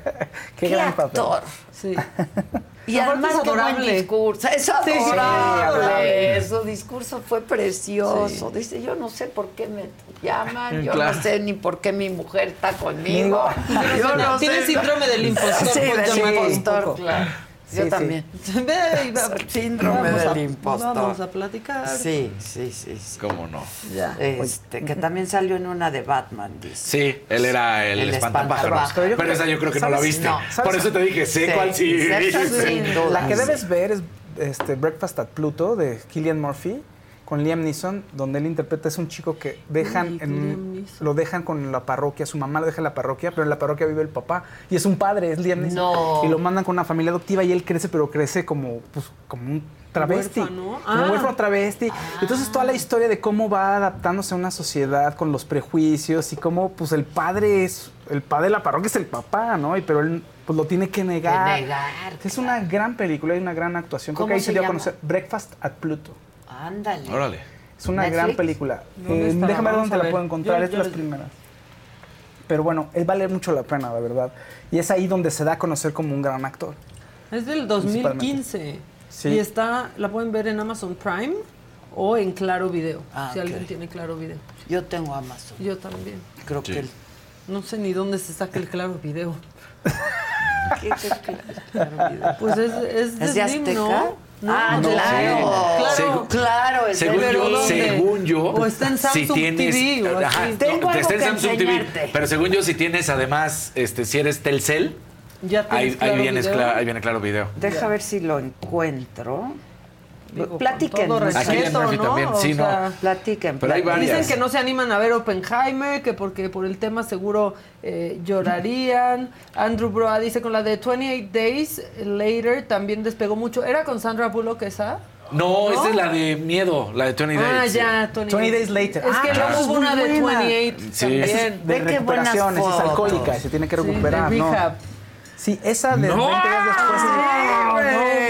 Qué gran papel. actor. Sí. [LAUGHS] Y Aparte además es qué adorable. discurso. Es Sí, adorable. adorable. Su discurso fue precioso. Dice, yo no sé por qué me llaman, yo Claro. no sé ni por qué mi mujer está conmigo. Digo, [LAUGHS] Yo no Tiene sé. síndrome del impostor. Sí, del impostor, claro. Sí, yo sí. también. [LAUGHS] Va- Síndrome vamos del a- impostor. Vamos a platicar. Sí, sí, sí. sí. ¿Cómo no? Ya. Este, que también salió en una de Batman, dice. Sí, él era el, El espantapájaros. espantapájaros. Pero, esa yo creo que no la ¿sabes? viste. No. Por eso te dije, sé Sí, cuál sí. La que debes ver es este, Breakfast at Pluto de Killian Murphy con Liam Neeson, donde él interpreta es un chico que dejan en- lo dejan con la parroquia, su mamá lo deja en la parroquia, pero en la parroquia vive el papá y es un padre, es Liam Neeson. No. Y lo mandan con una familia adoptiva y él crece, pero crece como pues, como un travesti, Huérfano. como Ah. huérfano travesti. Entonces toda la historia de cómo va adaptándose a una sociedad con los prejuicios y cómo pues el padre es el padre de la parroquia es el papá, ¿no? Y pero él pues lo tiene que negar. Que negar, Es una gran película y una gran actuación. Creo que ¿Cómo ahí se dio a conocer Breakfast at Pluto. Ándale. Órale. Es una ¿Netflix? gran película. ¿Dónde Eh, déjame ver Vamos dónde a la puedo encontrar. Yo- es de yo- las primeras. Pero bueno, él vale mucho la pena, la verdad. Y es ahí donde se da a conocer como un gran actor. Es del 2015. Sí. Y está, la pueden ver en Amazon Prime o en Claro Video. Ah, si alguien tiene Claro Video. Yo tengo Amazon. Yo también. Creo Sí. que el- No sé ni dónde se saca el Claro Video. [LAUGHS] ¿Qué- qué- qué- Claro Video? Pues es, es, ¿Es de Slim, Azteca? ¿no? No, Ah, no. claro. Claro. Segu- claro, es Según ¿Pero yo, según yo, O está en si Samsung tienes, TV. Ajá, no, Tengo algo está en Samsung TV, pero según yo, si tienes además, este, si eres Telcel, Ya ahí, ahí, Claro vienes Video. cla- ahí viene claro video. Deja ver si lo encuentro. Digo, Platiquen. todo Aquí en respeto, Murphy ¿no? también, O sí, no. sea, Platiquen. Pero hay varias. Dicen que no se animan a ver Oppenheimer, que porque por el tema seguro eh, llorarían. Andrew Broa dice con la de 28 Days Later también despegó mucho. ¿Era con Sandra Bullock esa? No, ¿No? esa es la de miedo, la de 20 Ah, Days. ya, 20 Days Later. Es que Ah, luego hubo una de buena. 28 Sí. también. De Ve qué buenas recuperación, es alcohólica, se tiene que Sí, de recuperar. no. rehab. Sí, esa de ¡No! 20 días después. ¡No,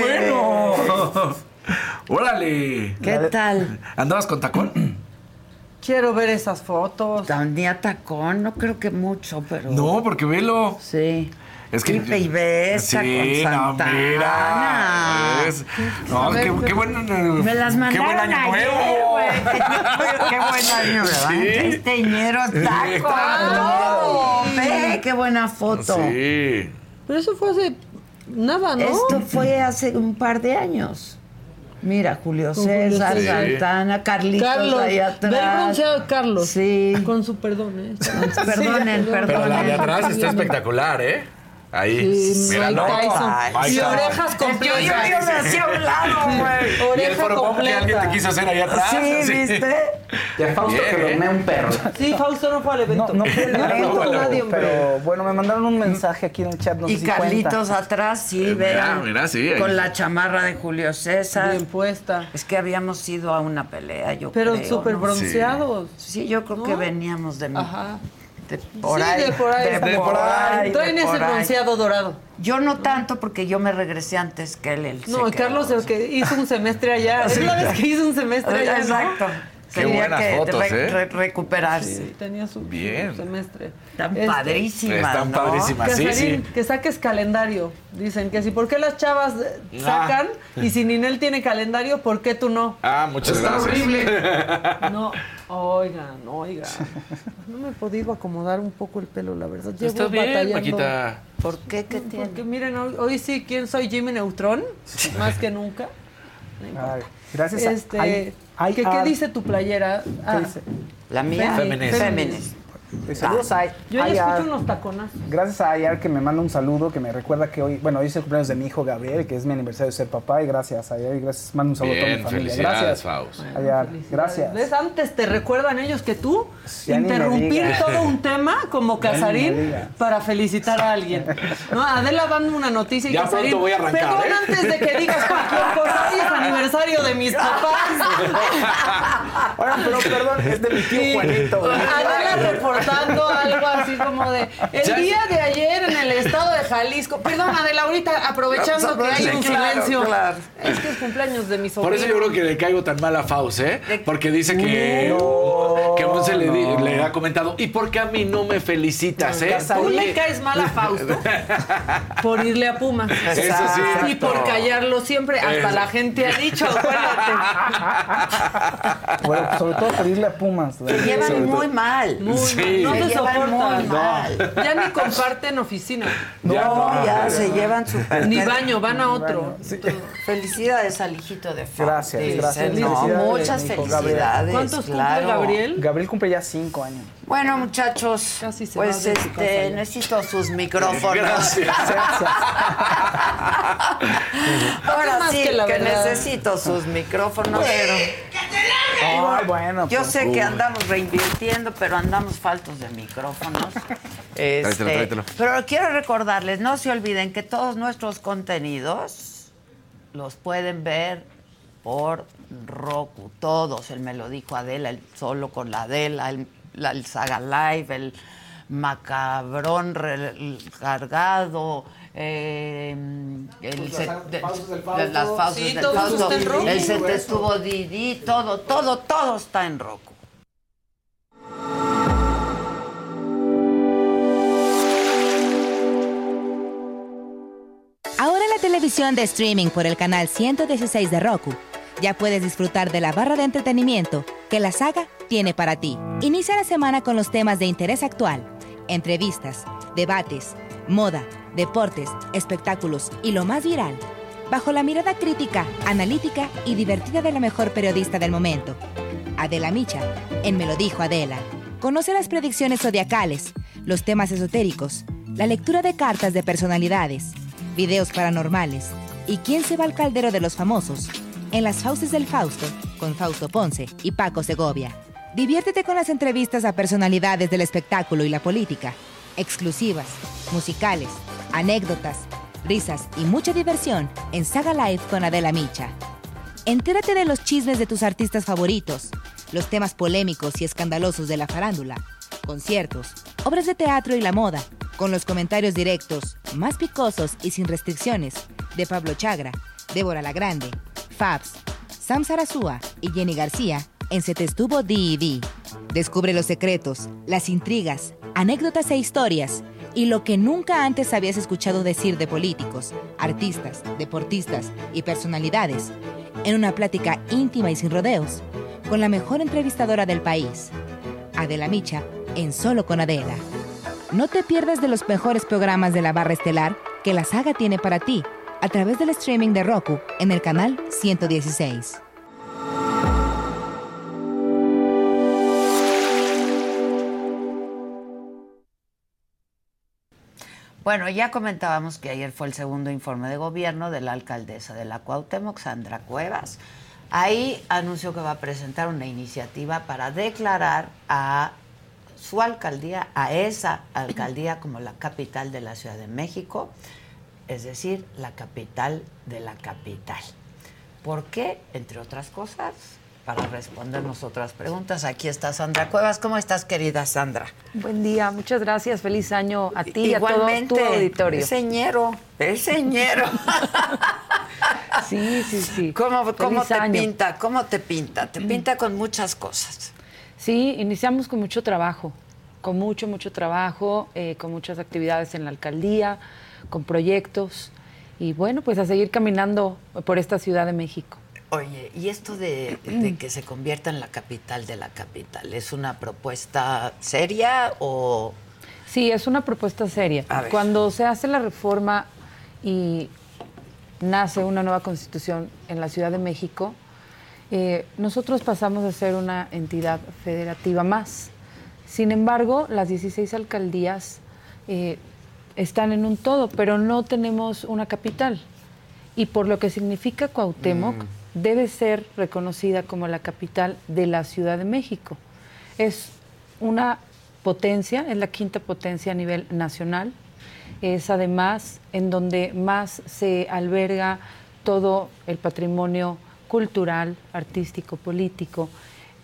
bueno! [LAUGHS] ¡Órale! ¿Qué tal? ¿Andabas con tacón? Quiero ver esas fotos. Tenía tacón, no creo que mucho, pero. No, porque velo. Sí. Es que Pipe y Besa sí, con no, Santana. mira. Es- no, ver, qué, qué buen Me las Qué mandaron buen año ayer, nuevo. güey. [LAUGHS] Qué buen año, ¿verdad? Sí. Este ñero está Sí, con está todo. Ve, qué buena foto. Sí. Pero eso fue hace nada, ¿no? Esto fue hace un par de años. Mira, Julio César. Santana, Carlitos Carlos, ahí atrás. bronceado Carlos. Sí. Con su perdón, ¿eh? Perdonen, Pero la de perdonen. atrás está espectacular, ¿eh? Ahí. Sí, Tyson. Mike Y orejas completas. Yo, yo, yo me hacía un lado, güey. [LAUGHS] Y el Oreja que alguien te quiso hacer ahí atrás. Sí, ¿viste? Y a Fausto que Bien, lo ¿eh? un perro. Sí, Fausto no fue al evento. No, no fue el No evento, nadie, hombre. Pero bueno, me mandaron un mensaje aquí en el chat. No sé Y si Carlitos cuenta. atrás, sí, Mira, vean. mira, sí, ahí. Con la chamarra de Julio César. Bien puesta. Es que habíamos ido a una pelea, yo Pero creo, súper ¿no? bronceados. Sí, yo creo ¿No? que veníamos de, Ajá. De por sí, ahí. de por ahí. De por ahí. Traen de ese bronceado dorado. Yo no tanto porque yo me regresé antes que él. él No, quedó. Carlos el que hizo un semestre allá. [LAUGHS] Es la vez que hizo un semestre allá. ¿no? Qué Tenía buenas que fotos, re- ¿eh? re- recuperarse. Sí, tenía su, Bien. su semestre. Están Este, padrísimas, Están ¿no? padrísimas, sí, Casarín, sí. que saques calendario. Dicen que si, ¿por qué las chavas Ah. sacan? Y si Ninel tiene calendario, ¿por qué tú no? Ah, muchas gracias. No, oigan, oigan. No me he podido acomodar un poco el pelo, la verdad. Llevo Está bien, batallando. Maquita. ¿Por qué? ¿Qué tiene? Porque miren, hoy, hoy sí, ¿quién soy? Jimmy Neutron, más que nunca. Ay, gracias a- Este, ay, ay, ¿qué, qué ah, dice tu playera? Ah, dice? La mía. Pues saludos a Yo ya escucho unos taconazos. Gracias a Ayar que me manda un saludo, que me recuerda que hoy, bueno, hoy es el cumpleaños de mi hijo Gabriel, que es mi aniversario de ser papá, y gracias Ayar, y gracias, mando un saludo a toda mi familia. felicidades, Gracias, Faust. Ayar, gracias. ¿Ves? Antes te recuerdan ellos que tú Ya interrumpir todo un tema como [LAUGHS] Casarín para felicitar a alguien. ¿No? Adela dando una noticia y Ya Casarín, pronto voy a arrancar, Perdón ¿eh? antes de que digas cualquier cosa, hoy es aniversario de mis papás. [LAUGHS] Ahora, pero perdón, es de mi tío. Juanito. Adela reportando algo así como de el Ya- día de ayer en el estado de Jalisco. Perdón, Adela, ahorita aprovechando que hay un Claro, silencio. claro. Es que es cumpleaños de mi sobrino. Por eso yo creo que le caigo tan mal a Faust, ¿eh? Porque dice que, que Monse le, le ha comentado, ¿y por qué a mí no me felicitas, eh? Tú le caes mal a Fausto [LAUGHS] por irle a Pumas. Eso sí. Y por callarlo siempre. Hasta Eso. la gente ha dicho, acuérdate. Bueno, pues, sobre todo pedirle a Pumas. Se güey. llevan todo. muy mal. Muy Sí. mal. No Se se llevan soportan. muy mal. Ya ni comparten oficina. [LAUGHS] No, ya se llevan súper Ni baño, van a otro. Felicidades al hijito de Faust. Gracias, gracias. No, Felicidades, muchas felicidades. ¿Cuántos claro. cumple Gabriel? Gabriel cumple ya cinco años. Bueno, muchachos, Casi se pues casa este, necesito sus micrófonos. [LAUGHS] Gracias. Ahora Más sí que la necesito sus micrófonos, pero Ay, bueno. yo pues. sé que andamos reinvirtiendo, pero andamos faltos de micrófonos. [LAUGHS] Este, tráetelo. Pero quiero recordarles, no se olviden que todos nuestros contenidos los pueden ver por Roku, todos. Él me lo dijo Adela, el solo con la Adela, el, la, el Saga Live, el macabrón cargado, eh, el set, las, pausas el set estuvo Didi, todo, todo, todo está en Roku. Ahora la televisión de streaming por el canal 116 de Roku ya puedes disfrutar de la barra de entretenimiento que la saga tiene para ti. Inicia la semana con los temas de interés actual, entrevistas, debates, moda, deportes, espectáculos y lo más viral, bajo la mirada crítica, analítica y divertida de la mejor periodista del momento, Adela Micha, en Me lo dijo Adela. Conoce las predicciones zodiacales, los temas esotéricos, la lectura de cartas de personalidades, videos paranormales y quién se va al caldero de los famosos en las fauces del Fausto con Fausto Ponce y Paco Segovia. Diviértete con las entrevistas a personalidades del espectáculo y la política, exclusivas, musicales, anécdotas, risas y mucha diversión en Saga Live con Adela Micha. Entérate de los chismes de tus artistas favoritos, los temas polémicos y escandalosos de la farándula, conciertos, obras de teatro y la moda, con los comentarios directos, más picosos y sin restricciones, de Pablo Chagra, Débora La Grande, Fabs, Sam Sarasúa y Jenny García en Se Te Estuvo D&D. Descubre los secretos, las intrigas, anécdotas e historias y lo que nunca antes habías escuchado decir de políticos, artistas, deportistas y personalidades en una plática íntima y sin rodeos con la mejor entrevistadora del país, Adela Micha, en Solo con Adela. No te pierdas de los mejores programas de la barra estelar que la saga tiene para ti a través del streaming de Roku en el canal 116. Bueno, ya comentábamos que ayer fue el segundo informe de gobierno de la alcaldesa de la Cuauhtémoc, Sandra Cuevas. Ahí anunció que va a presentar una iniciativa para declarar a su alcaldía, a esa alcaldía como la capital de la Ciudad de México, es decir, la capital de la capital. ¿Por qué? Entre otras cosas, para respondernos otras preguntas. Aquí está Sandra Cuevas. ¿Cómo estás, querida Sandra? Buen día, muchas gracias. Feliz año a ti y a todo tu auditorio. El señero, señero. [LAUGHS] Sí, sí, sí. ¿Cómo, te año. pinta? ¿Cómo te pinta? Te pinta con muchas cosas. Sí, iniciamos con mucho trabajo, con mucho, mucho trabajo, eh, con muchas actividades en la alcaldía, con proyectos y bueno, pues a seguir caminando por esta Ciudad de México. Oye, ¿y esto de, de que se convierta en la capital de la capital es una propuesta seria o...? Sí, es una propuesta seria. Cuando se hace la reforma y nace una nueva constitución en la Ciudad de México, eh, nosotros pasamos a ser una entidad federativa más. Sin embargo, las 16 alcaldías eh, están en un todo, pero no tenemos una capital. Y por lo que significa Cuauhtémoc, Mm. debe ser reconocida como la capital de la Ciudad de México. Es una potencia, es la quinta potencia a nivel nacional. Es además en donde más se alberga todo el patrimonio cultural, artístico, político.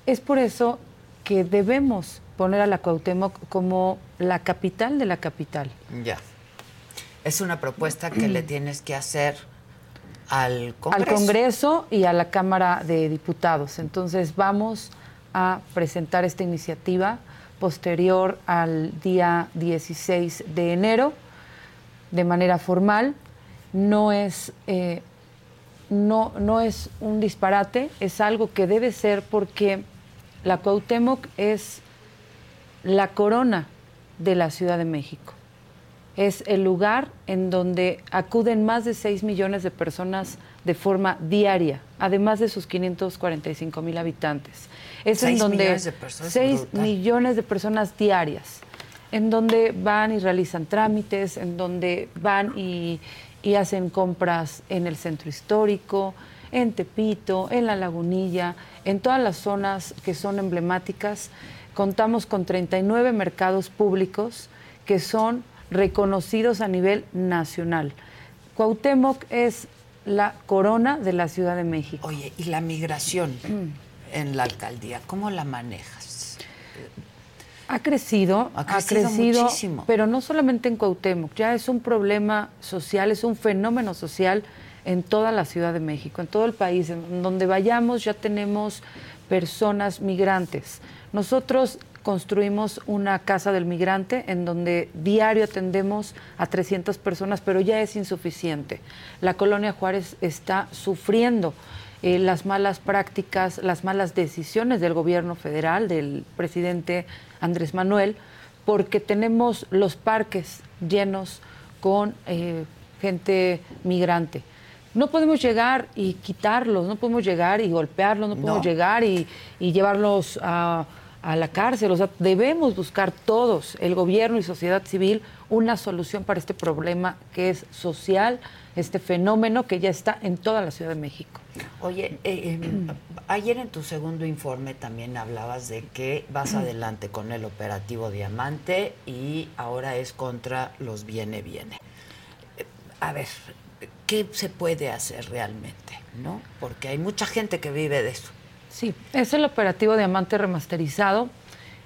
Es por eso que debemos poner a la Cuauhtémoc como la capital de la capital. Ya. Es una propuesta que le [CLEARS THROAT] tienes que hacer al Congreso. al Congreso y a la Cámara de Diputados. Entonces vamos a presentar esta iniciativa posterior al día 16 de enero de manera formal. No es, eh, no, no es un disparate, es algo que debe ser porque la Cuauhtémoc es la corona de la Ciudad de México es el lugar en donde acuden más de 6 millones de personas de forma diaria, además de sus 545 mil habitantes. Es en donde millones de personas, 6 brutal. millones de personas diarias, en donde van y realizan trámites, en donde van y, y hacen compras en el centro histórico, en Tepito, en La Lagunilla, en todas las zonas que son emblemáticas. Contamos con 39 mercados públicos que son reconocidos a nivel nacional. Cuauhtémoc es la corona de la Ciudad de México. Oye, ¿y la migración en la alcaldía, cómo la manejas? Ha crecido, Ha crecido muchísimo. pero no solamente en Cuauhtémoc, ya es un problema social, es un fenómeno social en toda la Ciudad de México, en todo el país, en donde vayamos ya tenemos personas migrantes. Nosotros construimos una casa del migrante en donde diario atendemos a 300 personas, pero ya es insuficiente. La colonia Juárez está sufriendo eh, las malas prácticas, las malas decisiones del gobierno federal, del presidente Andrés Manuel, porque tenemos los parques llenos con eh, gente migrante. No podemos llegar y quitarlos, no podemos llegar y golpearlos, no podemos No. llegar y, y llevarlos a, a la cárcel. O sea, debemos buscar todos, el gobierno y sociedad civil, una solución para este problema que es social, este fenómeno que ya está en toda la Ciudad de México. Oye, eh, eh, ayer en tu segundo informe también hablabas de que vas adelante con el operativo Diamante y ahora es contra los viene viene. Eh, A ver, ¿qué se puede hacer realmente? ¿No? Porque hay mucha gente que vive de eso. Sí, es el operativo Diamante Remasterizado,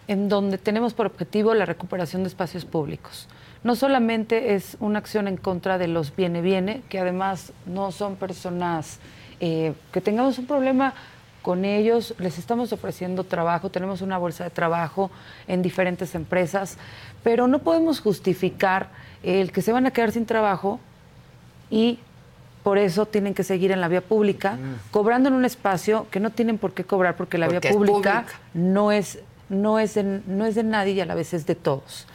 en donde tenemos por objetivo la recuperación de espacios públicos. No solamente es una acción en contra de los viene-viene, que además no son personas eh, que tengamos un problema con ellos, les estamos ofreciendo trabajo, tenemos una bolsa de trabajo en diferentes empresas, pero no podemos justificar el que se van a quedar sin trabajo y por eso tienen que seguir en la vía pública, cobrando en un espacio que no tienen por qué cobrar porque la Porque vía pública. no es no es de, no es de nadie y a la vez es de todos.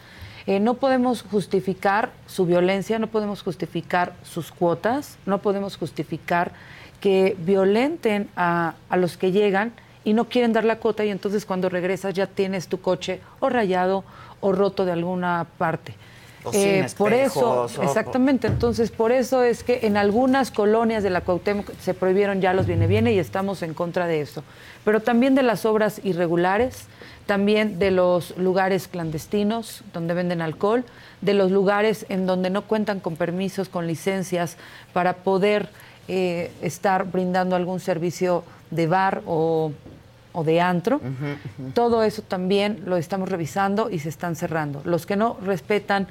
Eh, no podemos justificar su violencia, no podemos justificar sus cuotas, no podemos justificar que violenten a, a los que llegan y no quieren dar la cuota y entonces cuando regresas ya tienes tu coche o rayado o roto de alguna parte. O sin por eso, o- exactamente, entonces por eso es que en algunas colonias de la Cuauhtémoc se prohibieron ya los viene-viene y estamos en contra de eso. Pero también de las obras irregulares, también de los lugares clandestinos donde venden alcohol, de los lugares en donde no cuentan con permisos, con licencias para poder eh, estar brindando algún servicio de bar o, o de antro. Todo eso también lo estamos revisando y se están cerrando. Los que no respetan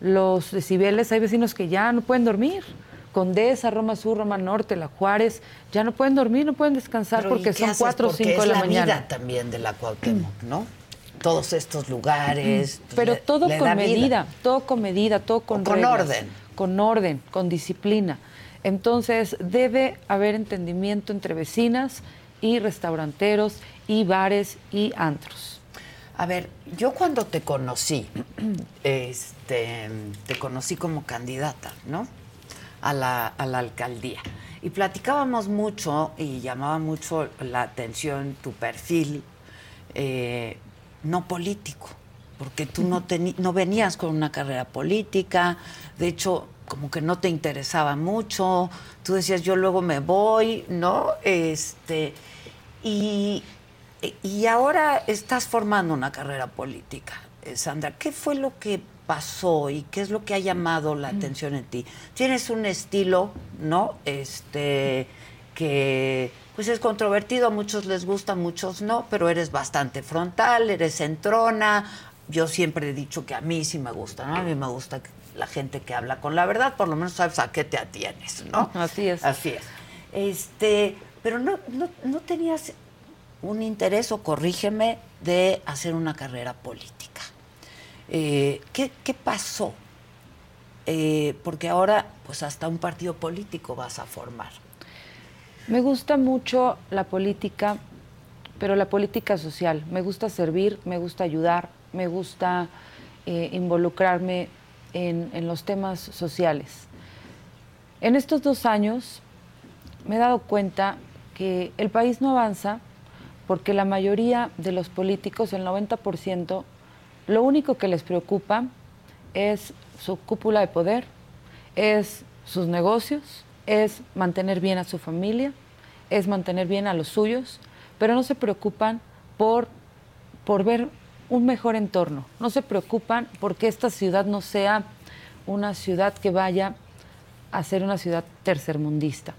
los decibeles, hay vecinos que ya no pueden dormir. Condesa, Roma Sur, Roma Norte, La Juárez, ya no pueden dormir, no pueden descansar Pero, ¿y porque son haces? 4 o Porque 5 de la, la mañana. vida también de la Cuauhtémoc, ¿no? Todos estos lugares. pues, Pero le- todo le con vida. medida, todo con medida, todo con con reglas, orden. Con orden, con disciplina. Entonces, debe haber entendimiento entre vecinas y restauranteros y bares y antros. A ver, yo cuando te conocí, [CLEARS THROAT] este, te conocí como candidata, ¿no? A la, a la alcaldía. Y platicábamos mucho y llamaba mucho la atención tu perfil eh, no político, porque tú no, no venías con una carrera política, de hecho, como que no te interesaba mucho, tú decías, yo luego me voy, ¿no? Este, y, y ahora estás formando una carrera política, eh, Sandra. ¿Qué fue lo que pasó y qué es lo que ha llamado la atención en ti? Tienes un estilo, ¿no? Este que pues es controvertido, a muchos les gusta, a muchos no, pero eres bastante frontal, eres centrona. Yo siempre he dicho que a mí sí me gusta, ¿no? A mí me gusta la gente que habla con la verdad, por lo menos sabes a qué te atienes, ¿no? Así es. Así es. Este, pero no, no, no tenías un interés, o corrígeme, de hacer una carrera política. Eh, ¿qué, qué pasó? Eh, porque ahora, pues hasta un partido político vas a formar. Me gusta mucho la política, pero la política social. Me gusta servir, me gusta ayudar, me gusta eh, involucrarme en, en los temas sociales. En estos dos años me he dado cuenta que el país no avanza porque la mayoría de los políticos, el 90%, lo único que les preocupa es su cúpula de poder, es sus negocios, es mantener bien a su familia, es mantener bien a los suyos, pero no se preocupan por, por ver un mejor entorno, no se preocupan porque esta ciudad no sea una ciudad que vaya a ser una ciudad tercermundista,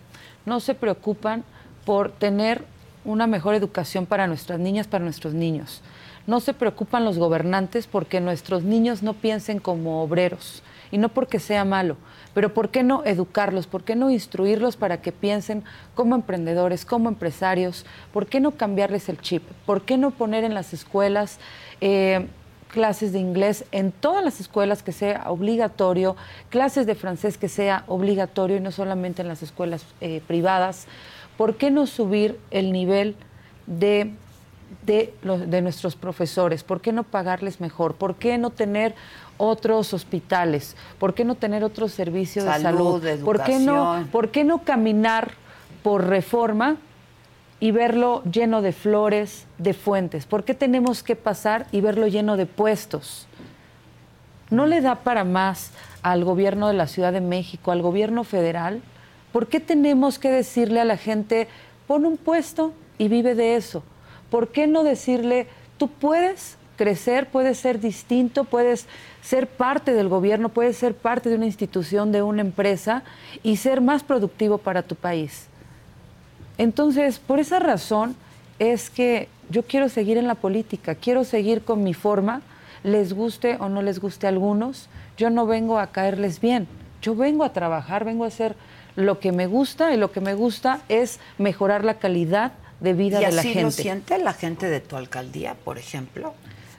no se preocupan por tener una mejor educación para nuestras niñas, para nuestros niños. No se preocupan los gobernantes porque nuestros niños no piensen como obreros y no porque sea malo, pero ¿por qué no educarlos? ¿Por qué no instruirlos para que piensen como emprendedores, como empresarios? ¿Por qué no cambiarles el chip? ¿Por qué no poner en las escuelas eh, clases de inglés en todas las escuelas que sea obligatorio, clases de francés que sea obligatorio y no solamente en las escuelas eh, privadas? ¿Por qué no subir el nivel de de, los, de nuestros profesores? ¿Por qué no pagarles mejor? ¿Por qué no tener otros hospitales? ¿Por qué no tener otro servicio de Salud, salud? ¿Por qué, no, educación. ¿Por qué no caminar por reforma y verlo lleno de flores, de fuentes? ¿Por qué tenemos que pasar y verlo lleno de puestos? ¿No le da para más al gobierno de la Ciudad de México, al gobierno federal? ¿Por qué tenemos que decirle a la gente, pon un puesto y vive de eso? ¿Por qué no decirle, tú puedes crecer, puedes ser distinto, puedes ser parte del gobierno, puedes ser parte de una institución, de una empresa y ser más productivo para tu país? Entonces, por esa razón es que yo quiero seguir en la política, quiero seguir con mi forma, les guste o no les guste a algunos, yo no vengo a caerles bien, yo vengo a trabajar, vengo a hacer lo que me gusta y lo que me gusta es mejorar la calidad de vida ¿Y de la así gente. lo siente la gente de tu alcaldía, por ejemplo?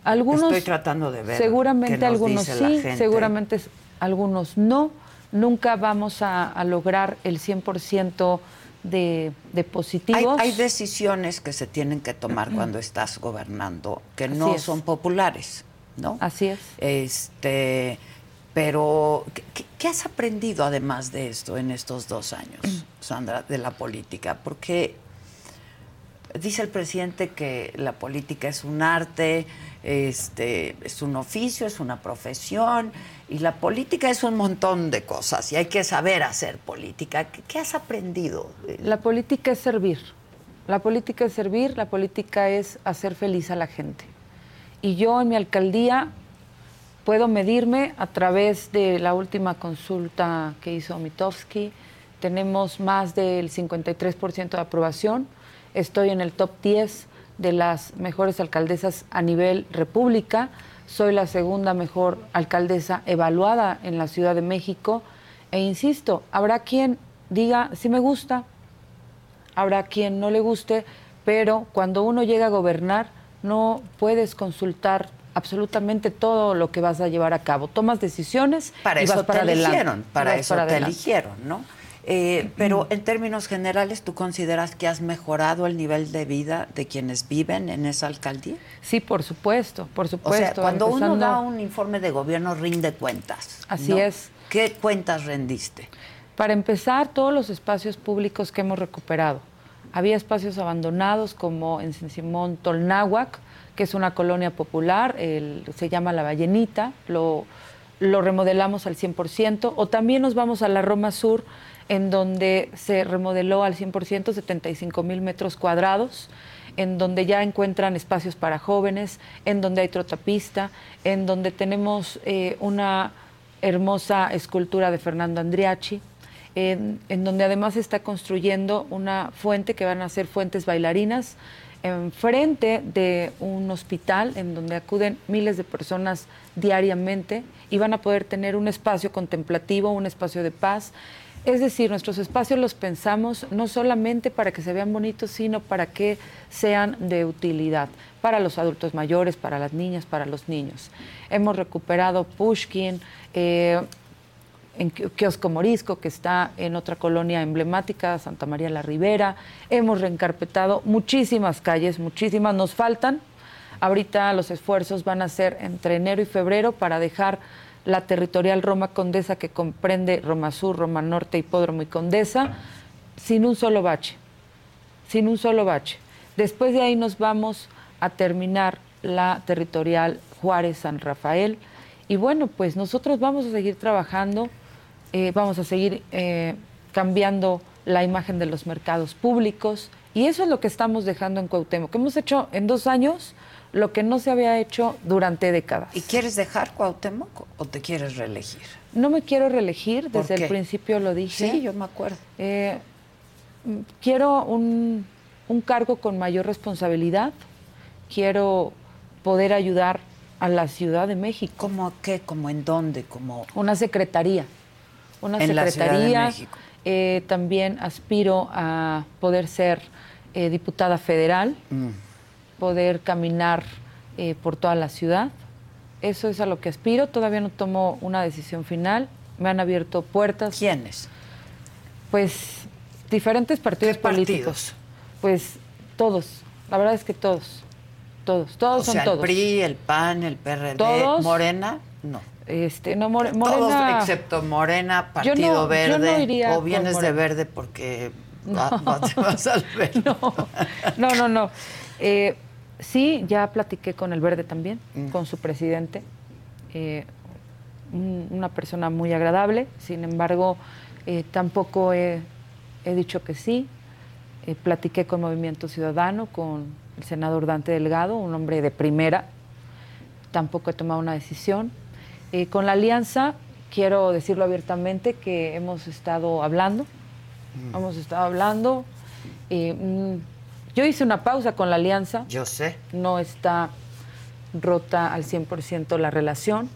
Algunos Estoy tratando de ver. Seguramente nos algunos dice la sí, gente. seguramente algunos no. Nunca vamos a, a lograr el 100% de, de positivos. hay decisiones que se tienen que tomar cuando estás gobernando que no es. son populares, ¿no? Así es. Este, pero ¿qué- ¿qué, qué has aprendido además de esto en estos dos años, Sandra, de la política? Porque dice el presidente que la política es un arte, este, es un oficio, es una profesión, y la política es un montón de cosas, y hay que saber hacer política. ¿Qué, qué has aprendido? La política es servir. La política es servir, la política es hacer feliz a la gente. Y yo en mi alcaldía puedo medirme a través de la última consulta que hizo Mitofsky. Tenemos más del 53% de aprobación. Estoy en el top 10 de las mejores alcaldesas a nivel república. Soy la segunda mejor alcaldesa evaluada en la Ciudad de México. E insisto, habrá quien diga, sí me gusta, habrá quien no le guste, pero cuando uno llega a gobernar no puedes consultar absolutamente todo lo que vas a llevar a cabo. Tomas decisiones Para y eso vas para te adelante. eligieron, para eso para te adelante. eligieron, ¿no? Eh, pero en términos generales, ¿tú consideras que has mejorado el nivel de vida de quienes viven en esa alcaldía? Sí, por supuesto, por O supuesto. sea, cuando uno da un informe de gobierno, rinde cuentas. Así ¿no? es. ¿Qué cuentas rendiste? Para empezar, todos los espacios públicos que hemos recuperado. Había espacios abandonados como en San Simón Tolnáhuac, que es una colonia popular, se llama La Ballenita, lo, lo remodelamos al 100%, o también nos vamos a la Roma Sur, en donde se remodeló al 100% 75 mil metros cuadrados, en donde ya encuentran espacios para jóvenes, en donde hay trotapista, en donde tenemos eh, una hermosa escultura de Fernando Andriachi, en, en donde además se está construyendo una fuente que van a ser fuentes bailarinas enfrente de un hospital en donde acuden miles de personas diariamente y van a poder tener un espacio contemplativo, un espacio de paz. Es decir, nuestros espacios los pensamos no solamente para que se vean bonitos, sino para que sean de utilidad para los adultos mayores, para las niñas, para los niños. Hemos recuperado Pushkin, eh, en Ki- Kiosco Morisco, que está en otra colonia emblemática, Santa María la Ribera. Hemos reencarpetado muchísimas calles, muchísimas. Nos faltan. Ahorita los esfuerzos van a ser entre enero y febrero para dejar la territorial Roma Condesa, que comprende Roma Sur, Roma Norte, Hipódromo y Condesa, sin un solo bache. Sin un solo bache. Después de ahí nos vamos a terminar la territorial Juárez-San Rafael. Y bueno, pues nosotros vamos a seguir trabajando, eh, vamos a seguir eh, cambiando la imagen de los mercados públicos. Y eso es lo que estamos dejando en Cuauhtémoc, que hemos hecho en dos años lo que no se había hecho durante décadas. ¿Y quieres dejar Cuauhtémoc o te quieres reelegir? No me quiero reelegir, ¿Por desde qué? el principio lo dije. Sí, yo me acuerdo. Eh, quiero un, un cargo con mayor responsabilidad, quiero poder ayudar a la Ciudad de México. ¿Cómo qué? ¿Cómo en dónde? Como Una secretaría. Una En secretaría. Eh, también aspiro a poder ser eh, diputada federal, Mm. poder caminar eh, por toda la ciudad. Eso es a lo que aspiro. Todavía no tomo una decisión final. Me han abierto puertas. ¿Quiénes? Pues diferentes partidos políticos. Pues todos. La verdad es que todos. Todos. Todos o son sea, todos. el PRI, el PAN, el PRD, Todos. Morena, no. Este, no, More- Todos excepto Morena, Partido no- Verde. no iría o vienes de verde porque [LAUGHS] va- te vas al verde. [LAUGHS] No, no, no. Eh, sí, ya platiqué con el Verde también, Mm. con su presidente. Eh, un- una persona muy agradable. Sin embargo, eh, tampoco he, he dicho que sí. Eh, platiqué con Movimiento Ciudadano, con el senador Dante Delgado, un hombre de primera. Tampoco he tomado una decisión. Eh, con la alianza, quiero decirlo abiertamente, que hemos estado hablando. Hemos estado hablando. Eh, mm, yo hice una pausa con la alianza. Yo sé. No está rota al 100% la relación.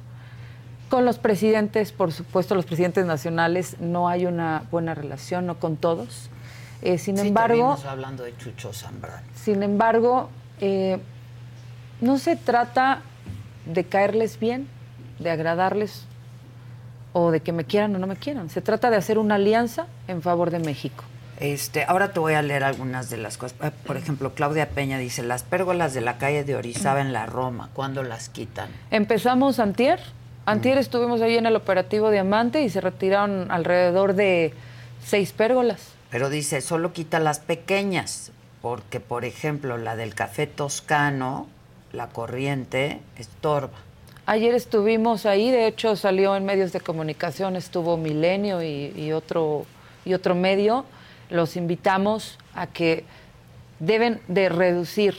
Con los presidentes, por supuesto, los presidentes nacionales, no hay una buena relación, no con todos. Eh, sin Sí, embargo, hablando de Chucho Zambrano. sin embargo, eh, no se trata de caerles bien, de agradarles o de que me quieran o no me quieran. Se trata de hacer una alianza en favor de México. Este, ahora te voy a leer algunas de las cosas. Eh, Por ejemplo, Claudia Peña dice, las pérgolas de la calle de Orizaba en la Roma, ¿cuándo las quitan? Empezamos antier. Antier estuvimos ahí en el operativo Diamante y se retiraron alrededor de seis pérgolas. Pero dice, solo quita las pequeñas, porque por ejemplo, la del café toscano, la corriente, estorba. Ayer estuvimos ahí, de hecho salió en medios de comunicación, estuvo Milenio y, y otro, y otro medio. Los invitamos a que deben de reducir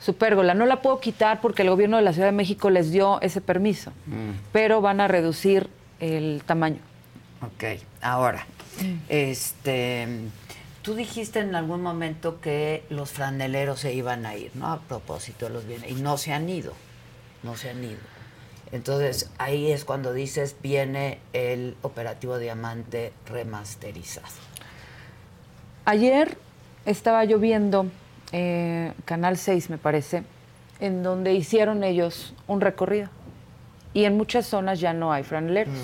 su pérgola. No la puedo quitar porque el gobierno de la Ciudad de México les dio ese permiso, pero van a reducir el tamaño. Ok, ahora, este, tú dijiste en algún momento que los franeleros se iban a ir, ¿no? A propósito de los bienes, y no se han ido, no se han ido. Entonces, ahí es cuando dices, viene el operativo Diamante remasterizado. Ayer estaba yo viendo eh, Canal 6, me parece, en donde hicieron ellos un recorrido. Y en muchas zonas ya no hay franeleros.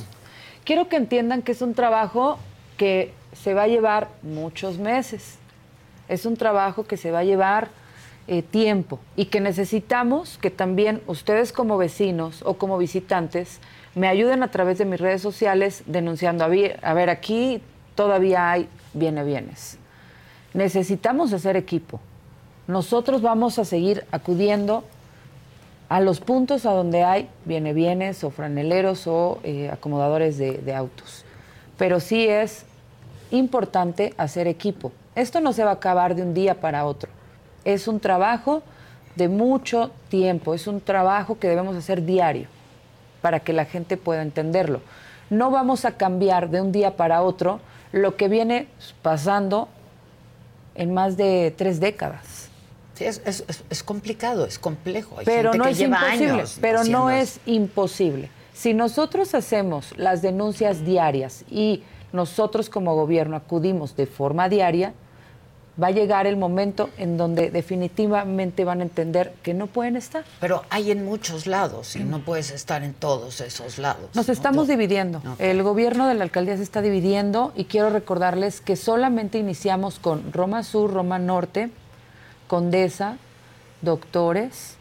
Quiero que entiendan que es un trabajo que se va a llevar muchos meses. Es un trabajo que se va a llevar eh, tiempo y que necesitamos que también ustedes como vecinos o como visitantes me ayuden a través de mis redes sociales denunciando, a ver, aquí todavía hay viene bienes. Necesitamos hacer equipo. Nosotros vamos a seguir acudiendo a los puntos a donde hay viene bienes o franeleros o eh, acomodadores de autos. Pero sí es importante hacer equipo. Esto no se va a acabar de un día para otro. Es un trabajo de mucho tiempo, es un trabajo que debemos hacer diario para que la gente pueda entenderlo. No vamos a cambiar de un día para otro lo que viene pasando en más de tres décadas. Sí, es, es- es- complicado, es complejo. Hay pero gente no que es lleva imposible. años pero no es imposible. Si nosotros hacemos las denuncias diarias y nosotros como gobierno acudimos de forma diaria, va a llegar el momento en donde definitivamente van a entender que no pueden estar. Pero hay en muchos lados y no puedes estar en todos esos lados. Nos estamos dividiendo. El gobierno de la alcaldía se está dividiendo y quiero recordarles que solamente iniciamos con Roma Sur, Roma Norte, Condesa, Doctores,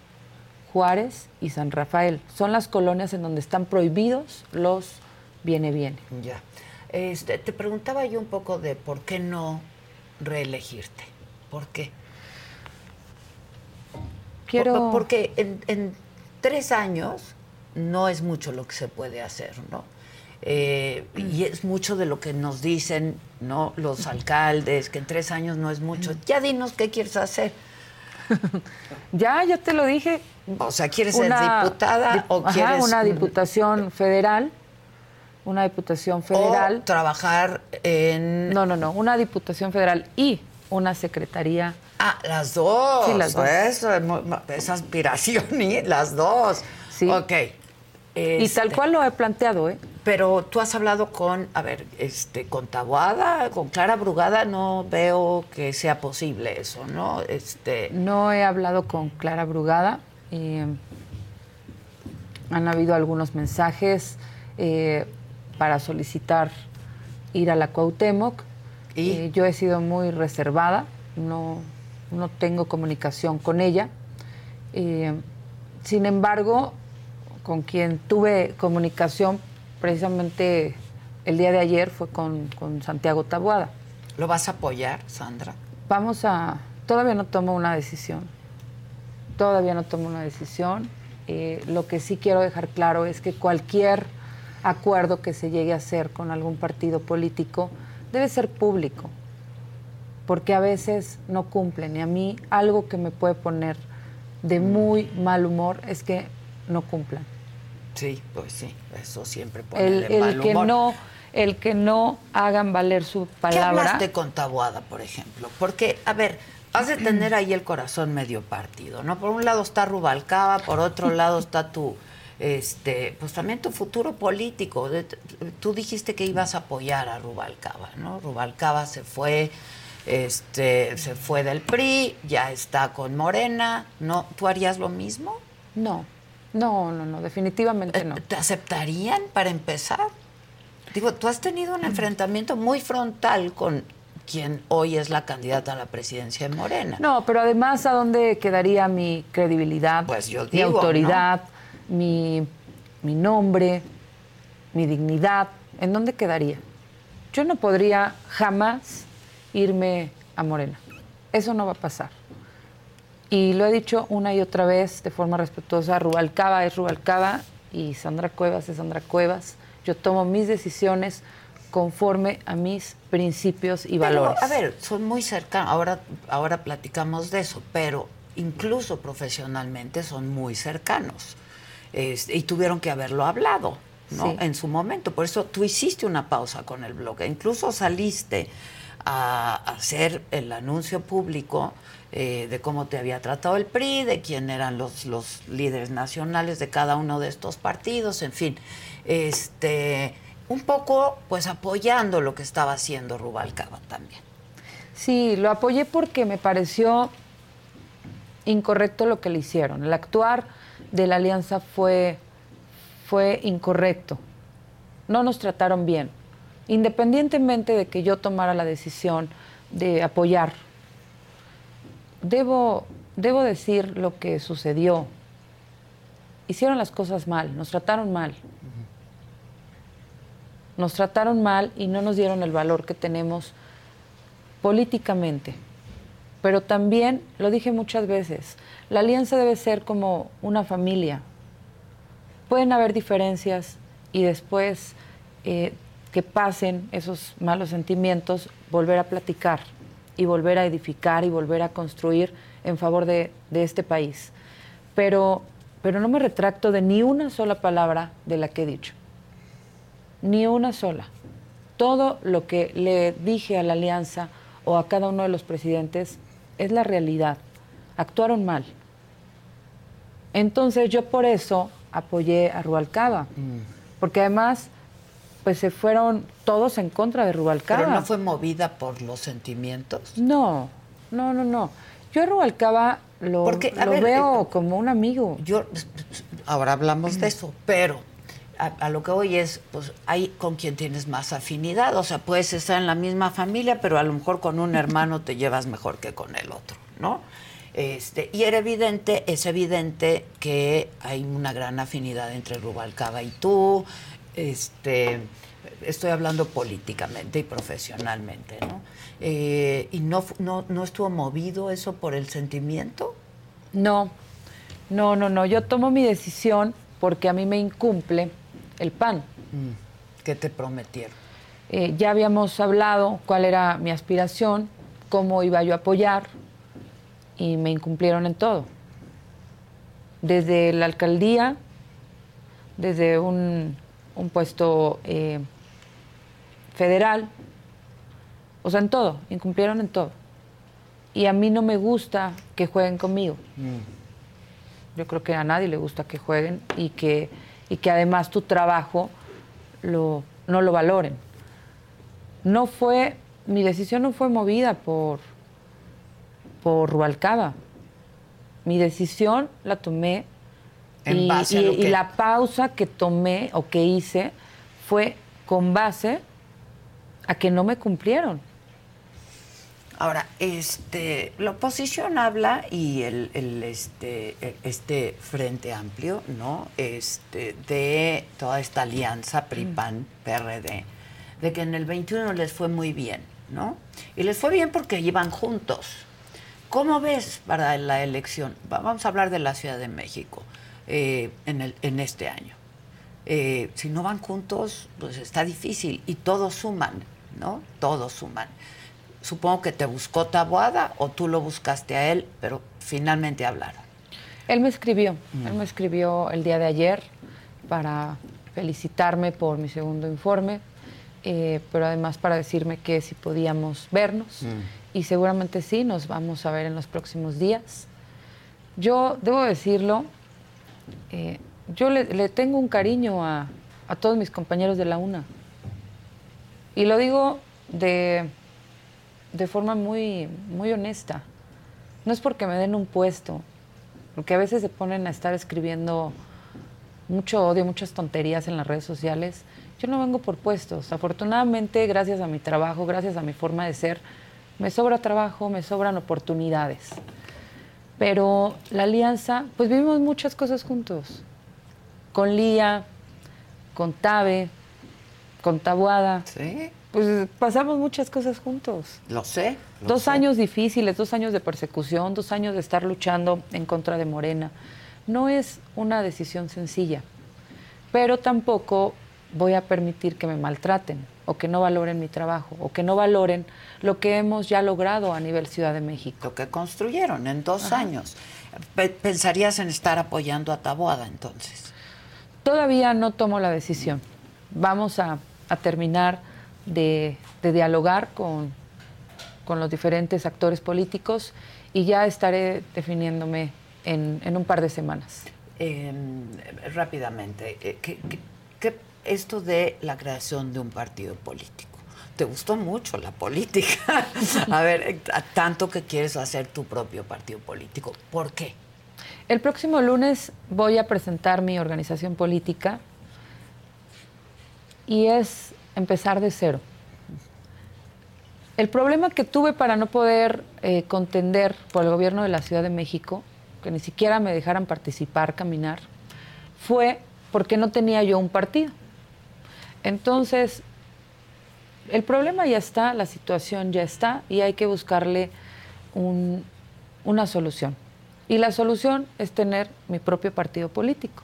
Juárez y San Rafael. Son las colonias en donde están prohibidos los viene viene. Ya. Este, te preguntaba yo un poco de por qué no reelegirte. ¿Por qué? Quiero- Por- porque en, en tres años no es mucho lo que se puede hacer, ¿no? Eh, y es mucho de lo que nos dicen, ¿no? Los alcaldes, que en tres años no es mucho. Ya dinos qué quieres hacer. [LAUGHS] Ya, ya te lo dije. O sea, ¿quieres ser diputada o Ajá, quieres una diputación federal? Una diputación federal. O trabajar en... No, no, no, una diputación federal y una secretaría. Ah, las dos. Sí, las dos. Eso es, aspiración [LAUGHS] y las dos. Sí. Ok. Y tal Este, cual lo he planteado, ¿eh? Pero tú has hablado con, a ver, este, con Taboada, con Clara Brugada, no veo que sea posible eso, ¿no? Este, No he hablado con Clara Brugada. eh, han habido algunos mensajes eh, para solicitar ir a la Cuauhtémoc. Eh, yo he sido muy reservada, no, no tengo comunicación con ella. Eh, sin embargo, con quien tuve comunicación precisamente el día de ayer fue con, con Santiago Taboada. ¿Lo vas a apoyar, Sandra? Vamos a... Todavía no tomo una decisión. Todavía no tomo una decisión. Eh, lo que sí quiero dejar claro es que cualquier acuerdo que se llegue a hacer con algún partido político debe ser público, porque a veces no cumplen. Y a mí algo que me puede poner de muy mal humor es que no cumplan. Sí, pues sí, eso siempre pone El, de el mal que humor. no, el que no hagan valer su ¿Qué palabra. hablaste con Taboada, por ejemplo? Porque, a ver, has de tener ahí el corazón medio partido, ¿no? Por un lado está Rubalcaba, por otro lado está tu, este, pues también tu futuro político. De- Tú dijiste que ibas a apoyar a Rubalcaba, ¿no? Rubalcaba se fue, este, se fue del PRI, ya está con Morena, ¿no? ¿Tú harías lo mismo? No, no, no, no, definitivamente no. ¿Te aceptarían para empezar? Digo, tú has tenido un enfrentamiento muy frontal con quien hoy es la candidata a la presidencia de Morena. No, pero además, ¿a dónde quedaría mi credibilidad, Pues yo mi autoridad, mi, mi nombre, mi dignidad? ¿En dónde quedaría? Yo no podría jamás irme a Morena. Eso no va a pasar. Y lo he dicho una y otra vez de forma respetuosa, Rubalcaba es Rubalcaba y Sandra Cuevas es Sandra Cuevas. Yo tomo mis decisiones conforme a mis principios y Pero, valores. a ver, son muy cercanos. Ahora, ahora platicamos de eso, pero incluso profesionalmente son muy cercanos. Este, y tuvieron que haberlo hablado, ¿no? Sí. En su momento. Por eso tú hiciste una pausa con el blog. Incluso saliste a hacer el anuncio público eh, de cómo te había tratado el PRI, de quién eran los, los líderes nacionales de cada uno de estos partidos, en fin. Este, un poco, pues apoyando lo que estaba haciendo Rubalcaba también. Sí, lo apoyé porque me pareció incorrecto lo que le hicieron. El actuar de la alianza fue, fue incorrecto. No nos trataron bien. Independientemente de que yo tomara la decisión de apoyar, debo, debo decir lo que sucedió. Hicieron las cosas mal, nos trataron mal. Nos trataron mal y no nos dieron el valor que tenemos políticamente. Pero también, lo dije muchas veces, la alianza debe ser como una familia. Pueden haber diferencias y después eh, que pasen esos malos sentimientos, volver a platicar y volver a edificar y volver a construir en favor de, de este país. Pero, pero no me retracto de ni una sola palabra de la que he dicho. Ni una sola. Todo lo que le dije a la alianza o a cada uno de los presidentes es la realidad. Actuaron mal. Entonces yo por eso apoyé a Rubalcaba, porque además pues se fueron todos en contra de Rubalcaba. Pero no fue movida por los sentimientos. No, no, no, no. Yo a Rubalcaba lo, Porque, a lo ver, veo como un amigo. Yo, ahora hablamos de eso, pero a, lo que hoy es, pues hay con quien tienes más afinidad. O sea, puedes estar en la misma familia, pero a lo mejor con un hermano te llevas mejor que con el otro, ¿no? Este, y era evidente, es evidente que hay una gran afinidad entre Rubalcaba y tú. Este, estoy hablando políticamente y profesionalmente, ¿no? Eh, ¿Y no, no, no estuvo movido eso por el sentimiento? No, no, no, no. Yo tomo mi decisión porque a mí me incumple el PAN. ¿Qué te prometieron? Eh, ya habíamos hablado cuál era mi aspiración, cómo iba yo a apoyar y me incumplieron en todo. Desde la alcaldía, desde un, un puesto eh, federal, o sea, en todo, incumplieron en todo. Y a mí no me gusta que jueguen conmigo. Yo creo que a nadie le gusta que jueguen y que, y que además tu trabajo lo, no lo valoren. No fue, mi decisión no fue movida por, por Rubalcaba. Mi decisión la tomé En y, base a y- lo y que- la pausa que tomé o que hice fue con base a que no me cumplieron. Ahora, este, la oposición habla y el, el, este, el- este frente amplio, ¿no? Este, de toda esta alianza PRI-PAN, PRD, de que en el 21 les fue muy bien, ¿no? Y les fue bien porque iban juntos. ¿Cómo ves para la elección? Va- Vamos a hablar de la Ciudad de México eh, en, el, en este año. Eh, si no van juntos, pues está difícil y todos suman, ¿no? Todos suman. Supongo que te buscó Taboada o tú lo buscaste a él, pero finalmente hablaron. Él me escribió, Mm. él me escribió el día de ayer para felicitarme por mi segundo informe, eh, pero además para decirme que si podíamos vernos y seguramente sí, nos vamos a ver en los próximos días. Yo debo decirlo, eh, yo le, le tengo un cariño a, a todos mis compañeros de la UNA y lo digo de, de forma muy, muy honesta. No es porque me den un puesto, porque a veces se ponen a estar escribiendo mucho odio, muchas tonterías en las redes sociales. Yo no vengo por puestos. Afortunadamente, gracias a mi trabajo, gracias a mi forma de ser, me sobra trabajo, me sobran oportunidades. Pero la alianza, pues vivimos muchas cosas juntos. Con Lía, con Tabe, con Tabuada. Sí. Pues pasamos muchas cosas juntos. Lo sé. lo Dos sé. años difíciles, dos años de persecución, dos años de estar luchando en contra de Morena. No es una decisión sencilla, pero tampoco voy a permitir que me maltraten o que no valoren mi trabajo o que no valoren lo que hemos ya logrado a nivel Ciudad de México. Lo que construyeron en dos Ajá. años. Pe- ¿Pensarías en estar apoyando a Taboada entonces? Todavía no tomo la decisión. Vamos a, a terminar de, de dialogar con, con los diferentes actores políticos y ya estaré definiéndome en, en un par de semanas. Eh, rápidamente, eh, ¿qué, qué- qué- esto de la creación de un partido político? ¿Te gustó mucho la política? [LAUGHS] a ver, tanto que quieres hacer tu propio partido político. ¿Por qué? El próximo lunes voy a presentar mi organización política y es empezar de cero. El problema que tuve para no poder eh, contender por el gobierno de la Ciudad de México, que ni siquiera me dejaran participar, caminar, fue porque no tenía yo un partido. Entonces, el problema ya está, la situación ya está y hay que buscarle un- una solución. Y la solución es tener mi propio partido político.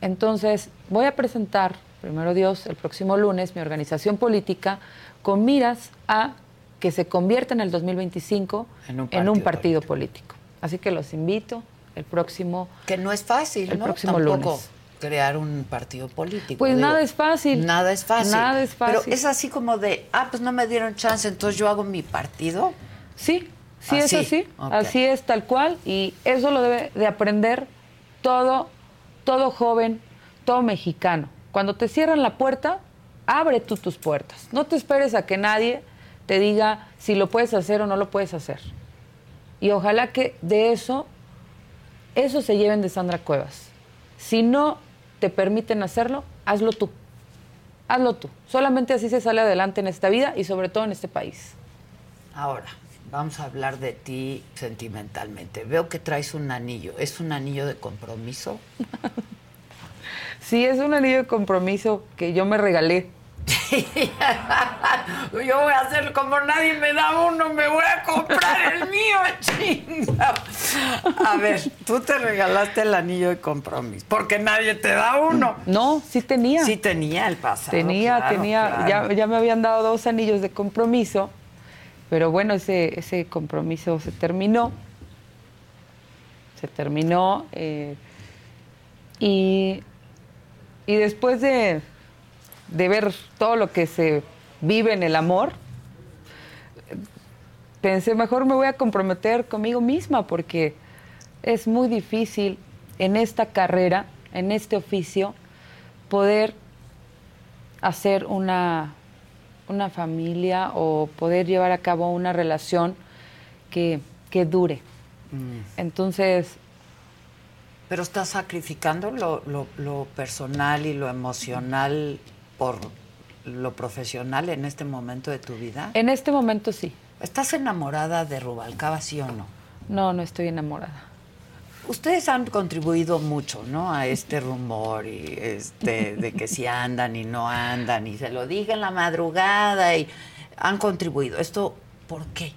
Entonces, voy a presentar, primero Dios, el próximo lunes mi organización política con miras a que se convierta en el 2025 En un en un partido político. Así que los invito el próximo Que no es fácil, el ¿no? próximo Tampoco lunes. crear un partido político. Pues digo. nada es fácil. Nada es fácil. Nada es fácil. Pero es así como de, ah, pues no me dieron chance, entonces yo hago mi partido. Sí, sí Así, es así, así es tal cual y eso lo debe de aprender todo, todo joven, todo mexicano. Cuando te cierran la puerta, abre tú tus puertas. No te esperes a que nadie te diga si lo puedes hacer o no lo puedes hacer. Y ojalá que de eso, eso se lleven de Sandra Cuevas. Si no te permiten hacerlo, hazlo tú. Hazlo tú. Solamente así se sale adelante en esta vida y sobre todo en este país. Ahora, vamos a hablar de ti sentimentalmente. Veo que traes un anillo. ¿Es un anillo de compromiso? [LAUGHS] Sí, es un anillo de compromiso que yo me regalé. [LAUGHS] Yo voy a hacer como nadie me da uno, me voy a comprar el [LAUGHS] mío, chinga. A ver, tú te regalaste el anillo de compromiso, porque nadie te da uno. No, sí tenía. Sí tenía el pasado. Tenía, claro, tenía, claro. Ya, ya me habían dado dos anillos de compromiso, pero bueno, ese, ese compromiso se terminó. Se terminó. eh, y, y después de, de ver todo lo que se vive en el amor, pensé, mejor me voy a comprometer conmigo misma porque es muy difícil en esta carrera, en este oficio, poder hacer una, una familia o poder llevar a cabo una relación que, que dure. Entonces, Pero estás sacrificando lo, lo- lo personal y lo emocional por lo profesional en este momento de tu vida. en este momento sí. ¿Estás enamorada de Rubalcaba, sí o no? No, no estoy enamorada. Ustedes han contribuido mucho, ¿no? A este rumor y este de que si andan y no andan y se lo dije en la madrugada y han contribuido. ¿Esto por qué?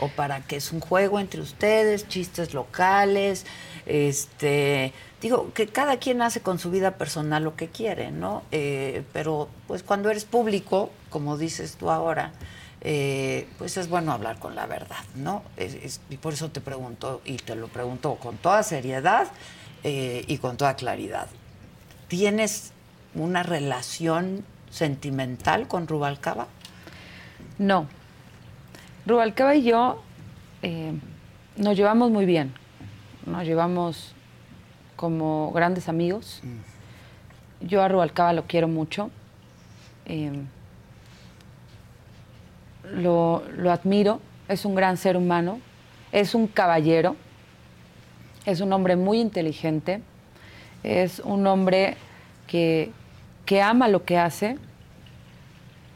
¿O para qué? ¿Es un juego entre ustedes, chistes locales? Este, digo, que cada quien hace con su vida personal lo que quiere, ¿no? Eh, pero pues cuando eres público, como dices tú ahora, eh, pues es bueno hablar con la verdad, ¿no? Y por eso te pregunto, y te lo pregunto con toda seriedad eh, y con toda claridad. ¿Tienes una relación sentimental con Rubalcaba? No. Rubalcaba y yo nos llevamos muy bien. Nos llevamos como grandes amigos. Yo a Rubalcaba lo quiero mucho. Eh, lo, lo admiro. Es un gran ser humano. Es un caballero. Es un hombre muy inteligente. Es un hombre que, que ama lo que hace.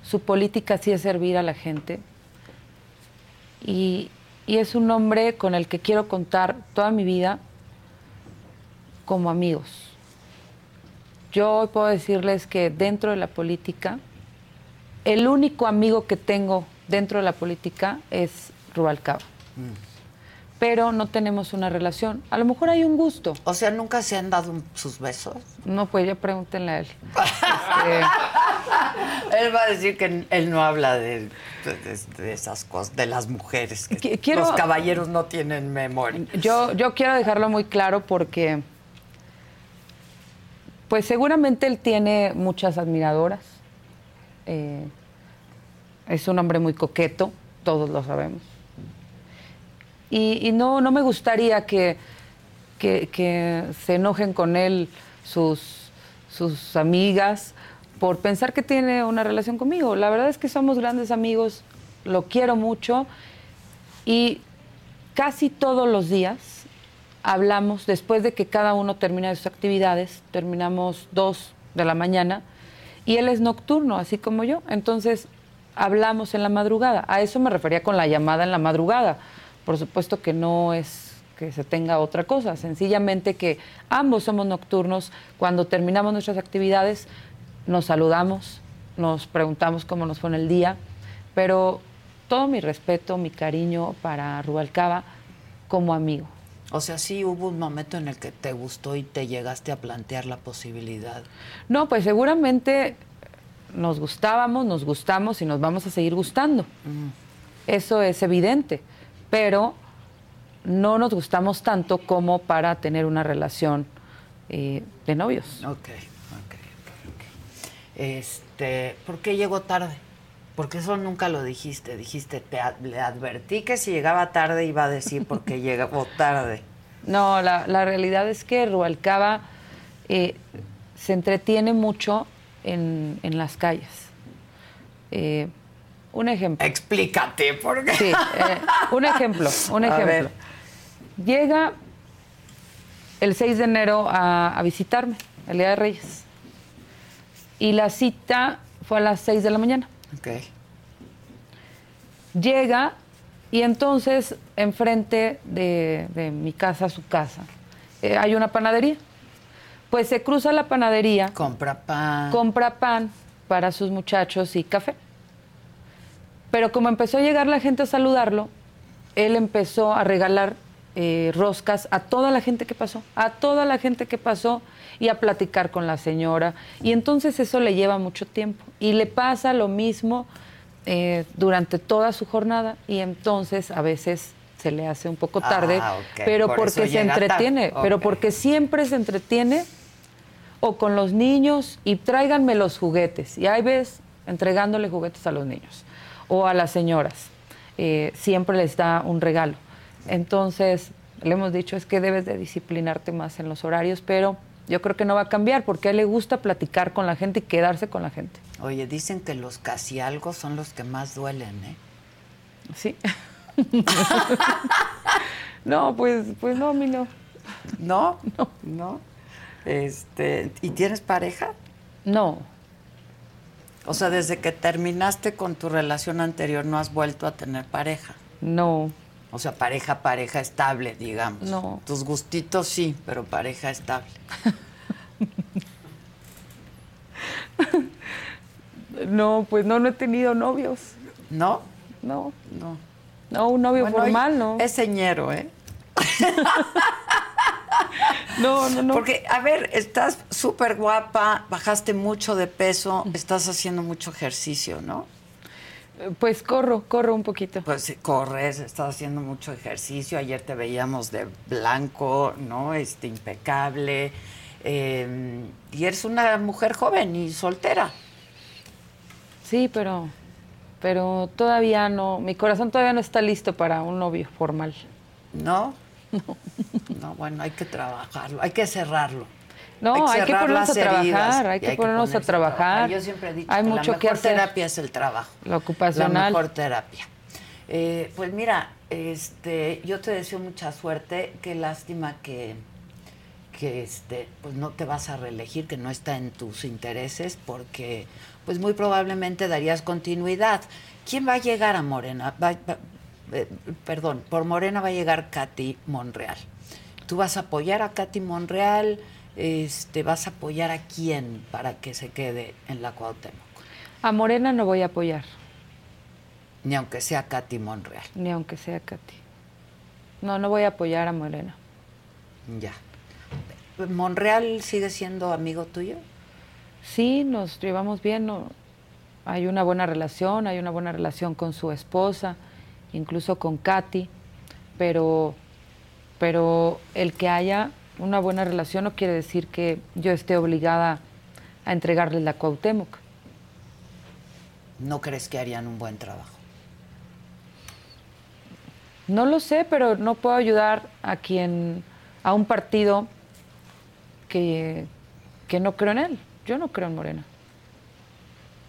Su política sí es servir a la gente. Y, y es un hombre con el que quiero contar toda mi vida como amigos. Yo hoy puedo decirles que dentro de la política, el único amigo que tengo dentro de la política es Rubalcaba. Pero no tenemos una relación. A lo mejor hay un gusto. O sea, ¿nunca se han dado un- sus besos? No, pues ya pregúntenle a él. [LAUGHS] Él va a decir que él no habla de, de- de esas cosas, de las mujeres. que quiero- Los caballeros no tienen memoria. Yo, yo quiero dejarlo muy claro porque, pues seguramente él tiene muchas admiradoras. Eh, es un hombre muy coqueto, todos lo sabemos. Y, no, no me gustaría que, que- que se enojen con él sus, sus amigas por pensar que tiene una relación conmigo. La verdad es que somos grandes amigos, lo quiero mucho y casi todos los días hablamos, después de que cada uno termina sus actividades, terminamos dos de la mañana, y él es nocturno, así como yo. Entonces, hablamos en la madrugada. A eso me refería con la llamada en la madrugada. Por supuesto que no es que se tenga otra cosa, sencillamente que ambos somos nocturnos. Cuando terminamos nuestras actividades, nos saludamos, nos preguntamos cómo nos fue en el día, pero todo mi respeto, mi cariño para Rubalcaba como amigo. O sea, sí hubo un momento en el que te gustó y te llegaste a plantear la posibilidad. No, pues seguramente nos gustábamos, nos gustamos y nos vamos a seguir gustando. Eso es evidente, pero no nos gustamos tanto como para tener una relación eh, de novios. Ok, ok, ok. Este, ¿por qué llegó tarde? Porque eso nunca lo dijiste. Dijiste, te ad- le advertí que si llegaba tarde iba a decir por qué [LAUGHS] llegó tarde. No, la, la realidad es que Rubalcaba eh, se entretiene mucho en, en las calles. Eh, un ejemplo. Explícate, ¿por qué? Sí, eh, un ejemplo, un ejemplo. Llega el 6 de enero a, a visitarme, el Día de Reyes. Y la cita fue a las 6 de la mañana. Ok. Llega y entonces enfrente de, de mi casa, su casa, eh, hay una panadería. Pues se cruza la panadería. Compra pan. Compra pan para sus muchachos y café. Pero como empezó a llegar la gente a saludarlo, él empezó a regalar eh, roscas a toda la gente que pasó, a toda la gente que pasó y a platicar con la señora. Y entonces eso le lleva mucho tiempo. Y le pasa lo mismo eh, durante toda su jornada y entonces a veces se le hace un poco tarde, Ah, pero por porque se entretiene, pero porque siempre se entretiene o con los niños y tráiganme los juguetes. Y ahí ves entregándole juguetes a los niños o a las señoras. Eh, siempre les da un regalo. Entonces, le hemos dicho es que debes de disciplinarte más en los horarios, pero yo creo que no va a cambiar porque a él le gusta platicar con la gente y quedarse con la gente. Oye, dicen que los casi algo son los que más duelen, ¿eh? Sí. [LAUGHS] no, pues, pues no, mí no. ¿No? No. ¿No? Este, ¿Y tienes pareja? No. O sea, desde que terminaste con tu relación anterior no has vuelto a tener pareja. No. O sea, pareja, pareja estable, digamos. No. Tus gustitos sí, pero pareja estable. [LAUGHS] No, pues no, no he tenido novios. ¿No? No. No. No, un novio Bueno, formal, no. Es señero, ¿eh? [LAUGHS] [LAUGHS] No, no, no. Porque, a ver, estás súper guapa, bajaste mucho de peso, estás haciendo mucho ejercicio, ¿no? Pues corro, corro un poquito. Pues sí, corres, estás haciendo mucho ejercicio. Ayer te veíamos de blanco, ¿no? Este, impecable. Eh, y eres una mujer joven y soltera. Sí, pero, pero todavía no, mi corazón todavía no está listo para un novio formal. ¿No? No. [LAUGHS] No, bueno, hay que trabajarlo, hay que cerrarlo. No, hay que ponernos a trabajar, hay que ponernos a trabajar. Yo siempre he dicho Hay que mucho la que mejor hacer. terapia es el trabajo. La ocupacional. La mejor terapia. Eh, pues mira, este, yo te deseo mucha suerte. Qué lástima que, que este, pues no te vas a reelegir, que no está en tus intereses, porque pues muy probablemente darías continuidad. ¿Quién va a llegar a Morena? Va- va- eh, perdón, por Morena va a llegar Katy Monreal. ¿Tú vas a apoyar a Katy Monreal? Este, ¿Vas a apoyar a quién para que se quede en la Cuauhtémoc? A Morena no voy a apoyar, Ni aunque sea Katy Monreal. ni aunque sea Katy. No, no voy a apoyar a Morena. Ya. ¿Monreal sigue siendo amigo tuyo? Sí, nos llevamos bien, no, hay una buena relación, hay una buena relación con su esposa, incluso con Katy, pero, pero el que haya una buena relación no quiere decir que yo esté obligada a entregarle la Cuauhtémoc. ¿No crees que harían un buen trabajo? No lo sé, pero no puedo ayudar a quien, a un partido que, que no creo en él. Yo no creo en Morena.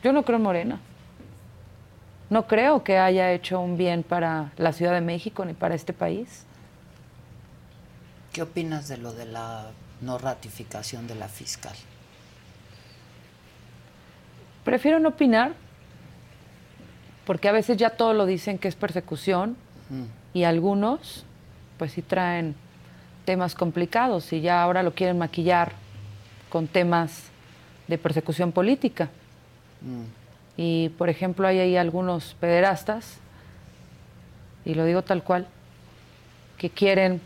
Yo no creo en Morena. No creo que haya hecho un bien para la Ciudad de México ni para este país. ¿Qué opinas de lo de la no ratificación de la fiscal? Prefiero no opinar, porque a veces ya todo lo dicen que es persecución y algunos, pues sí traen temas complicados y ya ahora lo quieren maquillar con temas de persecución política. Y, por ejemplo, hay ahí algunos pederastas, y lo digo tal cual, que quieren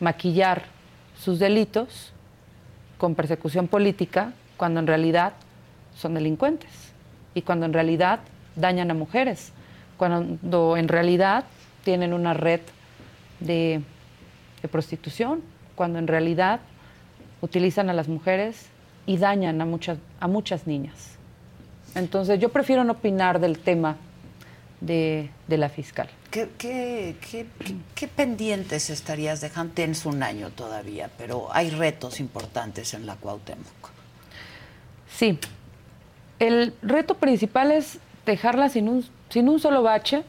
maquillar sus delitos con persecución política cuando en realidad son delincuentes y cuando en realidad dañan a mujeres, cuando en realidad tienen una red de, prostitución, cuando en realidad utilizan a las mujeres y dañan a muchas, a muchas niñas. Entonces yo prefiero no opinar del tema de, de la fiscal. ¿Qué, qué, qué, pendientes estarías dejando? Tienes un año todavía, pero hay retos importantes en la Cuauhtémoc. Sí, el reto principal es dejarla sin un, sin un solo bache.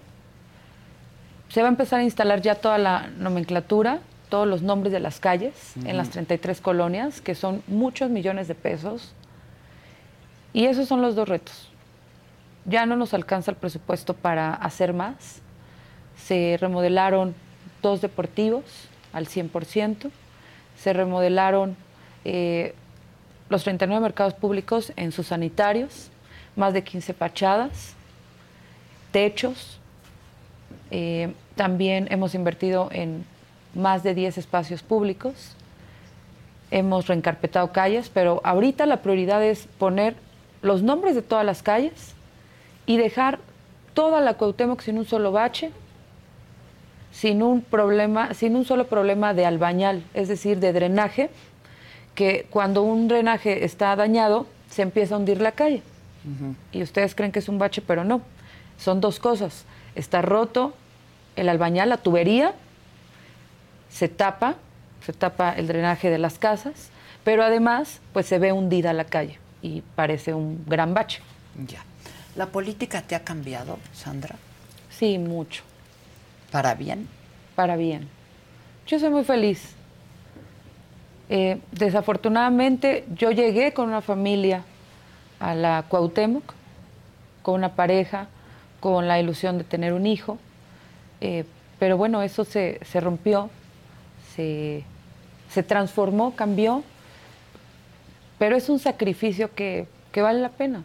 Se va a empezar a instalar ya toda la nomenclatura, todos los nombres de las calles en las Ujú. 33 colonias, que son muchos millones de pesos. Y esos son los dos retos. Ya no nos alcanza el presupuesto para hacer más. Se remodelaron dos deportivos al 100%. Se remodelaron eh, los 39 mercados públicos en sus sanitarios, más de 15 fachadas, techos. Eh, también hemos invertido en más de 10 espacios públicos. Hemos reencarpetado calles, pero ahorita la prioridad es poner los nombres de todas las calles y dejar toda la Cuauhtémoc sin un solo bache, sin un problema, sin un solo problema de albañal, es decir, de drenaje, que cuando un drenaje está dañado se empieza a hundir la calle. Y ustedes creen que es un bache, pero no. Son dos cosas. Está roto el albañal, la tubería, se tapa, se tapa el drenaje de las casas, pero además pues se ve hundida la calle y parece un gran bache. Ya. ¿La política te ha cambiado, Sandra? Sí, mucho. ¿Para bien? Para bien. Yo soy muy feliz. Eh, desafortunadamente yo llegué con una familia a la Cuauhtémoc, con una pareja, con la ilusión de tener un hijo, eh, pero bueno, eso se, se rompió, se, se transformó, cambió, pero es un sacrificio que, que vale la pena,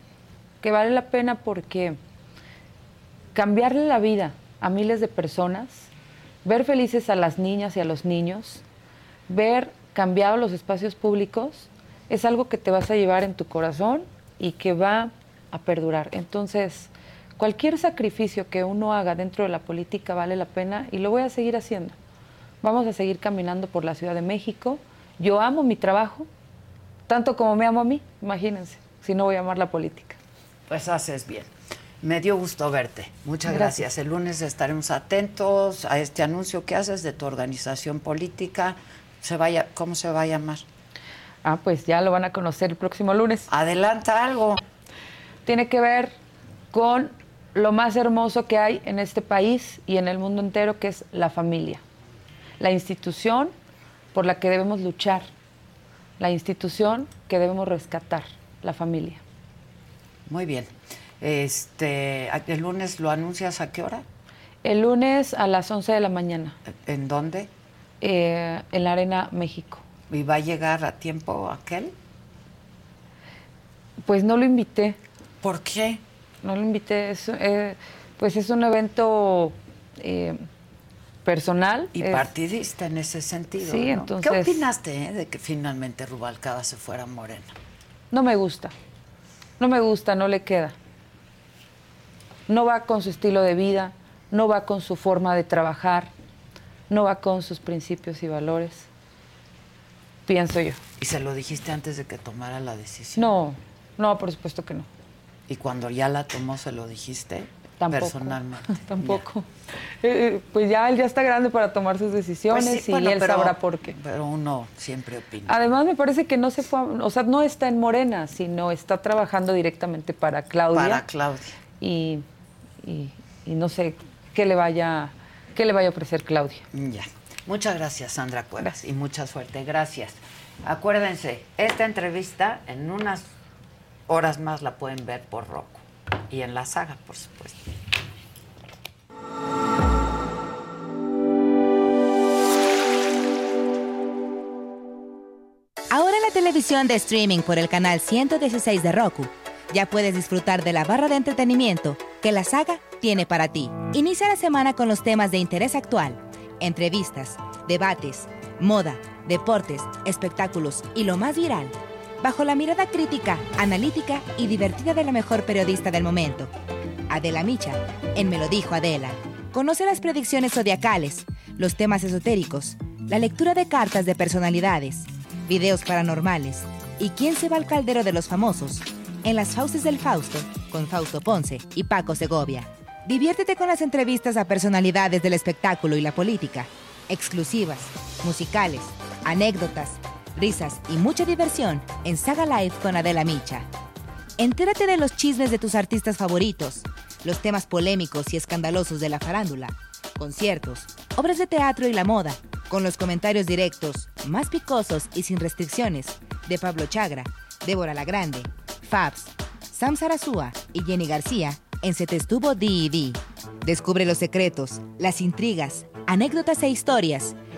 que vale la pena porque cambiarle la vida a miles de personas, ver felices a las niñas y a los niños, ver cambiados los espacios públicos, es algo que te vas a llevar en tu corazón y que va a perdurar. Entonces, cualquier sacrificio que uno haga dentro de la política vale la pena y lo voy a seguir haciendo. Vamos a seguir caminando por la Ciudad de México. Yo amo mi trabajo, tanto como me amo a mí, imagínense, si no voy a amar la política. Pues haces bien. Me dio gusto verte. Muchas gracias. Gracias. El lunes estaremos atentos a este anuncio que haces de tu organización política. Se vaya, ¿Cómo se va a llamar? Ah, pues ya lo van a conocer el próximo lunes. Adelanta algo. Tiene que ver con lo más hermoso que hay en este país y en el mundo entero, que es la familia. La institución por la que debemos luchar. La institución que debemos rescatar, la familia. Muy bien. Este, ¿El lunes lo anuncias a qué hora? El lunes a las 11 de la mañana. ¿En dónde? Eh, en la Arena México. ¿Y va a llegar a tiempo aquel? Pues no lo invité. ¿Por qué? No lo invité. Es, eh, pues es un evento eh, personal. Y es- partidista en ese sentido. Sí, ¿no? entonces- ¿Qué opinaste eh, de que finalmente Rubalcaba se fuera Morena? No me gusta. No me gusta, no le queda. No va con su estilo de vida, no va con su forma de trabajar, no va con sus principios y valores. Pienso yo. ¿Y se lo dijiste antes de que tomara la decisión? No, no, por supuesto que no. ¿Y cuando ya la tomó se lo dijiste Tampoco. personalmente? [LAUGHS] Tampoco. Eh, pues ya él ya está grande para tomar sus decisiones Pues sí, y bueno, él pero- sabrá por qué. Pero uno siempre opina. Además me parece que no se fue, o sea, no está en Morena, sino está trabajando directamente para Claudia. Para Claudia. Y, y- y no sé qué le vaya, qué le vaya a ofrecer Claudia. Ya. Muchas gracias, Sandra Cuevas, y mucha suerte. Gracias. Acuérdense, esta entrevista en unas horas más la pueden ver por Roku y en la saga, por supuesto. Ahora en la televisión de streaming por el canal 116 de Roku, ya puedes disfrutar de la barra de entretenimiento que la saga tiene para ti. Inicia la semana con los temas de interés actual, entrevistas, debates, moda, deportes, espectáculos y lo más viral, bajo la mirada crítica, analítica y divertida de la mejor periodista del momento, Adela Micha, en Me lo dijo Adela. Conoce las predicciones zodiacales, los temas esotéricos, la lectura de cartas de personalidades, videos paranormales y quién se va al caldero de los famosos en las Fauces del Fausto con Fausto Ponce y Paco Segovia. Diviértete con las entrevistas a personalidades del espectáculo y la política, exclusivas, musicales, anécdotas, risas y mucha diversión en Saga Live con Adela Micha. Entérate de los chismes de tus artistas favoritos, los temas polémicos y escandalosos de la farándula, conciertos, obras de teatro y la moda, con los comentarios directos, más picosos y sin restricciones, de Pablo Chagra, Débora La Grande, Fabs, Sam Sarasúa y Jenny García en Se Te Estuvo D&D. Descubre los secretos, las intrigas, anécdotas e historias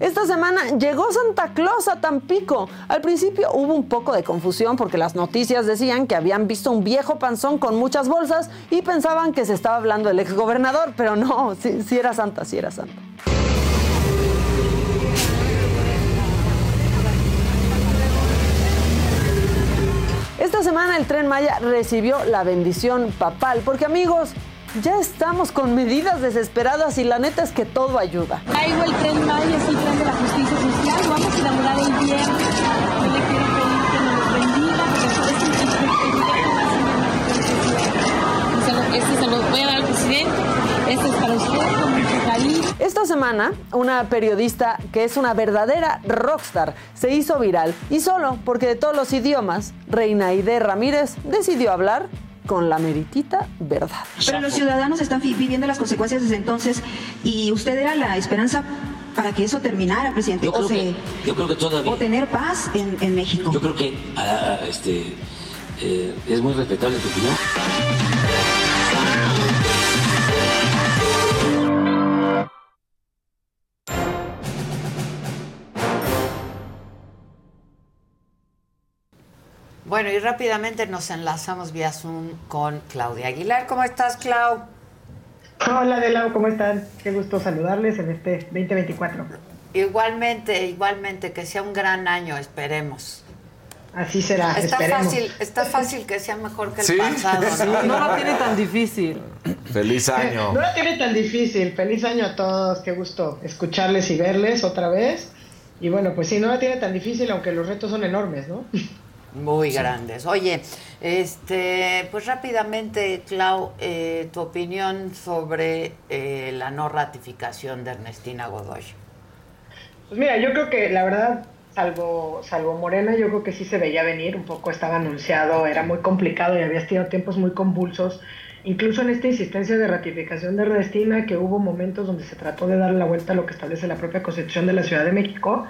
Esta semana llegó Santa Claus a Tampico. Al principio hubo un poco de confusión porque las noticias decían que habían visto un viejo panzón con muchas bolsas y pensaban que se estaba hablando del exgobernador, pero no, sí, era Santa, sí era Santa. Esta semana el tren Maya recibió la bendición papal, porque amigos, ya estamos con medidas desesperadas y la neta es que todo ayuda. Traigo el tren Maya, es el tren de la justicia social. Vamos a inaugurar el viernes. Yo le quiero pedir que nos los bendiga, porque es el se lo- Este se lo voy a dar al presidente. Este es para usted. Esta semana, una periodista que es una verdadera rockstar se hizo viral y solo porque de todos los idiomas, Reina Aide Ramírez decidió hablar con la meritita verdad. Pero los ciudadanos están vi- viviendo las consecuencias desde entonces y usted era la esperanza para que eso terminara, presidente, Yo creo, o, que, se- yo creo que todavía. o tener paz en, en México. Yo creo que ah, ah, este, eh, es muy respetable tu opinión. Bueno, y rápidamente nos enlazamos vía Zoom con Claudia Aguilar. ¿Cómo estás, Clau? Hola Adela, ¿cómo están? Qué gusto saludarles en este 2024. Igualmente, igualmente, que sea un gran año, esperemos. Así será, Está esperemos. fácil, está fácil que sea mejor que el Sí. pasado. No [LAUGHS] lo tiene tan difícil. Feliz año. No la tiene tan difícil. Feliz año a todos. Qué gusto escucharles y verles otra vez. Y bueno, pues sí, no la tiene tan difícil, aunque los retos son enormes, ¿no? [LAUGHS] Muy grandes. Oye, este, pues rápidamente, Clau, eh, tu opinión sobre eh, la no ratificación de Ernestina Godoy. Pues mira, yo creo que la verdad, salvo, salvo Morena, yo creo que sí se veía venir, un poco estaba anunciado, era muy complicado y había tenido tiempos muy convulsos. Incluso en esta insistencia de ratificación de Ernestina, que hubo momentos donde se trató de darle la vuelta a lo que establece la propia Constitución de la Ciudad de México.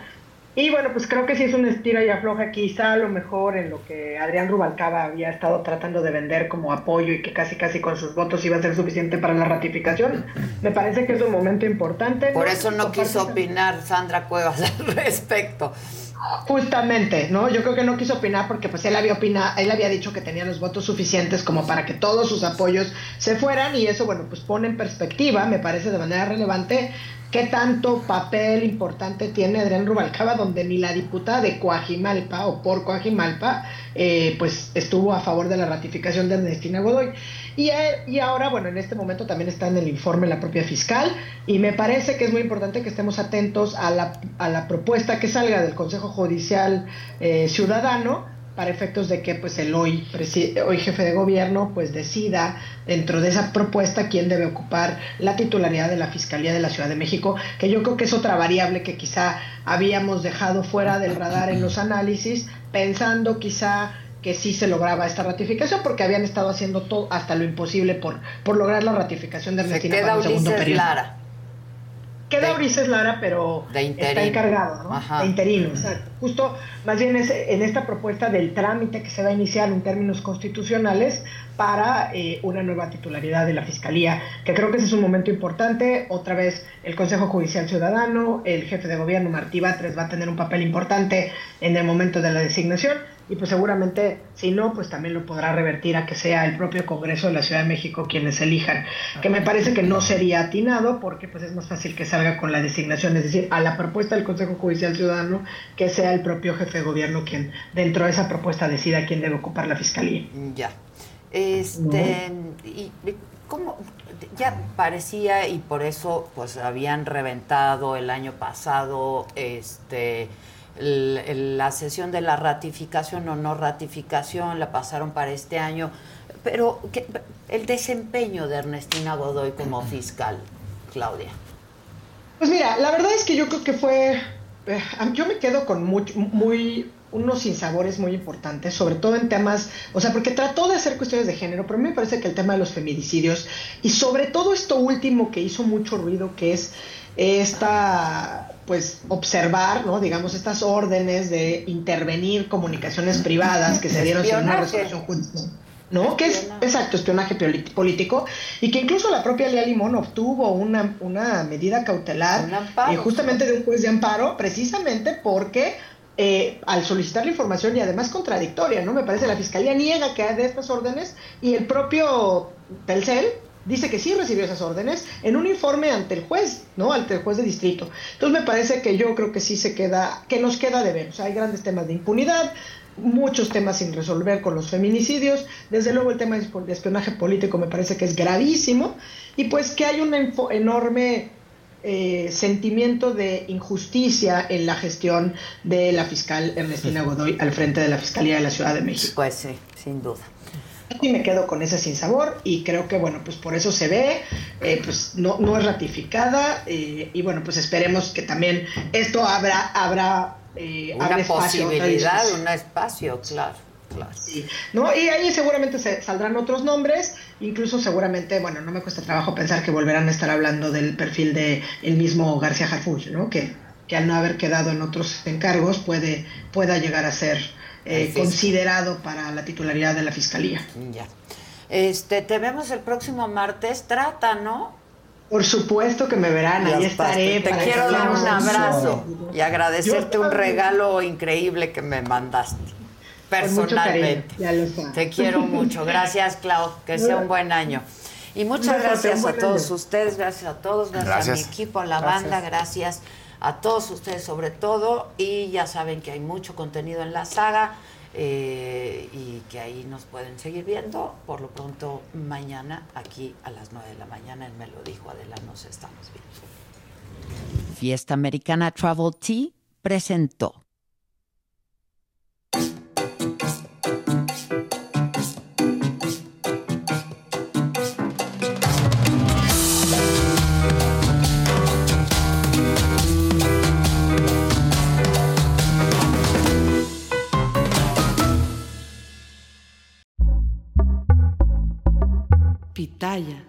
Y bueno, pues creo que sí es una estira y afloja, quizá a lo mejor en lo que Adrián Rubalcaba había estado tratando de vender como apoyo y que casi casi con sus votos iba a ser suficiente para la ratificación. Me parece que es un momento importante. Por eso no quiso opinar Sandra Cuevas [LAUGHS] al respecto. Justamente, ¿no? Yo creo que no quiso opinar porque pues él había opinado, él había dicho que tenía los votos suficientes como para que todos sus apoyos se fueran y eso, bueno, pues pone en perspectiva, me parece de manera relevante, qué tanto papel importante tiene Adrián Rubalcaba, donde ni la diputada de Coajimalpa o por Coajimalpa, eh, pues estuvo a favor de la ratificación de Ernestina Godoy. Y, eh, y ahora, bueno, en este momento también está en el informe la propia fiscal y me parece que es muy importante que estemos atentos a la, a la propuesta que salga del Consejo Judicial eh, Ciudadano para efectos de que pues el hoy, hoy jefe de gobierno pues decida dentro de esa propuesta quién debe ocupar la titularidad de la Fiscalía de la Ciudad de México, que yo creo que es otra variable que quizá habíamos dejado fuera del radar en los análisis, pensando quizá que sí se lograba esta ratificación porque habían estado haciendo todo hasta lo imposible por, por lograr la ratificación de Se Ernestina queda para un segundo periodo. Lara. Queda Ulises Lara, pero De está encargado, ¿no? Ajá. De interino, exacto. Justo, más bien es en esta propuesta del trámite que se va a iniciar en términos constitucionales para eh, una nueva titularidad de la Fiscalía, que creo que ese es un momento importante. Otra vez, el Consejo Judicial Ciudadano, el jefe de gobierno Martí Batres va a tener un papel importante en el momento de la designación y pues seguramente, si no, pues también lo podrá revertir a que sea el propio Congreso de la Ciudad de México quienes elijan, que me parece que no sería atinado porque pues es más fácil que salga con la designación, es decir, a la propuesta del Consejo Judicial Ciudadano que sea el propio jefe de gobierno quien dentro de esa propuesta decida quién debe ocupar la fiscalía. Ya. Este, y, ¿cómo? Ya parecía y por eso pues habían reventado el año pasado este el- el- la sesión de la ratificación o no ratificación, la pasaron para este año, pero ¿qué- el desempeño de Ernestina Godoy como fiscal, Claudia. Pues mira, la verdad es que yo creo que fue, eh, yo me quedo con mucho, muy, unos sinsabores muy importantes, sobre todo en temas, o sea, porque trató de hacer cuestiones de género, pero a mí me parece que el tema de los feminicidios y sobre todo esto último que hizo mucho ruido, que es esta, pues, observar, ¿no? Digamos, estas órdenes de intervenir comunicaciones privadas que se dieron sin una resolución judicial. ¿no? Que es, exacto, espionaje político, y que incluso la propia Lea Limón obtuvo una, una medida cautelar eh, justamente de un juez de amparo, precisamente porque eh, al solicitar la información y además contradictoria, ¿no? Me parece la fiscalía niega que hay de estas órdenes y el propio Telcel dice que sí recibió esas órdenes en un informe ante el juez, ¿no? Ante el juez de distrito. Entonces me parece que yo creo que sí se queda, que nos queda de ver. O sea, hay grandes temas de impunidad, muchos temas sin resolver con los feminicidios. Desde luego el tema de espionaje político me parece que es gravísimo y pues que hay un enorme eh, sentimiento de injusticia en la gestión de la fiscal Ernestina Godoy al frente de la Fiscalía de la Ciudad de México. Pues sí, sin duda. Y me quedo con ese sinsabor y creo que, bueno, pues por eso se ve, eh, pues no, no es ratificada eh, y bueno, pues esperemos que también esto abra, abra, eh, Una posibilidad, un espacio, claro, claro. ¿no? Y ahí seguramente se saldrán otros nombres, incluso seguramente, bueno, no me cuesta trabajo pensar que volverán a estar hablando del perfil de el mismo García Harfuch, ¿no? Que, que al no haber quedado en otros encargos puede, pueda llegar a ser eh, considerado para la titularidad de la fiscalía. Ya. Este, te vemos el próximo martes, trata, ¿no? Por supuesto que me verán, ahí estaré. Te para quiero dar un abrazo y agradecerte un regalo increíble que me mandaste. Con mucho cariño, Personalmente. ya lo. Te quiero mucho. Gracias, Clau. Que sea un buen año. Y muchas gracias a todos año. ustedes, gracias a todos, gracias, Gracias. a mi equipo, a la Gracias. banda, gracias a todos ustedes sobre todo. Y ya saben que hay mucho contenido en la saga eh, y que ahí nos pueden seguir viendo. Por lo pronto, mañana, aquí a las 9 de la mañana, en Me lo dijo Adela, nos estamos viendo. Fiesta Americana Travel Tea presentó. Pitaya.